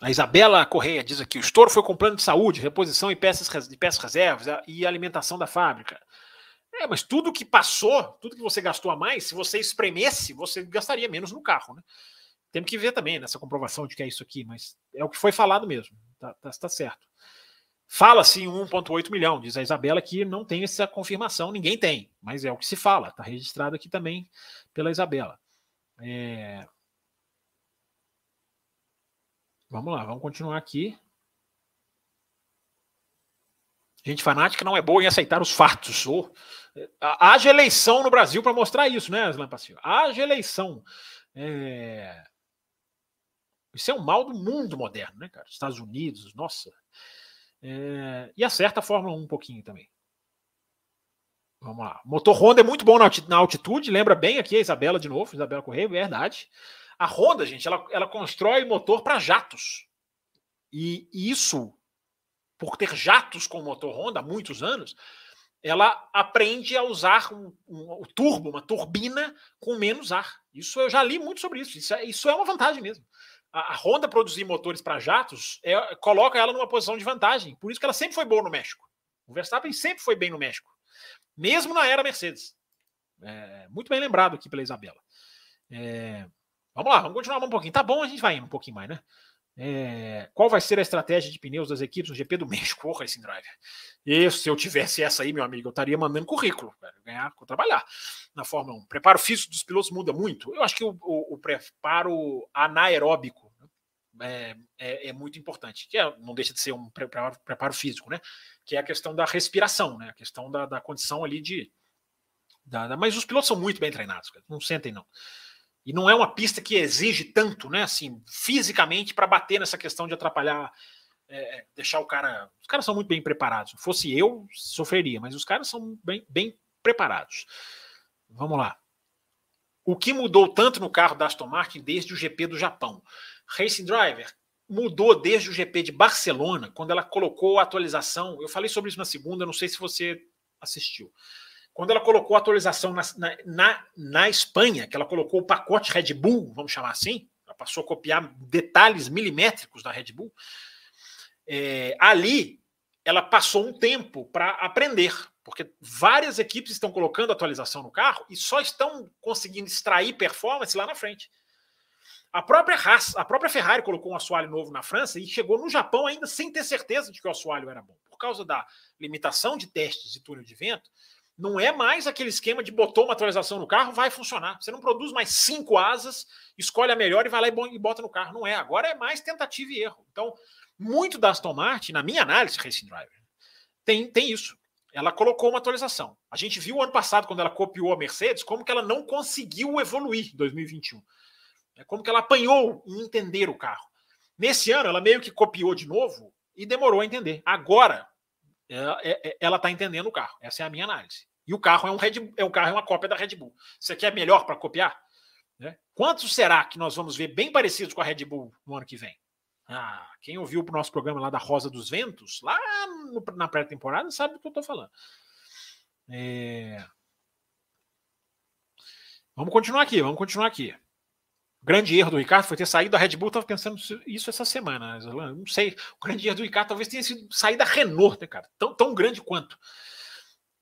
A Isabela Correia diz aqui: o estouro foi com plano de saúde, reposição e peças, de peças reservas e alimentação da fábrica. É, mas tudo que passou, tudo que você gastou a mais, se você espremesse, você gastaria menos no carro, né? Temos que ver também nessa comprovação de que é isso aqui, mas é o que foi falado mesmo. Tá, tá, tá certo. Fala-se em 1,8 milhão, diz a Isabela, que não tem essa confirmação, ninguém tem, mas é o que se fala, está registrado aqui também pela Isabela. É... Vamos lá, vamos continuar aqui. Gente fanática não é boa em aceitar os fatos. Ou, haja eleição no Brasil para mostrar isso, né, Aslan Passinho? Haja eleição. É... Isso é um mal do mundo moderno, né, cara? Estados Unidos, nossa. É, e acerta a Fórmula 1 um pouquinho também. Vamos lá. Motor Honda é muito bom na altitude, lembra bem aqui a Isabela de novo, Isabela Correia, verdade. A Honda, gente, ela, ela constrói motor para jatos. E isso, por ter jatos com motor Honda há muitos anos, ela aprende a usar um, um, um turbo, uma turbina com menos ar. Isso eu já li muito sobre isso. Isso é, isso é uma vantagem mesmo a, Honda produzir motores para jatos é, coloca ela numa posição de vantagem. Por isso que ela sempre foi boa no México. O Verstappen sempre foi bem no México, mesmo na era Mercedes. É, muito bem lembrado aqui pela Isabela. É, vamos lá, vamos continuar um pouquinho. Tá bom, a gente vai indo um pouquinho mais, né? É, qual vai ser a estratégia de pneus das equipes no GP do México? Porra, esse driver. Isso, se eu tivesse essa aí, meu amigo, eu estaria mandando currículo, para ganhar, trabalhar na Fórmula 1. O preparo físico dos pilotos muda muito. Eu acho que o, o, o preparo anaeróbico é, é, é, muito importante, que é, não deixa de ser um preparo, preparo, físico, né? Que é a questão da respiração, né? A questão da, da condição ali de. Da, da, mas os pilotos são muito bem treinados, não sentem, não. E não é uma pista que exige tanto, né? Assim, fisicamente, para bater nessa questão de atrapalhar, é, deixar o cara. Os caras são muito bem preparados. Se fosse eu, sofreria, mas os caras são bem, bem preparados. Vamos lá. O que mudou tanto no carro da Aston Martin desde o GP do Japão? Racing Driver mudou desde o GP de Barcelona, quando ela colocou a atualização. Eu falei sobre isso na segunda, não sei se você assistiu quando ela colocou a atualização na, na, na, Espanha, que ela colocou o pacote Red Bull, vamos chamar assim, ela passou a copiar detalhes milimétricos da Red Bull, é, ali ela passou um tempo para aprender, porque várias equipes estão colocando atualização no carro e só estão conseguindo extrair performance lá na frente. A própria Haas, a própria Ferrari colocou um assoalho novo na França e chegou no Japão ainda sem ter certeza de que o assoalho era bom. Por causa da limitação de testes de túnel de vento, não é mais aquele esquema de botou uma atualização no carro, vai funcionar. Você não produz mais cinco asas, escolhe a melhor e vai lá e bota no carro. Não é. Agora é mais tentativa e erro. Então, muito da Aston Martin, na minha análise, Racing Driver, tem, tem isso. Ela colocou uma atualização. A gente viu ano passado, quando ela copiou a Mercedes, como que ela não conseguiu evoluir em 2021. É como que ela apanhou em entender o carro. Nesse ano, ela meio que copiou de novo e demorou a entender. Agora, é, é, ela está entendendo o carro. Essa é a minha análise. E o carro é um Red, é um carro é uma cópia da Red Bull. Você quer melhor para copiar? Né? Quantos será que nós vamos ver bem parecidos com a Red Bull no ano que vem? Ah, quem ouviu o nosso programa lá da Rosa dos Ventos, lá no, na pré-temporada, sabe do que eu estou falando. É... Vamos continuar aqui, vamos continuar aqui. grande erro do Ricardo foi ter saído da Red Bull. Estava pensando isso essa semana. Não sei. O grande erro do Ricardo talvez tenha sido sair da Renault, né, cara? Tão, tão grande quanto.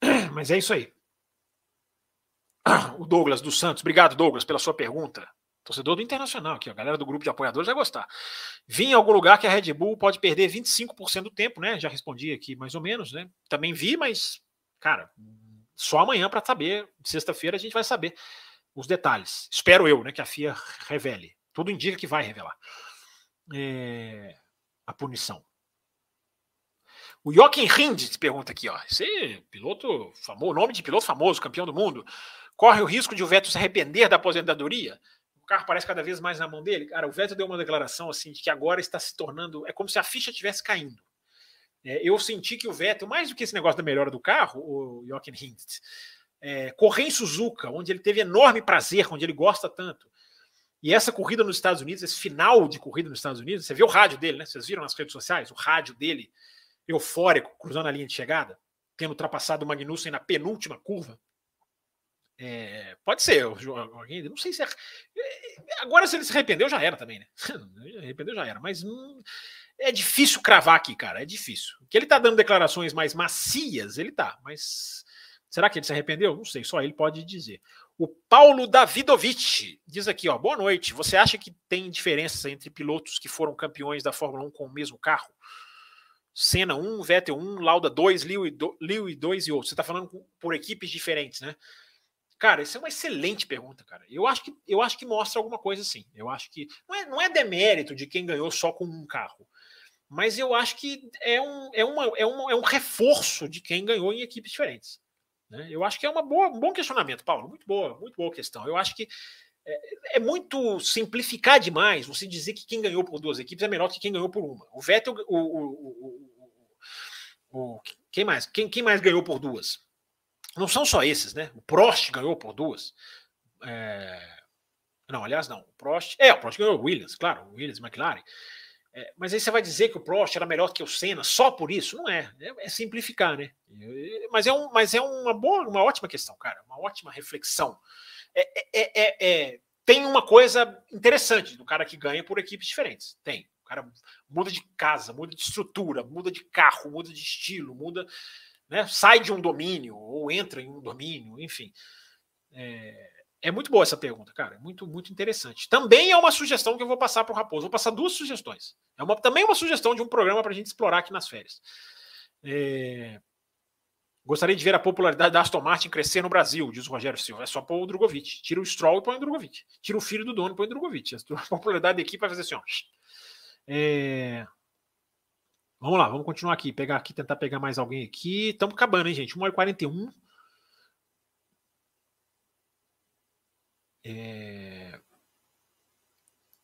Mas é isso aí. O Douglas dos Santos. Obrigado, Douglas, pela sua pergunta. Torcedor do Internacional aqui, a galera do grupo de apoiadores vai gostar. Vim em algum lugar que a Red Bull pode perder 25% do tempo, né? Já respondi aqui mais ou menos, né? Também vi, mas, cara, só amanhã para saber. Sexta-feira a gente vai saber os detalhes. Espero eu, né, que a FIA revele. Tudo indica que vai revelar é, a punição. O Jochen Rindt pergunta aqui, ó. Esse piloto famoso, nome de piloto famoso, campeão do mundo, corre o risco de o Vettel se arrepender da aposentadoria? o carro parece cada vez mais na mão dele. Cara, o Vettel deu uma declaração assim de que agora está se tornando. É como se a ficha estivesse caindo. É, eu senti que o Vettel, mais do que esse negócio da melhora do carro, o Jochen Hindt, é, correr em Suzuka, onde ele teve enorme prazer, onde ele gosta tanto. E essa corrida nos Estados Unidos, esse final de corrida nos Estados Unidos, você viu o rádio dele, né? Vocês viram nas redes sociais? O rádio dele, eufórico, cruzando a linha de chegada, tendo ultrapassado o Magnussen na penúltima curva. É, pode ser, alguém, não sei se é, agora se ele se arrependeu já era também, né? arrependeu já era, mas hum, é difícil cravar aqui, cara, é difícil. Que ele tá dando declarações mais macias, ele tá, mas será que ele se arrependeu? Não sei, só ele pode dizer. O Paulo Davidovich diz aqui, ó, boa noite. Você acha que tem diferenças entre pilotos que foram campeões da Fórmula 1 com o mesmo carro? Senna 1, Vettel 1, Lauda 2, Liu 2 e outros. Você está falando por equipes diferentes, né? Cara, isso é uma excelente pergunta, cara. Eu acho que, eu acho que mostra alguma coisa assim. Eu acho que não é, não é demérito de quem ganhou só com um carro, mas eu acho que é um, é uma, é um, é um reforço de quem ganhou em equipes diferentes. Né? Eu acho que é uma boa, um bom questionamento, Paulo. Muito boa, muito boa questão. Eu acho que é, é, muito simplificar demais você dizer que quem ganhou por duas equipes é melhor que quem ganhou por uma. O Vettel, o, o, o, o quem mais? Quem, quem mais ganhou por duas? Não são só esses, né? O Prost ganhou por duas. É... Não, aliás, não. O Prost. É, o Prost ganhou o Williams, claro, o Williams, McLaren. É, mas aí você vai dizer que o Prost era melhor que o Senna só por isso? Não é. É, é simplificar, né? Mas é, um, mas é uma boa, uma ótima questão, cara. Uma ótima reflexão. É, é, é, é, tem uma coisa interessante do cara que ganha por equipes diferentes. Tem. O cara muda de casa, muda de estrutura, muda de carro, muda de estilo, muda né, sai de um domínio ou entra em um domínio, enfim. É, é muito boa essa pergunta, cara. É muito, muito interessante. Também é uma sugestão que eu vou passar para o Raposo. Vou passar duas sugestões. É uma, também uma sugestão de um programa para a gente explorar aqui nas férias. É, gostaria de ver a popularidade da Aston Martin crescer no Brasil, diz o Rogério Silva. É só pôr o Drogovic. Tira o Stroll e põe o Drogovic. Tira o filho do dono e põe o Drogovic. A popularidade da equipe vai fazer assim, ó. É, Vamos lá, vamos continuar aqui. Pegar aqui, tentar pegar mais alguém aqui. Estamos acabando, hein, gente? 1 hora e 41. É...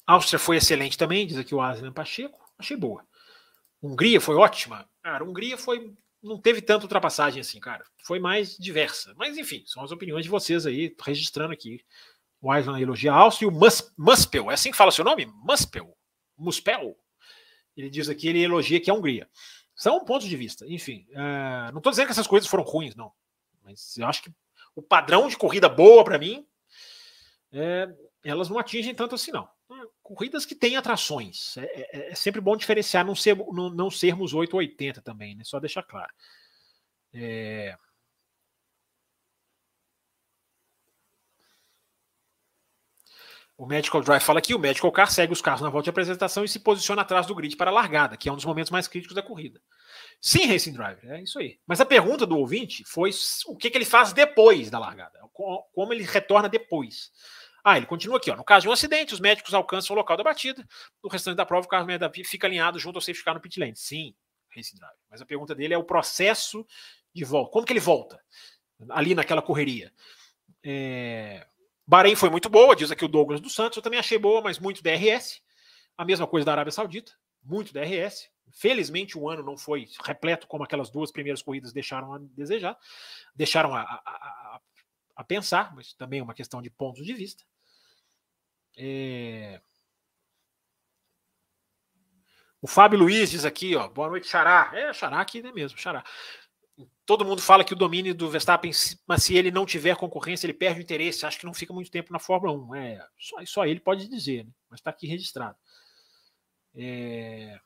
Áustria foi excelente também, diz aqui o Aslan Pacheco. Achei boa. Hungria foi ótima. Cara, Hungria foi. Não teve tanta ultrapassagem assim, cara. Foi mais diversa. Mas, enfim, são as opiniões de vocês aí, registrando aqui. O Aslan elogia a Áustria e o Mus Muspel. É assim que fala seu nome? Muspel? Muspel? Ele diz aqui, ele elogia que é a Hungria. São pontos de vista. Enfim, uh, não estou dizendo que essas coisas foram ruins, não. Mas eu acho que o padrão de corrida boa para mim, é, elas não atingem tanto assim, não. Corridas que têm atrações. É, é, é sempre bom diferenciar, não, ser, não, não sermos 8 ou 80 também, né? Só deixar claro. É, O Medical Drive fala que o Medical Car segue os carros na volta de apresentação e se posiciona atrás do grid para a largada, que é um dos momentos mais críticos da corrida. Sim, Racing Drive, é isso aí. Mas a pergunta do ouvinte foi o que, que ele faz depois da largada, como ele retorna depois. Ah, ele continua aqui, ó. No caso de um acidente, os médicos alcançam o local da batida. No restante da prova, o carro fica alinhado junto ao safety car no pit lane. Sim, Racing Drive. Mas a pergunta dele é o processo de volta. Como que ele volta ali naquela correria? É... Bahrein foi muito boa, diz aqui o Douglas dos Santos. Eu também achei boa, mas muito DRS. A mesma coisa da Arábia Saudita, muito DRS. Felizmente o ano não foi repleto como aquelas duas primeiras corridas deixaram a desejar, deixaram a, a, a, a pensar, mas também é uma questão de pontos de vista. É... O Fábio Luiz diz aqui, ó, boa noite, Xará. É, Xará aqui né mesmo, Xará. todo mundo fala que o domínio do Verstappen, mas se ele não tiver concorrência, ele perde o interesse. Acho que não fica muito tempo na Fórmula 1. É, só, só ele pode dizer, né? mas está aqui registrado. É...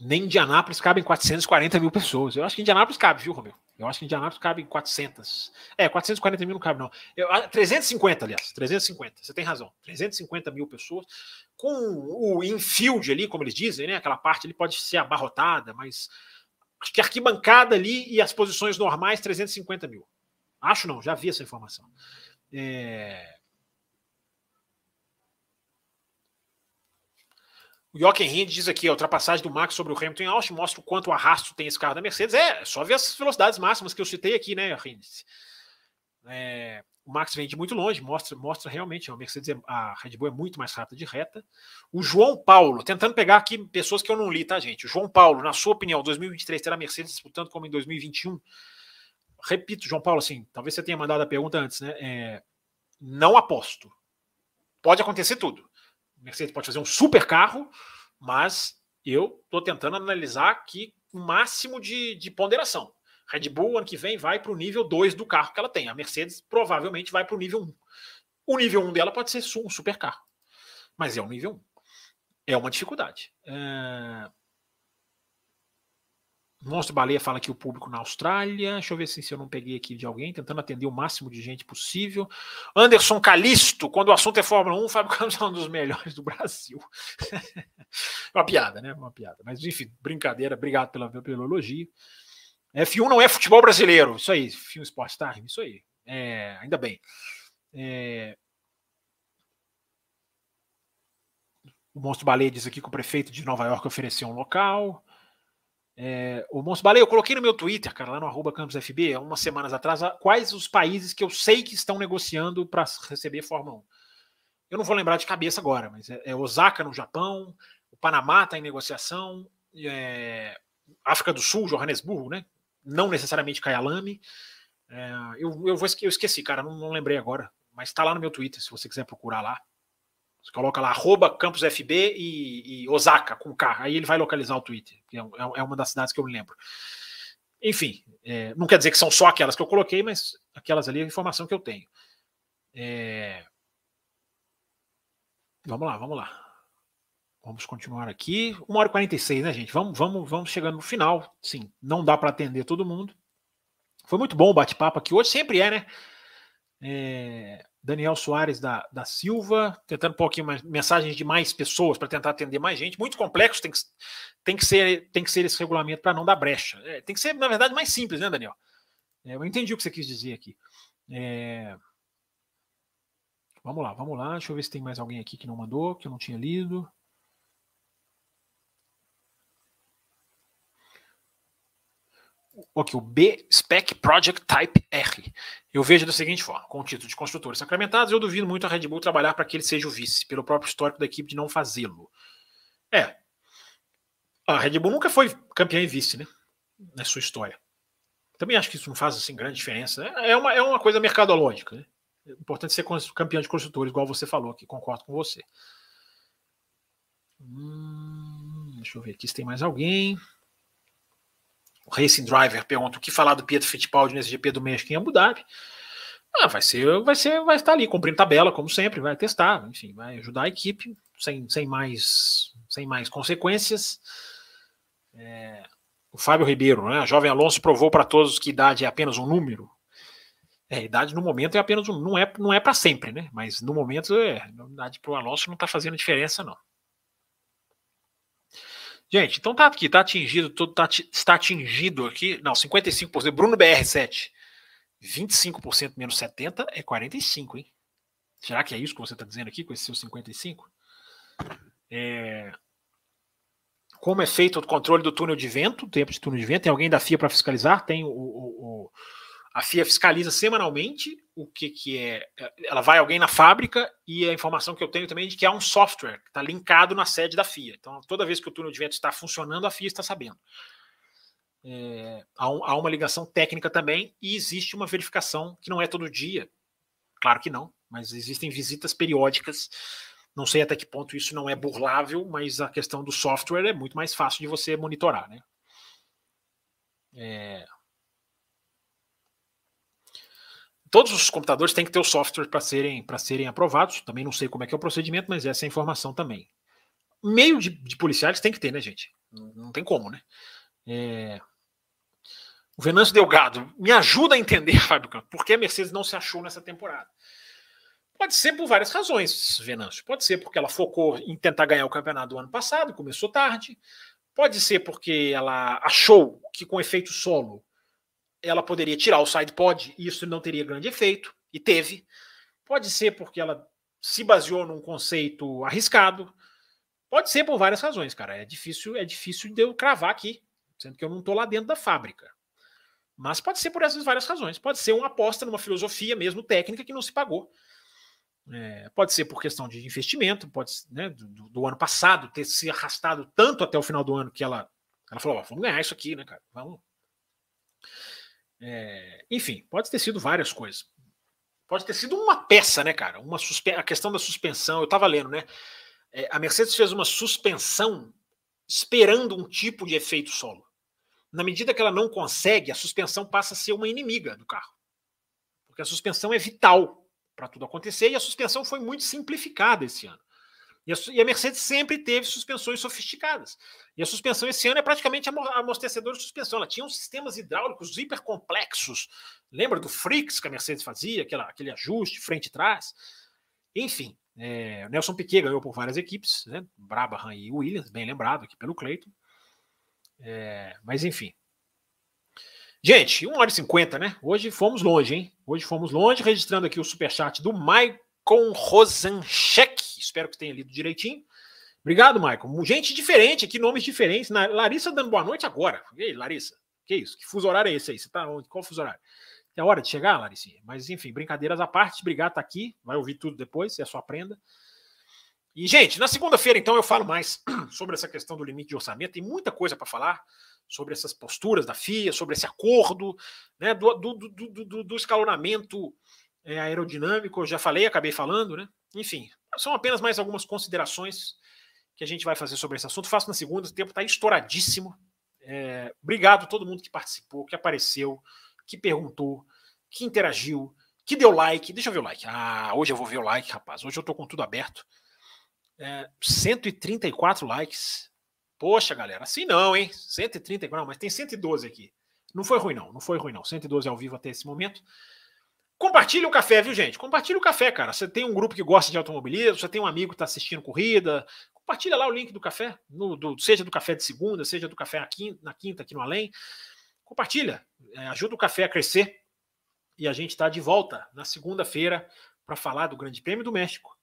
Nem Indianápolis cabem 440 mil pessoas. Eu acho que Indianápolis cabe, viu, Romeu? Eu acho que Indianápolis cabe 400. É, 440 mil não cabe, não. Eu, 350, aliás. 350. Você tem razão. 350 mil pessoas. Com o infield ali, como eles dizem, né? Aquela parte ali pode ser abarrotada, mas acho que arquibancada ali e as posições normais, 350 mil. Acho não, já vi essa informação. É... Jochen Hind diz aqui, a ultrapassagem do Max sobre o Hamilton em Austin mostra o quanto arrasto tem esse carro da Mercedes. É, só ver as velocidades máximas que eu citei aqui, né, Hind? É, o Max vem de muito longe, mostra, mostra realmente, a Mercedes, é, a Red Bull é muito mais rápida de reta. O João Paulo, tentando pegar aqui pessoas que eu não li, tá, gente? O João Paulo, na sua opinião, 2023 terá Mercedes disputando como em 2021? Repito, João Paulo, assim, talvez você tenha mandado a pergunta antes, né? É, não aposto. Pode acontecer tudo. Mercedes pode fazer um super carro, mas eu estou tentando analisar aqui o máximo de, de ponderação. Red Bull, ano que vem, vai para o nível 2 do carro que ela tem. A Mercedes provavelmente vai para o nível 1. O nível 1 dela pode ser um super carro, mas é o nível 1. É uma dificuldade. É... Monstro Baleia fala que o público na Austrália. Deixa eu ver se, eu não peguei aqui de alguém, tentando atender o máximo de gente possível. Anderson Calisto, quando o assunto é Fórmula 1, o Fábio Campos é um dos melhores do Brasil. uma piada, né? Uma piada. Mas, enfim, brincadeira. Obrigado pela, pelo elogio. F1 não é futebol brasileiro. Isso aí, Film Sport Time, isso aí. É, ainda bem. É... O Monstro Baleia diz aqui que o prefeito de Nova York ofereceu um local. É, o Monstro Baleia, eu coloquei no meu Twitter, cara, lá no arroba CampusFB, umas semanas atrás, quais os países que eu sei que estão negociando para receber Fórmula 1. Eu não vou lembrar de cabeça agora, mas é, é Osaka no Japão, o Panamá está em negociação, é, África do Sul, Johannesburgo, né? Não necessariamente Kyalami. É, eu, eu, vou, eu esqueci, cara, não, não lembrei agora, mas está lá no meu Twitter, se você quiser procurar lá. Você coloca lá, arroba campusfb e, e, Osaka, com K. Aí ele vai localizar o Twitter. É, é, é uma das cidades que eu me lembro. Enfim, é, não quer dizer que são só aquelas que eu coloquei, mas aquelas ali é a informação que eu tenho. É... Vamos lá, vamos lá. Vamos continuar aqui. 1 hora e 46, né, gente? Vamos, vamos, vamos chegando no final. Sim, não dá para atender todo mundo. Foi muito bom o bate-papo aqui hoje, sempre é, né? É... Daniel Soares da, da Silva, tentando um pouquinho mais mensagens de mais pessoas para tentar atender mais gente. Muito complexo, tem que, tem que, ser, tem que ser esse regulamento para não dar brecha. É, tem que ser, na verdade, mais simples, né, Daniel? É, eu entendi o que você quis dizer aqui. É... Vamos lá, vamos lá. Deixa eu ver se tem mais alguém aqui que não mandou, que eu não tinha lido. Aqui, o B Spec Project Type R. Eu vejo da seguinte forma: com o título de construtores sacramentados, eu duvido muito a Red Bull trabalhar para que ele seja o vice, pelo próprio histórico da equipe de não fazê-lo. É. A Red Bull nunca foi campeã e vice, né? Na sua história. Também acho que isso não faz assim grande diferença. É uma, é uma coisa mercadológica. Né? É importante ser campeão de construtores, igual você falou aqui, concordo com você. Hum, deixa eu ver aqui se tem mais alguém. O Racing Driver pergunta o que falar do Pietro Fittipaldi nesse GP do México em Abu Dhabi. Ah, vai ser, vai ser, vai estar ali cumprindo tabela, como sempre, vai testar, enfim, vai ajudar a equipe sem, sem, mais, sem mais consequências. É, o Fábio Ribeiro, né? Jovem Alonso provou para todos que idade é apenas um número. É, idade no momento é apenas um, não é, não é para sempre, né? Mas no momento, é, idade para o Alonso não está fazendo diferença, não. Gente, então tá aqui, tá atingido, tudo tá, está atingido aqui. Não, 55%. Bruno BR7. 25% menos 70 é 45, hein? Será que é isso que você está dizendo aqui com esse seu 55? É... Como é feito o controle do túnel de vento, tempo de túnel de vento? Tem alguém da FIA para fiscalizar? Tem o, o, o, a FIA fiscaliza semanalmente o que, que é. Ela vai alguém na fábrica e a informação que eu tenho também é de que há um software que está linkado na sede da FIA. Então, toda vez que o túnel de vento está funcionando, a FIA está sabendo. É, há, um, há, uma ligação técnica também e existe uma verificação que não é todo dia. Claro que não, mas existem visitas periódicas. Não sei até que ponto isso não é burlável, mas a questão do software é muito mais fácil de você monitorar, né? É... Todos os computadores têm que ter o software para serem, serem aprovados. Também não sei como é que é o procedimento, mas essa é a informação também. Meio de, de policiais tem que ter, né, gente? Não, não tem como, né? É... O Venâncio Delgado, me ajuda a entender, Fábio Campos, por que a Mercedes não se achou nessa temporada. Pode ser por várias razões, Venâncio. Pode ser porque ela focou em tentar ganhar o campeonato do ano passado, começou tarde. Pode ser porque ela achou que com efeito solo ela poderia tirar o side pod e isso não teria grande efeito, e teve. Pode ser porque ela se baseou num conceito arriscado. Pode ser por várias razões, cara. É difícil, é difícil de eu cravar aqui, sendo que eu não estou lá dentro da fábrica. Mas pode ser por essas várias razões. Pode ser uma aposta numa filosofia mesmo técnica que não se pagou. É, pode ser por questão de investimento, pode né, do, do, ano passado ter se arrastado tanto até o final do ano que ela, ela falou: vamos ganhar isso aqui, né, cara? Vamos. É, enfim, pode ter sido várias coisas. Pode ter sido uma peça, né, cara? Uma. A questão da suspensão, eu estava lendo, né? É, a Mercedes fez uma suspensão esperando um tipo de efeito solo. Na medida que ela não consegue, a suspensão passa a ser uma inimiga do carro. Porque a suspensão é vital para tudo acontecer e a suspensão foi muito simplificada esse ano. E a, Mercedes sempre teve suspensões sofisticadas. E a suspensão esse ano é praticamente amortecedor de suspensão. Ela tinha uns sistemas hidráulicos hiper complexos. Lembra do Frix que a Mercedes fazia, aquela, aquele ajuste frente e trás? Enfim, é, Nelson Piquet ganhou por várias equipes, né? Brabham e Williams, bem lembrado aqui pelo Cleiton. É, mas enfim. Gente, 1 hora e 50, né? Hoje fomos longe, hein? Hoje fomos longe, registrando aqui o superchat do Maicon Rosanchek. Espero que tenha lido direitinho. Obrigado, Maicon. Gente diferente aqui, nomes diferentes. Larissa dando boa noite agora. E aí, Larissa? Que isso? Que fuso horário é esse aí? Você tá onde? Qual fuso horário? É hora de chegar, Larissa? Mas enfim, brincadeiras à parte. Obrigado, tá aqui. Vai ouvir tudo depois, é sua prenda. E, gente, na segunda-feira, então, eu falo mais sobre essa questão do limite de orçamento. Tem muita coisa para falar sobre essas posturas da FIA, sobre esse acordo, né, do, do, do, do escalonamento é, aerodinâmico. Eu já falei, acabei falando, né? Enfim, são apenas mais algumas considerações que a gente vai fazer sobre esse assunto. Faço na segunda, o tempo está estouradíssimo. É, obrigado a todo mundo que participou, que apareceu, que perguntou, que interagiu, que deu like. Deixa eu ver o like. Ah, hoje eu vou ver o like, rapaz. Hoje eu estou com tudo aberto. É, 134 likes. Poxa, galera, assim não, hein? 134, não, mas tem 112 aqui. Não foi ruim, não. Não foi ruim, não. 112 ao vivo até esse momento. Compartilhe o café, viu, gente? Compartilhe o café, cara. Você tem um grupo que gosta de automobilismo, você tem um amigo que está assistindo corrida. Compartilha lá o link do café, no, do, seja do café de segunda, seja do café na quinta, na quinta aqui no Além. Compartilha, é, ajuda o café a crescer. E a gente está de volta na segunda-feira para falar do Grande Prêmio do México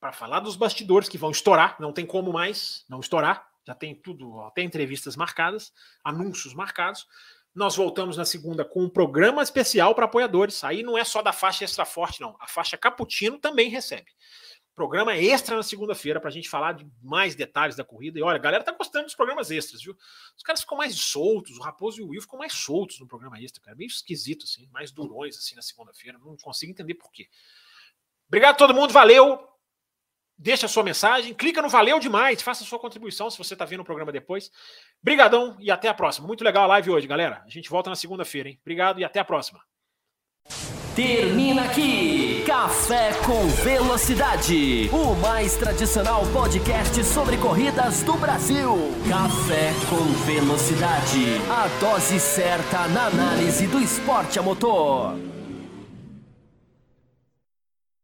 para falar dos bastidores que vão estourar, não tem como mais não estourar, já tem tudo, até entrevistas marcadas, anúncios marcados. Nós voltamos na segunda com um programa especial para apoiadores. Aí não é só da faixa extra forte, não. A faixa Caputino também recebe. Programa extra na segunda-feira para a gente falar de mais detalhes da corrida. E olha, a galera tá gostando dos programas extras, viu? Os caras ficam mais soltos, o Raposo e o Will ficam mais soltos no programa extra, cara. Meio esquisito, assim, mais durões assim na segunda-feira. Não consigo entender por quê. Obrigado a todo mundo, valeu! Deixa a sua mensagem, clica no Valeu Demais, faça a sua contribuição se você está vendo o programa depois. Brigadão e até a próxima. Muito legal a live hoje, galera. A gente volta na segunda-feira, hein? Obrigado e até a próxima. Termina aqui Café com Velocidade, o mais tradicional podcast sobre corridas do Brasil. Café com Velocidade, a dose certa na análise do esporte a motor.